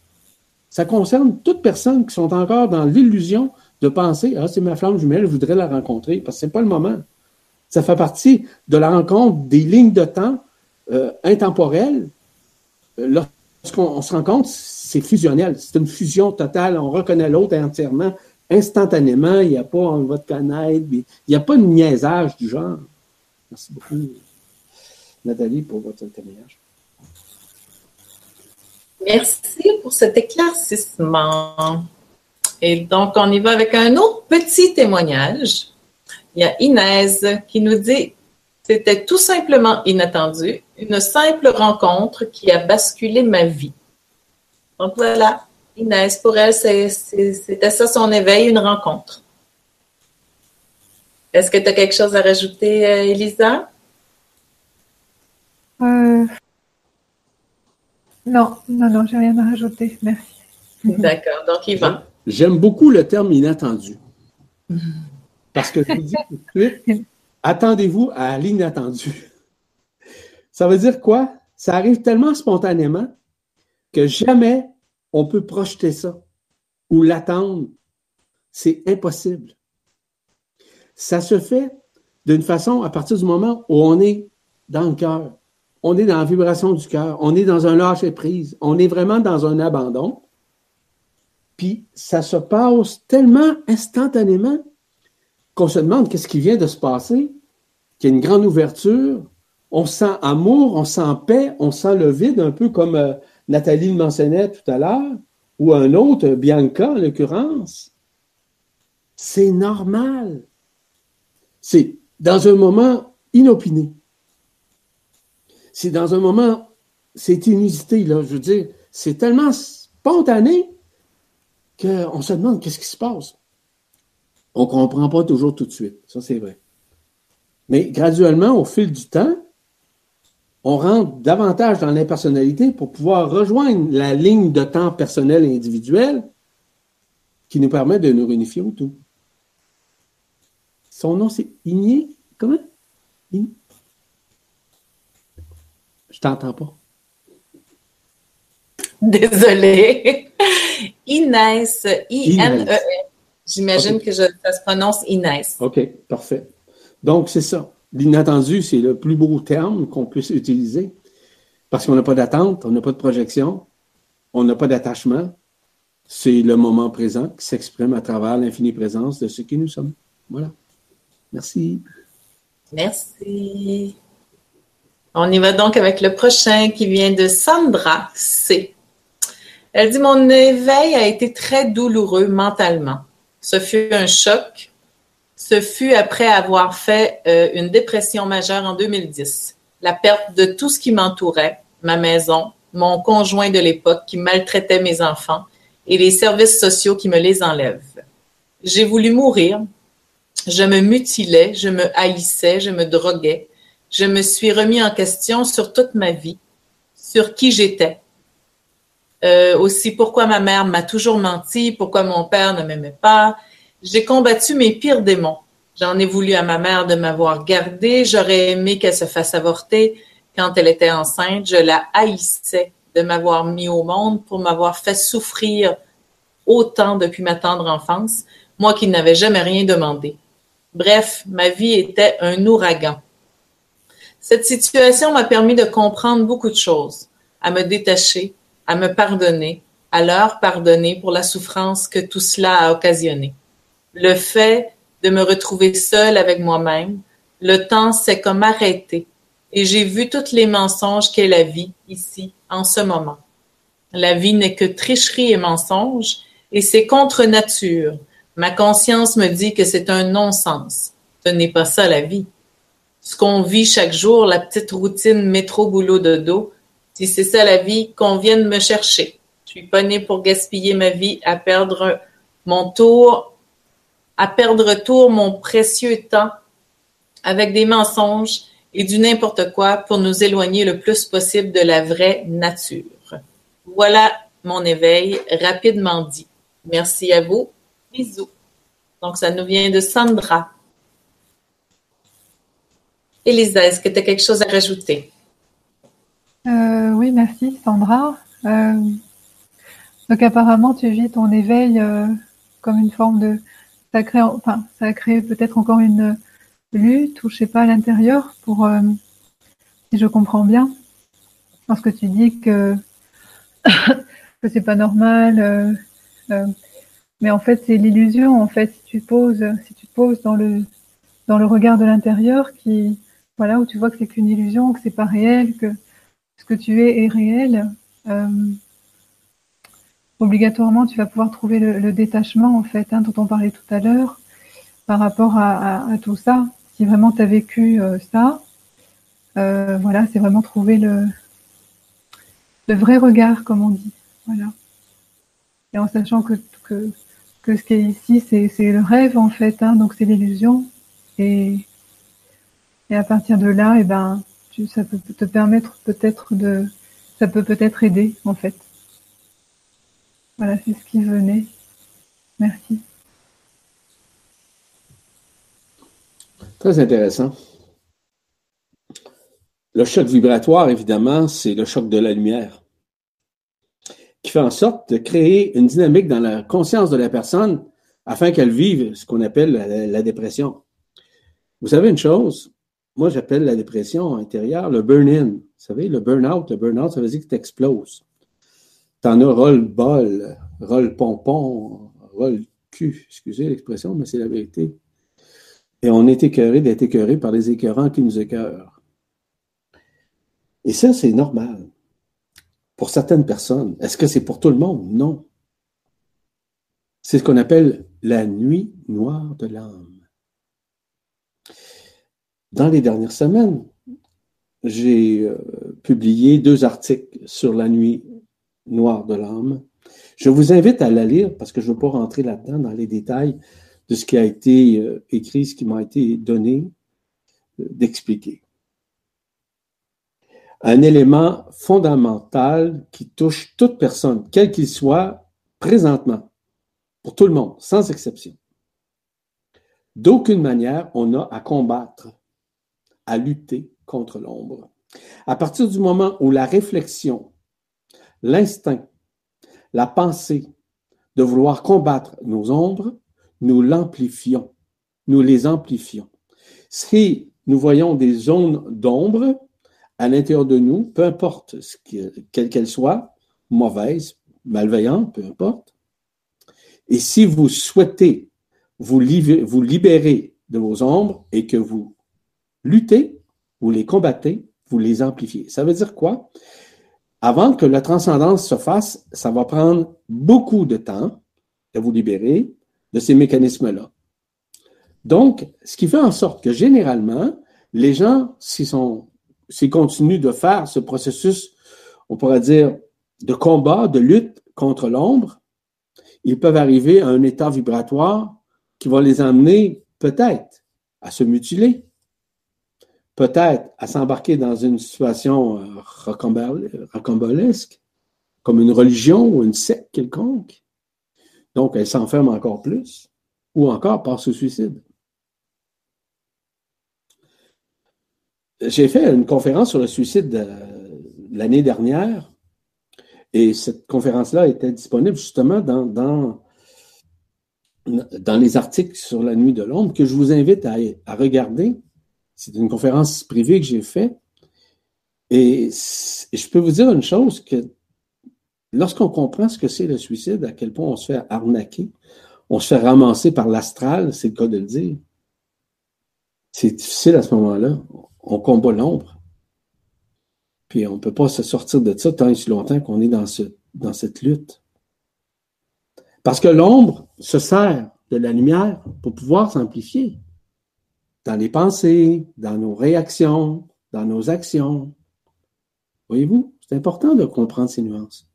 Ça concerne toute personne qui sont encore dans l'illusion de penser Ah, c'est ma flamme jumelle, je voudrais la rencontrer, parce que ce n'est pas le moment. Ça fait partie de la rencontre des lignes de temps euh, intemporelles. Lorsqu'on se rencontre, c'est fusionnel, c'est une fusion totale, on reconnaît l'autre entièrement, instantanément, il n'y a pas on va te connaître, il n'y a pas de niaisage du genre. Merci beaucoup, Nathalie, pour votre témoignage. Merci pour cet éclaircissement. Et donc, on y va avec un autre petit témoignage. Il y a Inès qui nous dit C'était tout simplement inattendu, une simple rencontre qui a basculé ma vie. Donc voilà, Inès, pour elle, c'était ça son éveil, une rencontre. Est-ce que tu as quelque chose à rajouter, euh, Elisa? Euh, non, non, non, j'ai rien à rajouter. Merci. D'accord. Donc, Yvan. J'aime beaucoup le terme inattendu. Parce que je vous dis tout de suite, attendez-vous à l'inattendu. Ça veut dire quoi? Ça arrive tellement spontanément que jamais on peut projeter ça ou l'attendre. C'est impossible. Ça se fait d'une façon à partir du moment où on est dans le cœur on est dans la vibration du cœur, on est dans un lâcher prise, on est vraiment dans un abandon. Puis ça se passe tellement instantanément qu'on se demande qu'est-ce qui vient de se passer, qu'il y a une grande ouverture, on sent amour, on sent paix, on sent le vide, un peu comme euh, Nathalie le mentionnait tout à l'heure, ou un autre, Bianca en l'occurrence. C'est normal. C'est dans un moment inopiné c'est dans un moment, c'est inusité, là, je veux dire, c'est tellement spontané qu'on se demande qu'est-ce qui se passe. On ne comprend pas toujours tout de suite, ça c'est vrai. Mais graduellement, au fil du temps, on rentre davantage dans l'impersonnalité pour pouvoir rejoindre la ligne de temps personnel et individuel qui nous permet de nous réunifier au tout. Son nom, c'est Igné. Comment? Igné. Je t'entends pas. Désolée. Inès, I-N-E-S. J'imagine que ça se prononce Inès. OK, parfait. Donc, c'est ça. L'inattendu, c'est le plus beau terme qu'on puisse utiliser parce qu'on n'a pas d'attente, on n'a pas de projection, on n'a pas d'attachement. C'est le moment présent qui s'exprime à travers l'infinie présence de ce qui nous sommes. Voilà. Merci. Merci. On y va donc avec le prochain qui vient de Sandra C. Elle dit Mon éveil a été très douloureux mentalement. Ce fut un choc. Ce fut après avoir fait euh, une dépression majeure en 2010. La perte de tout ce qui m'entourait, ma maison, mon conjoint de l'époque qui maltraitait mes enfants et les services sociaux qui me les enlèvent. J'ai voulu mourir. Je me mutilais, je me haïssais, je me droguais je me suis remis en question sur toute ma vie, sur qui j'étais. Euh, aussi pourquoi ma mère m'a toujours menti, pourquoi mon père ne m'aimait pas. J'ai combattu mes pires démons. J'en ai voulu à ma mère de m'avoir gardée. J'aurais aimé qu'elle se fasse avorter. Quand elle était enceinte, je la haïssais de m'avoir mis au monde pour m'avoir fait souffrir autant depuis ma tendre enfance, moi qui n'avais jamais rien demandé. Bref, ma vie était un ouragan. Cette situation m'a permis de comprendre beaucoup de choses, à me détacher, à me pardonner, à leur pardonner pour la souffrance que tout cela a occasionné. Le fait de me retrouver seule avec moi-même, le temps s'est comme arrêté et j'ai vu tous les mensonges qu'est la vie ici, en ce moment. La vie n'est que tricherie et mensonge et c'est contre nature. Ma conscience me dit que c'est un non-sens. Ce n'est pas ça la vie. Ce qu'on vit chaque jour, la petite routine métro boulot dodo, si c'est ça la vie, qu'on vienne me chercher. Je suis pas née pour gaspiller ma vie à perdre mon tour, à perdre tour mon précieux temps avec des mensonges et du n'importe quoi pour nous éloigner le plus possible de la vraie nature. Voilà mon éveil rapidement dit. Merci à vous. Bisous. Donc, ça nous vient de Sandra. Elisa, est-ce que tu as quelque chose à rajouter? Euh, oui, merci Sandra. Euh, donc apparemment, tu vis ton éveil euh, comme une forme de... Ça crée, enfin, ça a créé peut-être encore une lutte ou je sais pas à l'intérieur pour, si je comprends bien, parce que tu dis que que c'est pas normal, euh, mais en fait, c'est l'illusion. En fait, si tu poses, si tu poses dans le dans le regard de l'intérieur, qui voilà où tu vois que c'est qu'une illusion, que c'est pas réel, que ce que tu es est réel. Euh, obligatoirement, tu vas pouvoir trouver le, détachement en fait, hein, dont on parlait tout à l'heure, par rapport à, tout ça. Si vraiment tu as vécu euh, ça, voilà, c'est vraiment trouver le le vrai regard, comme on dit. Voilà et en sachant que, que, que ce qui est ici, c'est le rêve en fait, hein, donc c'est l'illusion. Et, et à partir de là, et eh ben, tu, ça peut te permettre peut-être de, ça peut peut-être aider en fait. Voilà, c'est ce qui venait. Merci. Très intéressant. Le choc vibratoire, évidemment, c'est le choc de la lumière qui fait en sorte de créer une dynamique dans la conscience de la personne afin qu'elle vive ce qu'on appelle la, dépression. Vous savez une chose, moi j'appelle la dépression intérieure le burn-in. Vous savez, le burn-out, le burn-out, ça veut dire que tu exploses. Tu en as roll-bol, roll-pompon, roll-cul, excusez l'expression, mais c'est la vérité. Et on est écœuré d'être écœuré par les écœurants qui nous écœurent. Et ça, c'est normal pour certaines personnes. Est-ce que c'est pour tout le monde? Non. C'est ce qu'on appelle la nuit noire de l'âme. Dans les dernières semaines, j'ai euh, publié deux articles sur la nuit noire de l'âme. Je vous invite à la lire parce que je ne veux pas rentrer là-dedans dans les détails de ce qui a été euh, écrit, ce qui m'a été donné euh, d'expliquer un élément fondamental qui touche toute personne, quel qu'il soit, présentement, pour tout le monde, sans exception. D'aucune manière, on a à combattre, à lutter contre l'ombre. À partir du moment où la réflexion, l'instinct, la pensée de vouloir combattre nos ombres, nous l'amplifions, nous les amplifions. Si nous voyons des zones d'ombre, à l'intérieur de nous, peu importe quelle qu'elle soit, mauvaise, malveillante, peu importe. Et si vous souhaitez vous, vous libérer de vos ombres et que vous luttez, vous les combattez, vous les amplifiez. Ça veut dire quoi? Avant que la transcendance se fasse, ça va prendre beaucoup de temps de vous libérer de ces mécanismes-là. Donc, ce qui fait en sorte que généralement, les gens, s'ils sont s'ils continuent de faire ce processus, on pourrait dire, de combat, de lutte contre l'ombre, ils peuvent arriver à un état vibratoire qui va les amener peut-être à se mutiler, peut-être à s'embarquer dans une situation euh, rocambolesque, comme une religion ou une secte quelconque. Donc, elle s'enferme encore plus, ou encore par ce suicide. j'ai fait une conférence sur le suicide l'année dernière et cette conférence-là était disponible justement dans, dans, les articles sur la nuit de l'ombre que je vous invite à regarder. C'est une conférence privée que j'ai faite. Et, je peux vous dire une chose, que lorsqu'on comprend ce que c'est le suicide, à quel point on se fait arnaquer, on se fait ramasser par l'astral, c'est le cas de le dire. C'est difficile à ce moment-là. On combat l'ombre. Puis on ne peut pas se sortir de ça tant et si longtemps qu'on est dans cette lutte. Parce que l'ombre se sert de la lumière pour pouvoir s'amplifier dans les pensées, dans nos réactions, dans nos actions. Voyez-vous, c'est important de comprendre ces nuances.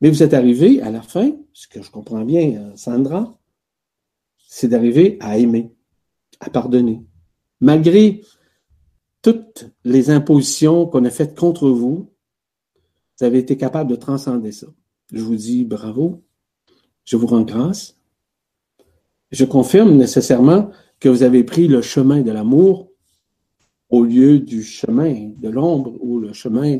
Mais vous êtes arrivé à la fin, ce que je comprends bien, euh, Sandra, c'est d'arriver à aimer, à pardonner. Malgré toutes les impositions qu'on a faites contre vous, vous avez été capable de transcender ça. Je vous dis bravo, je vous rends grâce. Je confirme nécessairement que vous avez pris le chemin de l'amour au lieu du chemin de l'ombre ou le chemin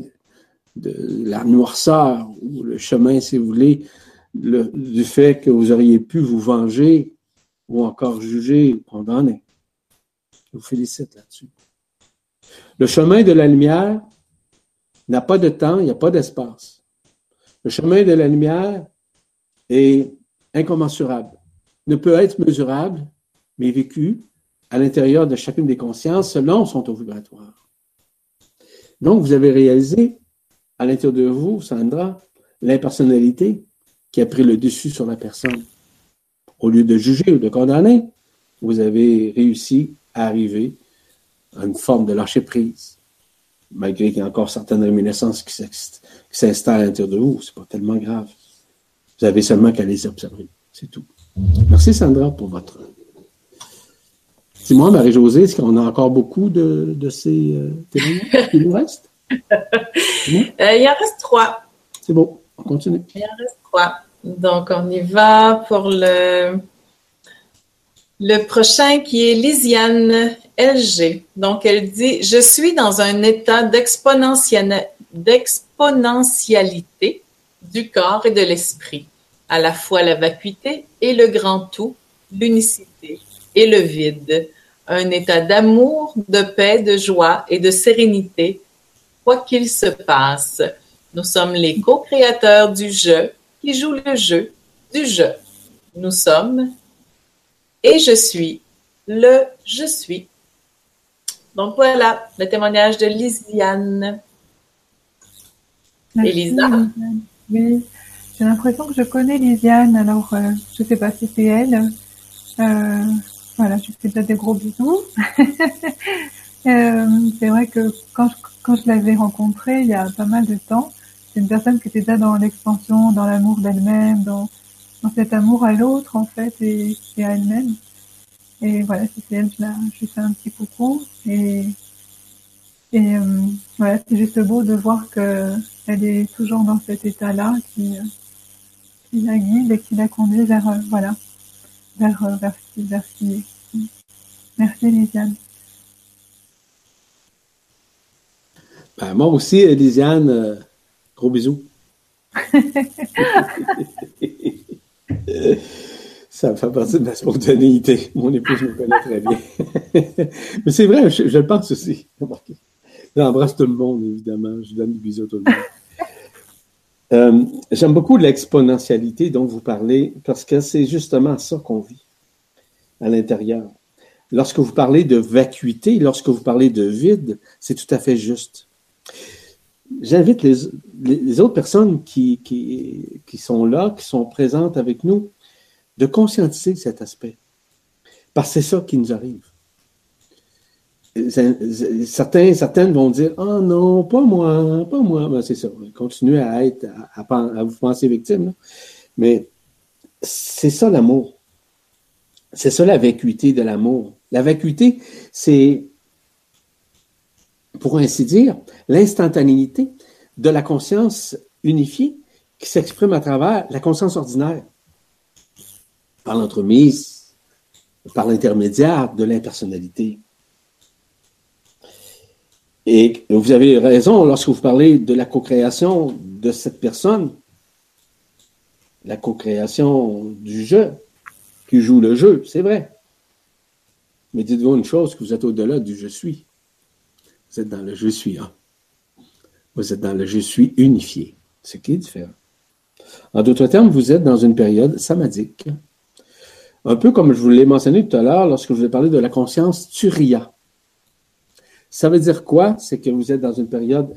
de la noirceur ou le chemin, si vous voulez, du fait que vous auriez pu vous venger ou encore juger ou condamner. Je vous félicite là-dessus. Le chemin de la lumière n'a pas de temps, il n'y a pas d'espace. Le chemin de la lumière est incommensurable, ne peut être mesurable, mais vécu à l'intérieur de chacune des consciences selon son taux vibratoire. Donc, vous avez réalisé à l'intérieur de vous, Sandra, l'impersonnalité qui a pris le dessus sur la personne. Au lieu de juger ou de condamner, vous avez réussi à arriver à une forme de lâcher prise, malgré qu'il y a encore certaines réminiscences qui s'installent à l'intérieur de vous. C'est pas tellement grave. Vous avez seulement qu'à les observer. C'est tout. Merci Sandra pour votre. Dis-moi, Marie-Josée, est-ce qu'on a encore beaucoup de, de ces euh, témoignages qui nous restent? Euh, il en reste trois. C'est bon, on continue. Il en reste trois. Donc, on y va pour le, le prochain qui est Lisiane LG. Donc, elle dit Je suis dans un état d'exponentialité du corps et de l'esprit, à la fois la vacuité et le grand tout, l'unicité et le vide, un état d'amour, de paix, de joie et de sérénité quoi qu'il se passe. Nous sommes les co-créateurs du jeu qui joue le jeu du jeu. Nous sommes et je suis le je suis. Donc voilà, le témoignage de Lisiane. Elisa. Oui, j'ai l'impression que je connais Lisiane, alors euh, je ne sais pas si c'est elle. Euh, voilà, je fais déjà des gros bisous. Euh, c'est vrai que quand je quand je l'avais rencontrée il y a pas mal de temps, c'est une personne qui était déjà dans l'expansion, dans l'amour d'elle-même, dans, dans cet amour à l'autre en fait et, à elle-même. Et voilà, c'était elle, je, la, je fais un petit coucou et et euh, voilà, c'est juste beau de voir que elle est toujours dans cet état-là qui, qui la guide et qui la conduit vers euh, voilà vers vers, vers, vers Merci Lisiane. Ben, moi aussi, Lisiane, euh, gros bisous. Ça fait partie de ma spontanéité. Mon épouse me connaît très bien. Mais c'est vrai, je, le pense aussi. J'embrasse tout le monde, évidemment. Je donne des bisous à tout le monde. Euh, j'aime beaucoup l'exponentialité dont vous parlez parce que c'est justement ça qu'on vit à l'intérieur. Lorsque vous parlez de vacuité, lorsque vous parlez de vide, c'est tout à fait juste. J'invite les, autres personnes qui, sont là, qui sont présentes avec nous, de conscientiser cet aspect. Parce que c'est ça qui nous arrive. Certains, certaines vont dire Ah non, pas moi, pas moi. Ben, c'est ça. Continuez à être, à, à, vous penser victime. Mais c'est ça l'amour. C'est ça la vacuité de l'amour. La vacuité, c'est pour ainsi dire, l'instantanéité de la conscience unifiée qui s'exprime à travers la conscience ordinaire, par l'entremise, par l'intermédiaire de l'impersonnalité. Et vous avez raison lorsque vous parlez de la co-création de cette personne, la co-création du jeu, qui joue le jeu, c'est vrai. Mais dites-vous une chose, que vous êtes au-delà du je suis. Vous êtes dans le je suis hein. Vous êtes dans le je suis unifié, ce qui est différent? En d'autres termes, vous êtes dans une période samadique. Un peu comme je vous l'ai mentionné tout à l'heure lorsque je vous ai parlé de la conscience turia. Ça veut dire quoi? C'est que vous êtes dans une période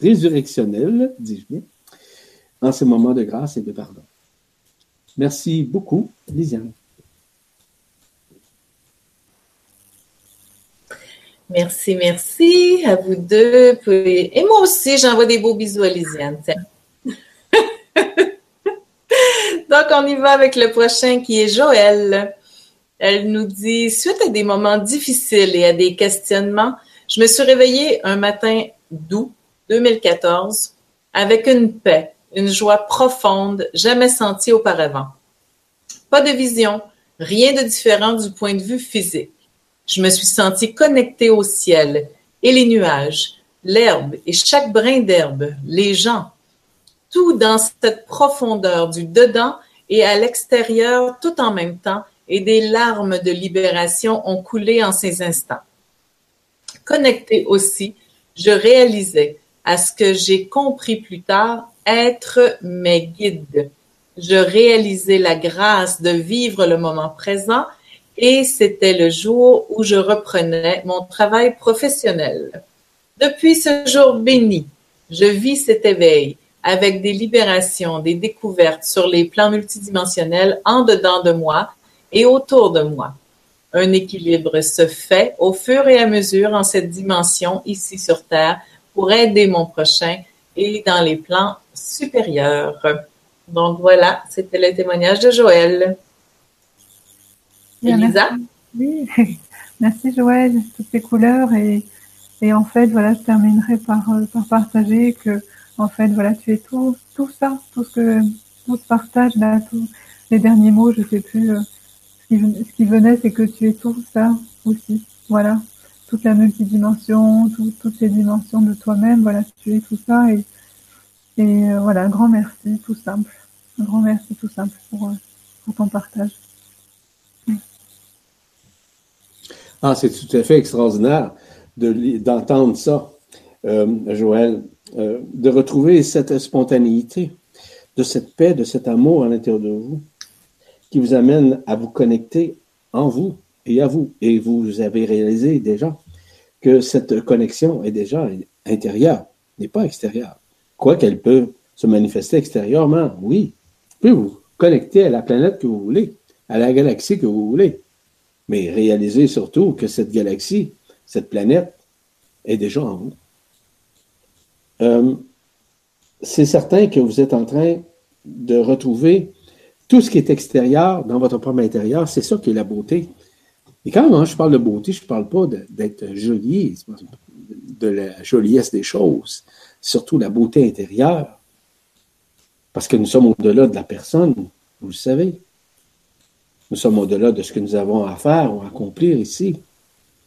résurrectionnelle, dis-je bien, en ce moment de grâce et de pardon. Merci beaucoup, Lisiane. Merci, merci à vous deux. Et moi aussi, j'envoie des beaux bisous à Lisiane. Donc, on y va avec le prochain qui est Joël. Elle nous dit, suite à des moments difficiles et à des questionnements, je me suis réveillée un matin d'août 2014 avec une paix, une joie profonde jamais sentie auparavant. Pas de vision, rien de différent du point de vue physique. Je me suis sentie connectée au ciel et les nuages, l'herbe et chaque brin d'herbe, les gens, tout dans cette profondeur du dedans et à l'extérieur tout en même temps, et des larmes de libération ont coulé en ces instants. Connecté aussi, je réalisais à ce que j'ai compris plus tard être mes guides. Je réalisais la grâce de vivre le moment présent et c'était le jour où je reprenais mon travail professionnel. Depuis ce jour béni, je vis cet éveil avec des libérations, des découvertes sur les plans multidimensionnels en dedans de moi et autour de moi. Un équilibre se fait au fur et à mesure en cette dimension ici sur Terre pour aider mon prochain et dans les plans supérieurs. Donc voilà, c'était le témoignage de Joël. Elisa? Oui, merci Joël, toutes ces couleurs et, et en fait, voilà, je terminerai par, euh, par partager que en fait, voilà, tu es tout, tout ça, tout ce que, tout ce partage là, tous les derniers mots, je sais plus, euh, ce, qui, ce qui venait, c'est que tu es tout ça aussi. Voilà, toute la multidimension, tout, toutes les dimensions de toi-même, voilà, tu es tout ça et, et euh, voilà, grand merci, tout simple. Un grand merci, tout simple pour, euh, pour ton partage. Ah, c'est tout à fait extraordinaire d'entendre ça, euh, Joël. Euh, de retrouver cette spontanéité, de cette paix, de cet amour à l'intérieur de vous, qui vous amène à vous connecter en vous et à vous. Et vous avez réalisé déjà que cette connexion est déjà intérieure, n'est pas extérieure. Quoi qu'elle peut se manifester extérieurement, oui. Vous pouvez vous connecter à la planète que vous voulez, à la galaxie que vous voulez. Mais réalisez surtout que cette galaxie, cette planète, est déjà en vous. Euh, c'est certain que vous êtes en train de retrouver tout ce qui est extérieur dans votre propre intérieur. C'est ça qui est la beauté. Et quand je parle de beauté, je ne parle pas d'être joli, de la joliesse des choses, surtout la beauté intérieure. Parce que nous sommes au-delà de la personne, vous le savez. Nous sommes au-delà de ce que nous avons à faire ou à accomplir ici.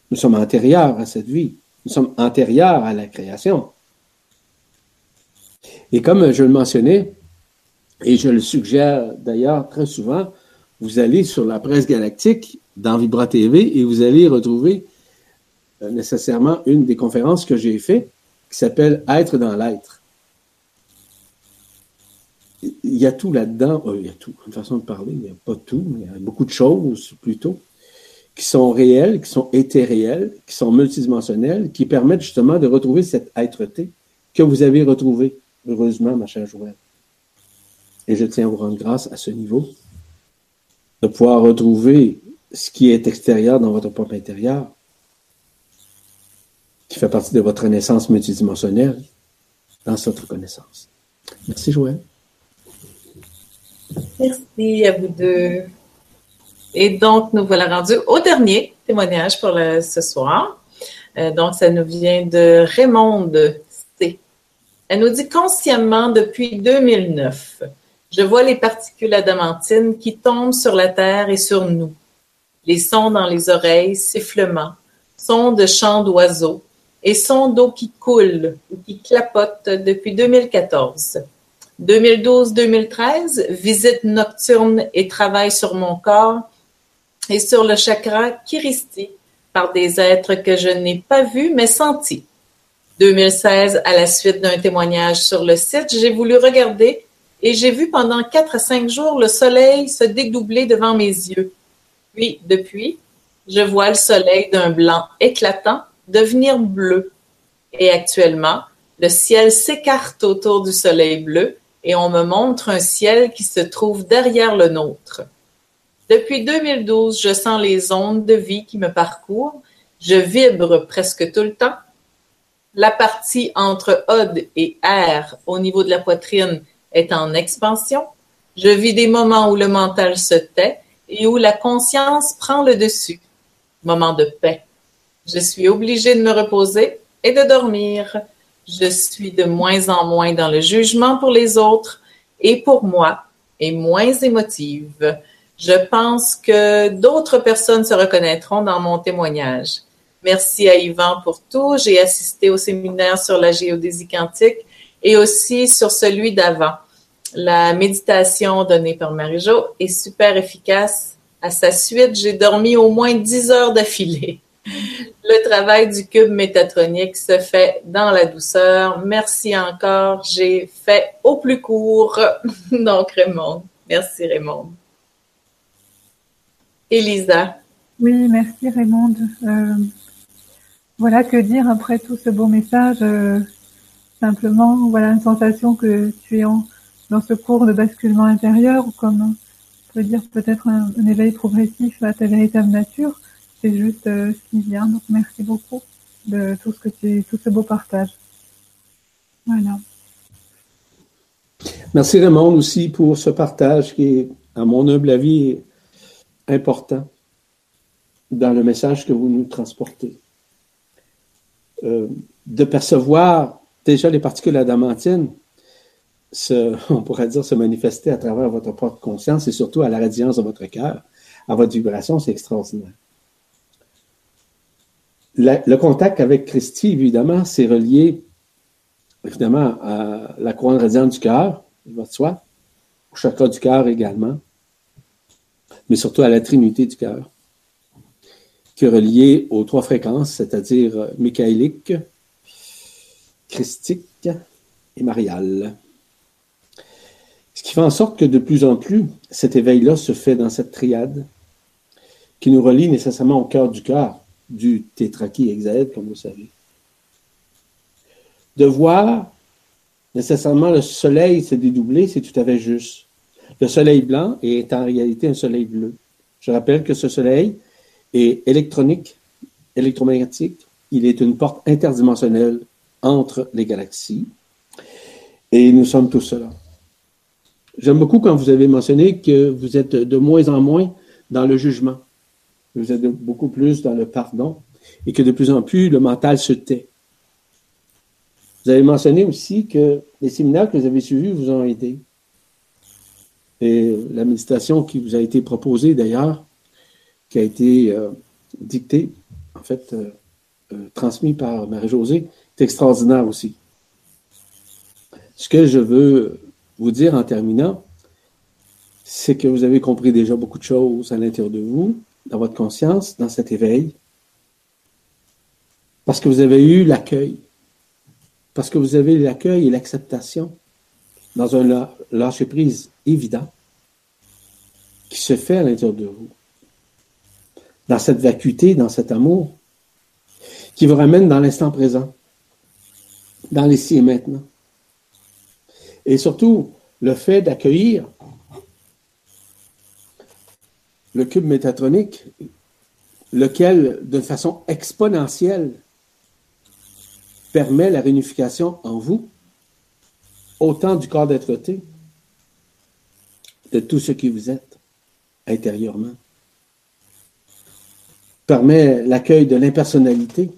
Nous sommes antérieurs à cette vie. Nous sommes antérieurs à la création. Et comme je le mentionnais, et je le suggère d'ailleurs très souvent, vous allez sur la presse galactique dans Vibra TV et vous allez retrouver euh, nécessairement une des conférences que j'ai faites qui s'appelle Être dans l'être. Il y a tout là-dedans, euh, il y a tout, une façon de parler, il n'y a pas tout, mais il y a beaucoup de choses plutôt qui sont réelles, qui sont éthéréelles, qui sont multidimensionnelles, qui permettent justement de retrouver cette être-té que vous avez retrouvé heureusement, ma chère Joël. Et je tiens à vous rendre grâce à ce niveau, de pouvoir retrouver ce qui est extérieur dans votre propre intérieur, qui fait partie de votre naissance multidimensionnelle, dans cette connaissance. Merci, Joël. Merci à vous deux. Et donc, nous voilà rendus au dernier témoignage pour ce soir. Euh, donc, ça nous vient de Raymond elle nous dit consciemment depuis 2009, je vois les particules adamantines qui tombent sur la terre et sur nous. Les sons dans les oreilles, sifflements, sons de chants d'oiseaux, et son dos qui coule ou qui clapote depuis 2014. 2012-2013, visite nocturne et travail sur mon corps et sur le chakra Kiristi par des êtres que je n'ai pas vus mais sentis. 2016, à la suite d'un témoignage sur le site, j'ai voulu regarder et j'ai vu pendant quatre à cinq jours le soleil se dédoubler devant mes yeux. Puis, depuis, je vois le soleil d'un blanc éclatant devenir bleu. Et actuellement, le ciel s'écarte autour du soleil bleu et on me montre un ciel qui se trouve derrière le nôtre. Depuis 2012, je sens les ondes de vie qui me parcourent. Je vibre presque tout le temps. La partie entre Od et R au niveau de la poitrine est en expansion. Je vis des moments où le mental se tait et où la conscience prend le dessus. Moment de paix. Je suis obligée de me reposer et de dormir. Je suis de moins en moins dans le jugement pour les autres et pour moi et moins émotive. Je pense que d'autres personnes se reconnaîtront dans mon témoignage. Merci à Yvan pour tout. J'ai assisté au séminaire sur la géodésie quantique et aussi sur celui d'avant. La méditation donnée par Marie-Jo est super efficace. À sa suite, j'ai dormi au moins 10 heures d'affilée. Le travail du cube métatronique se fait dans la douceur. Merci encore. J'ai fait au plus court. Donc, Raymond. Merci, Raymond. Elisa. Oui, merci, Raymond. Euh, voilà, que dire après tout ce beau message euh, Simplement, voilà une sensation que tu es en, dans ce cours de basculement intérieur, comme on peut dire peut-être un, éveil progressif à ta véritable nature. C'est juste euh, ce qui vient. Donc merci beaucoup de tout ce que tu, tout ce beau partage. Voilà. Merci Raymond aussi pour ce partage qui est, à mon humble avis, important dans le message que vous nous transportez. Euh, de percevoir déjà les particules adamantines, se, on pourrait dire, se manifester à travers votre propre conscience et surtout à la radiance de votre cœur, à votre vibration, c'est extraordinaire. Le contact avec Christy, évidemment, c'est relié évidemment à la couronne radiante du cœur, votre soi, au chakra du cœur également, mais surtout à la trinité du cœur, qui est reliée aux trois fréquences, c'est-à-dire michaélique, christique et mariale. Ce qui fait en sorte que de plus en plus, cet éveil-là se fait dans cette triade qui nous relie nécessairement au cœur du cœur, du tétraki-hexaèdre, comme vous savez. De voir nécessairement le soleil se dédoubler, c'est tout à fait juste. Le soleil blanc est en réalité un soleil bleu. Je rappelle que ce soleil est électronique, électromagnétique. Il est une porte interdimensionnelle entre les galaxies. Et nous sommes tous cela. J'aime beaucoup quand vous avez mentionné que vous êtes de moins en moins dans le jugement. Vous êtes beaucoup plus dans le pardon et que de plus en plus le mental se tait. Vous avez mentionné aussi que les séminaires que vous avez suivis vous ont aidé. Et la méditation qui vous a été proposée d'ailleurs, qui a été euh, dictée, en fait, euh, euh, transmise par Marie-Josée, est extraordinaire aussi. Ce que je veux vous dire en terminant, c'est que vous avez compris déjà beaucoup de choses à l'intérieur de vous, dans votre conscience, dans cet éveil, parce que vous avez eu l'accueil, parce que vous avez l'accueil et l'acceptation dans un lâcher-prise évident qui se fait à l'intérieur de vous, dans cette vacuité, dans cet amour, qui vous ramène dans l'instant présent, dans l'ici et maintenant. Et surtout, le fait d'accueillir le cube métatronique, lequel, de façon exponentielle, permet la réunification en vous, autant du corps d'être-té, de tout ce qui vous êtes intérieurement, permet l'accueil de l'impersonnalité,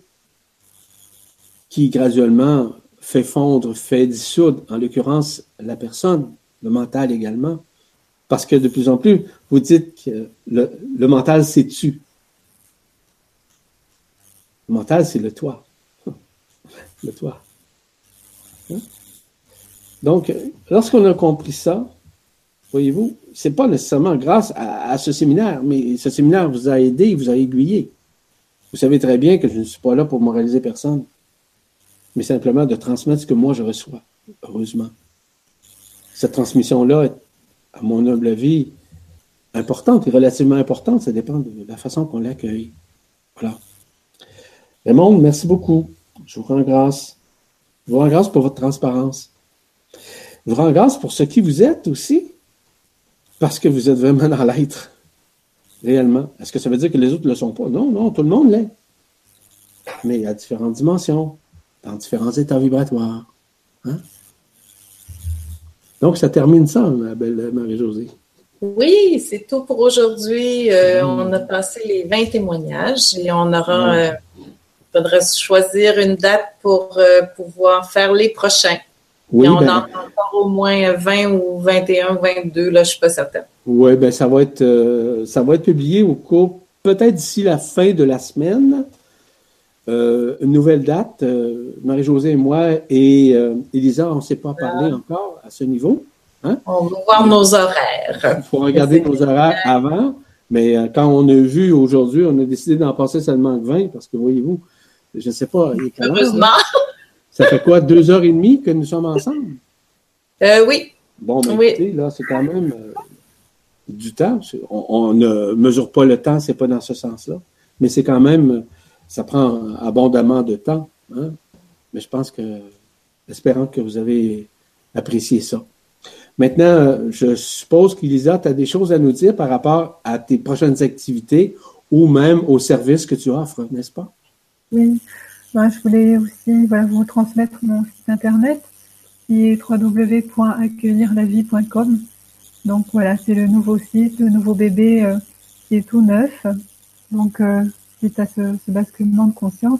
qui graduellement fait fondre, fait dissoudre, en l'occurrence, la personne, le mental également. Parce que de plus en plus, vous dites que le, mental, c'est tu. Le mental, c'est le toi. le toit. Hein? Donc, lorsqu'on a compris ça, voyez-vous, c'est pas nécessairement grâce à, ce séminaire, mais ce séminaire vous a aidé, vous a aiguillé. Vous savez très bien que je ne suis pas là pour moraliser personne, mais simplement de transmettre ce que moi je reçois, heureusement. Cette transmission-là est, à mon humble avis, importante et relativement importante. Ça dépend de la façon qu'on l'accueille. Voilà. Raymond, merci beaucoup. Je vous rends grâce. Je vous rends grâce pour votre transparence. Je vous rends grâce pour ce qui vous êtes aussi, parce que vous êtes vraiment dans l'être, réellement. Est-ce que ça veut dire que les autres ne le sont pas? Non, non, tout le monde l'est. Mais à différentes dimensions, dans différents états vibratoires. Hein? Donc, ça termine ça, ma belle Marie-Josée. Oui, c'est tout pour aujourd'hui. Euh. On a passé les 20 témoignages et on aura. Il euh, faudrait choisir une date pour euh, pouvoir faire les prochains. Oui, et on ben en a encore au moins 20 ou 21, 22, là, je ne suis pas certaine. Oui, ben ça va être ça va être publié au cours, peut-être d'ici la fin de la semaine. Une nouvelle date. Marie-Josée et moi et Elisa, on ne s'est pas parlé ah. encore à ce niveau. Hein? On va voir nos horaires. Il faut regarder nos horaires avant, mais euh, quand on a vu aujourd'hui, on a décidé d'en passer seulement 20 parce que voyez-vous, je ne sais pas, il est Heureusement. Ça fait quoi, deux heures et demie que nous sommes ensemble? Euh, oui. Bon, mais ben, écoutez, là, c'est quand même euh, du temps. On, ne mesure pas le temps, c'est pas dans ce sens-là. Mais c'est quand même, ça prend abondamment de temps. Hein? Mais je pense que, espérant que vous avez apprécié ça. Maintenant, je suppose qu'Elisa, tu as des choses à nous dire par rapport à tes prochaines activités ou même aux services que tu offres, n'est-ce pas? Oui, ben, je voulais aussi vous transmettre mon site internet qui est www.accueillirlavie.com. Donc voilà, c'est le nouveau site, le nouveau bébé euh, qui est tout neuf. Donc, euh, à ce, ce basculement de conscience,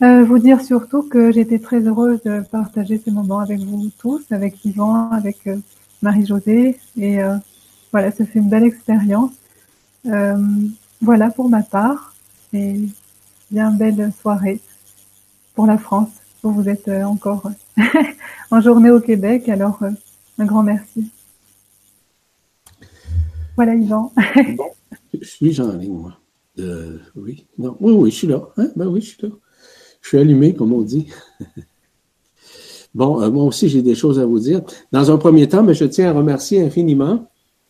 euh, vous dire surtout que j'étais très heureuse de partager ces moments avec vous tous, avec Yvan, avec euh, Marie-Josée. Et euh, voilà, ça fait une belle expérience. voilà pour ma part. Et bien belle soirée pour la France. Où vous êtes encore en journée au Québec. Alors, un grand merci. Voilà, Yvan. je suis Jean ligne, moi. Oui, non, oui, oui, je suis là. Hein? Ben oui, je suis là. Je suis allumé, comme on dit. bon, euh, moi aussi, j'ai des choses à vous dire. Dans un premier temps, mais je tiens à remercier infiniment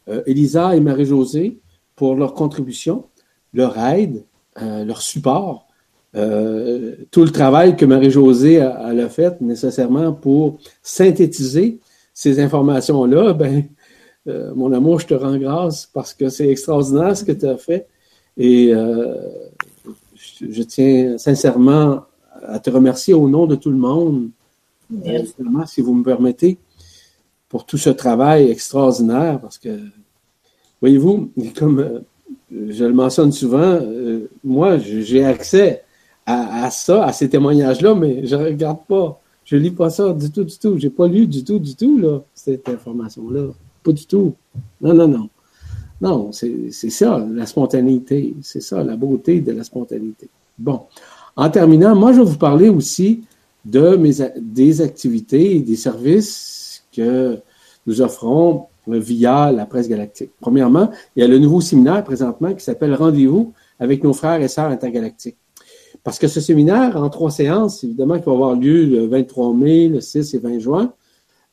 euh, Elisa et Marie-Josée pour leur contribution, leur aide, euh, leur support, tout le travail que Marie-Josée a, a, fait nécessairement pour synthétiser ces informations-là. Ben, mon amour, je te rends grâce parce que c'est extraordinaire ce que tu as fait. Et je tiens sincèrement à te remercier au nom de tout le monde, euh, si vous me permettez, pour tout ce travail extraordinaire, parce que, voyez-vous, comme euh, je le mentionne souvent, euh, moi, j'ai accès à, ça, à ces témoignages-là, mais je ne regarde pas, je ne lis pas ça du tout, du tout. Je n'ai pas lu du tout, du tout, là, cette information-là. Pas du tout. Non, non, non. Non, c'est ça, la spontanéité. C'est ça, la beauté de la spontanéité. Bon. En terminant, moi, je vais vous parler aussi de des activités et des services que nous offrons via la presse galactique. Premièrement, il y a le nouveau séminaire présentement qui s'appelle Rendez-vous avec nos frères et sœurs intergalactiques. Parce que ce séminaire, en trois séances, évidemment, qui va avoir lieu le 23 mai, le 6 et 20 juin,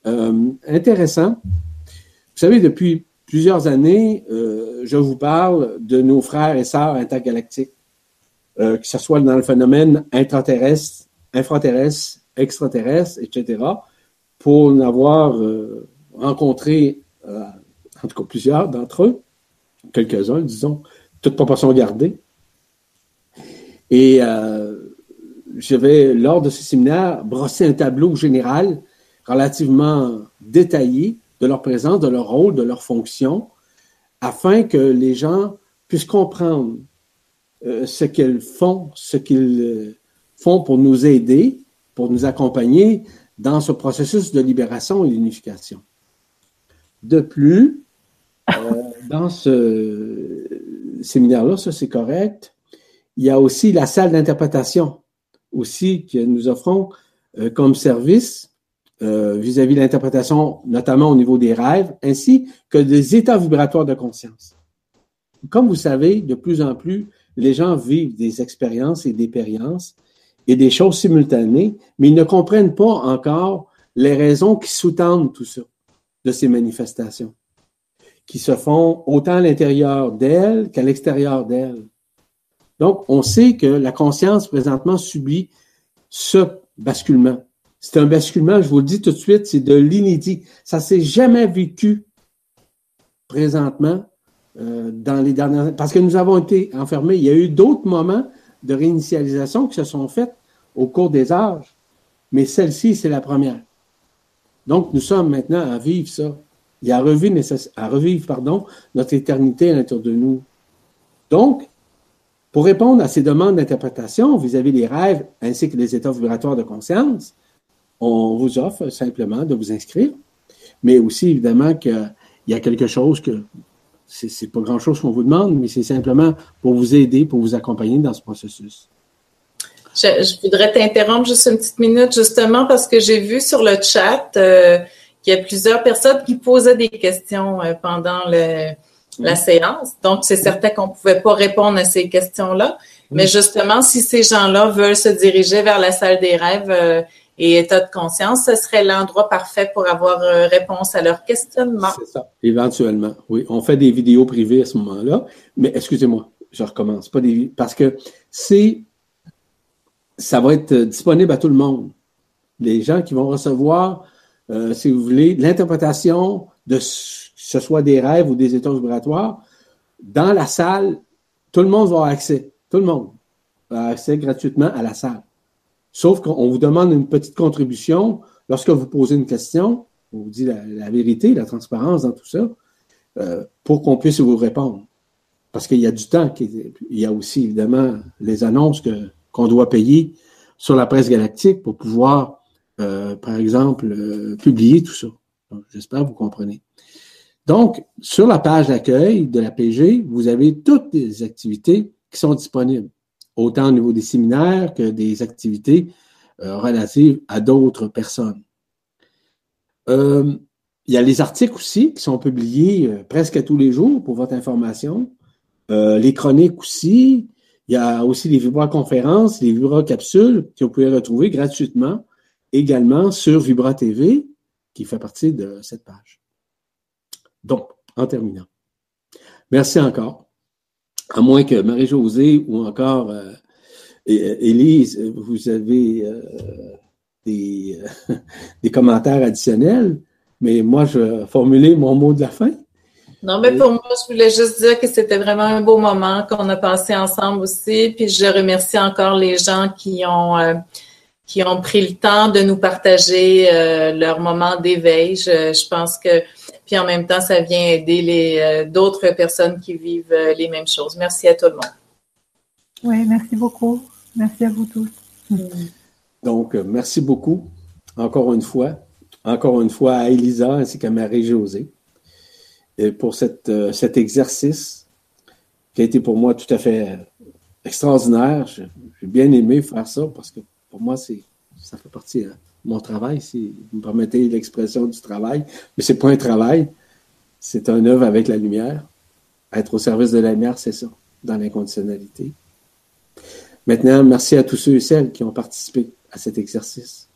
euh, intéressant. Vous savez, depuis plusieurs années, euh, je vous parle de nos frères et sœurs intergalactiques. Euh, que ce soit dans le phénomène intraterrestre, infraterrestre, extraterrestre, etc., pour en avoir euh, rencontré, euh, en tout cas plusieurs d'entre eux, quelques-uns, disons, toute proportion gardée. Et je vais, lors de ce séminaire, brosser un tableau général relativement détaillé de leur présence, de leur rôle, de leur fonction, afin que les gens puissent comprendre euh, ce qu'elles font, ce qu'ils euh, font pour nous aider, pour nous accompagner dans ce processus de libération et d'unification. De plus, euh, dans ce séminaire-là, ça c'est correct, il y a aussi la salle d'interprétation aussi que nous offrons comme service euh, vis-à-vis de l'interprétation, notamment au niveau des rêves, ainsi que des états vibratoires de conscience. Comme vous savez, de plus en plus, les gens vivent des expériences et des périences et des choses simultanées, mais ils ne comprennent pas encore les raisons qui sous-tendent tout ça, de ces manifestations, qui se font autant à l'intérieur d'elles qu'à l'extérieur d'elles. Donc, on sait que la conscience présentement subit ce basculement. C'est un basculement, je vous le dis tout de suite, c'est de l'inédit. Ça s'est jamais vécu présentement euh, dans les dernières parce que nous avons été enfermés. Il y a eu d'autres moments de réinitialisation qui se sont faits au cours des âges, mais celle-ci, c'est la première. Donc, nous sommes maintenant à vivre ça et à revivre, à revivre notre éternité à l'intérieur de nous. Donc, pour répondre à ces demandes d'interprétation vis-à-vis des rêves ainsi que des états vibratoires de conscience, on vous offre simplement de vous inscrire, mais aussi évidemment qu'il y a quelque chose que c'est pas grand chose qu'on vous demande, mais c'est simplement pour vous aider, pour vous accompagner dans ce processus. Je, voudrais t'interrompre juste une petite minute, justement, parce que j'ai vu sur le chat euh, qu'il y a plusieurs personnes qui posaient des questions euh, pendant la séance. Donc, c'est certain qu'on ne pouvait pas répondre à ces questions-là. Mais justement, si ces gens-là veulent se diriger vers la salle des rêves, euh, et état de conscience, ce serait l'endroit parfait pour avoir euh, réponse à leurs questionnements. C'est ça, éventuellement. Oui, on fait des vidéos privées à ce moment-là, mais excusez-moi, je recommence. Pas des parce que c'est ça va être disponible à tout le monde. Les gens qui vont recevoir, euh, si vous voulez, l'interprétation de ce soit des rêves ou des états vibratoires, dans la salle, tout le monde va avoir accès. Tout le monde avoir accès gratuitement à la salle. Sauf qu'on vous demande une petite contribution lorsque vous posez une question, on vous dit la, vérité, la transparence dans tout ça, euh, pour qu'on puisse vous répondre. Parce qu'il y a du temps, il y a aussi évidemment les annonces que, qu'on doit payer sur la presse galactique pour pouvoir, euh, par exemple, euh, publier tout ça. J'espère que vous comprenez. Donc, sur la page d'accueil de la PG, vous avez toutes les activités qui sont disponibles autant au niveau des séminaires que des activités euh, relatives à d'autres personnes. Euh, il y a les articles aussi qui sont publiés euh, presque tous les jours pour votre information. les chroniques aussi. Il y a aussi les vibra-conférences, les vibra-capsules que vous pouvez retrouver gratuitement également sur Vibra TV, qui fait partie de cette page. Donc, en terminant. Merci encore à moins que Marie-Josée ou encore euh, Élise, vous avez euh, des, euh, des, commentaires additionnels, mais moi, je vais formuler mon mot de la fin. Non, mais pour moi, je voulais juste dire que c'était vraiment un beau moment qu'on a passé ensemble aussi. Puis je remercie encore les gens qui ont qui ont pris le temps de nous partager leur moment d'éveil. Je, je, pense que puis en même temps, ça vient aider les euh, d'autres personnes qui vivent euh, les mêmes choses. Merci à tout le monde. Oui, merci beaucoup. Merci à vous tous. Donc, euh, merci beaucoup, encore une fois, encore une fois à Elisa ainsi qu'à Marie-Josée pour cette, cet exercice qui a été pour moi tout à fait extraordinaire. J'ai bien aimé faire ça parce que pour moi, c'est ça fait partie hein mon travail, si vous me permettez l'expression du travail, mais c'est pas un travail, c'est un œuvre avec la lumière. Être au service de la lumière, c'est ça, dans l'inconditionnalité. Maintenant, merci à tous ceux et celles qui ont participé à cet exercice,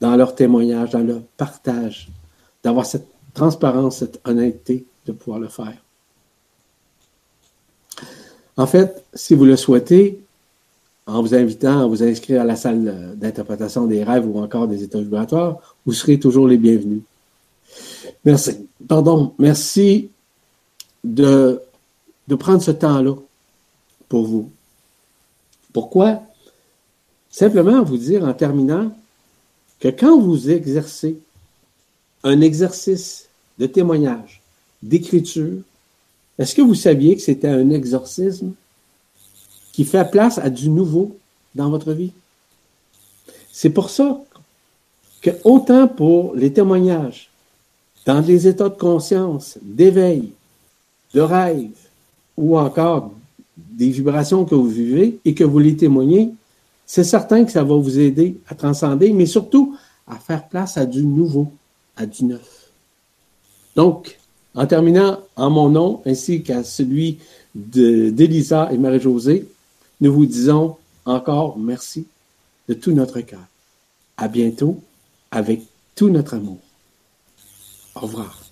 dans leur témoignage, dans leur partage, d'avoir cette transparence, cette honnêteté de pouvoir le faire. En fait, si vous le souhaitez, en vous invitant à vous inscrire à la salle d'interprétation des rêves ou encore des états vibratoires, vous serez toujours les bienvenus. Merci. Pardon. Merci de, de prendre ce temps-là pour vous. Pourquoi? Simplement vous dire en terminant que quand vous exercez un exercice de témoignage, d'écriture, est-ce que vous saviez que c'était un exorcisme? Qui fait place à du nouveau dans votre vie. C'est pour ça que autant pour les témoignages, dans des états de conscience, d'éveil, de rêve, ou encore des vibrations que vous vivez et que vous les témoignez, C'est certain que ça va vous aider à transcender, mais surtout à faire place à du nouveau, à du neuf. Donc, en terminant, en mon nom, ainsi qu'à celui d'Elisa et Marie-Josée, nous vous disons encore merci de tout notre cœur. À bientôt avec tout notre amour. Au revoir.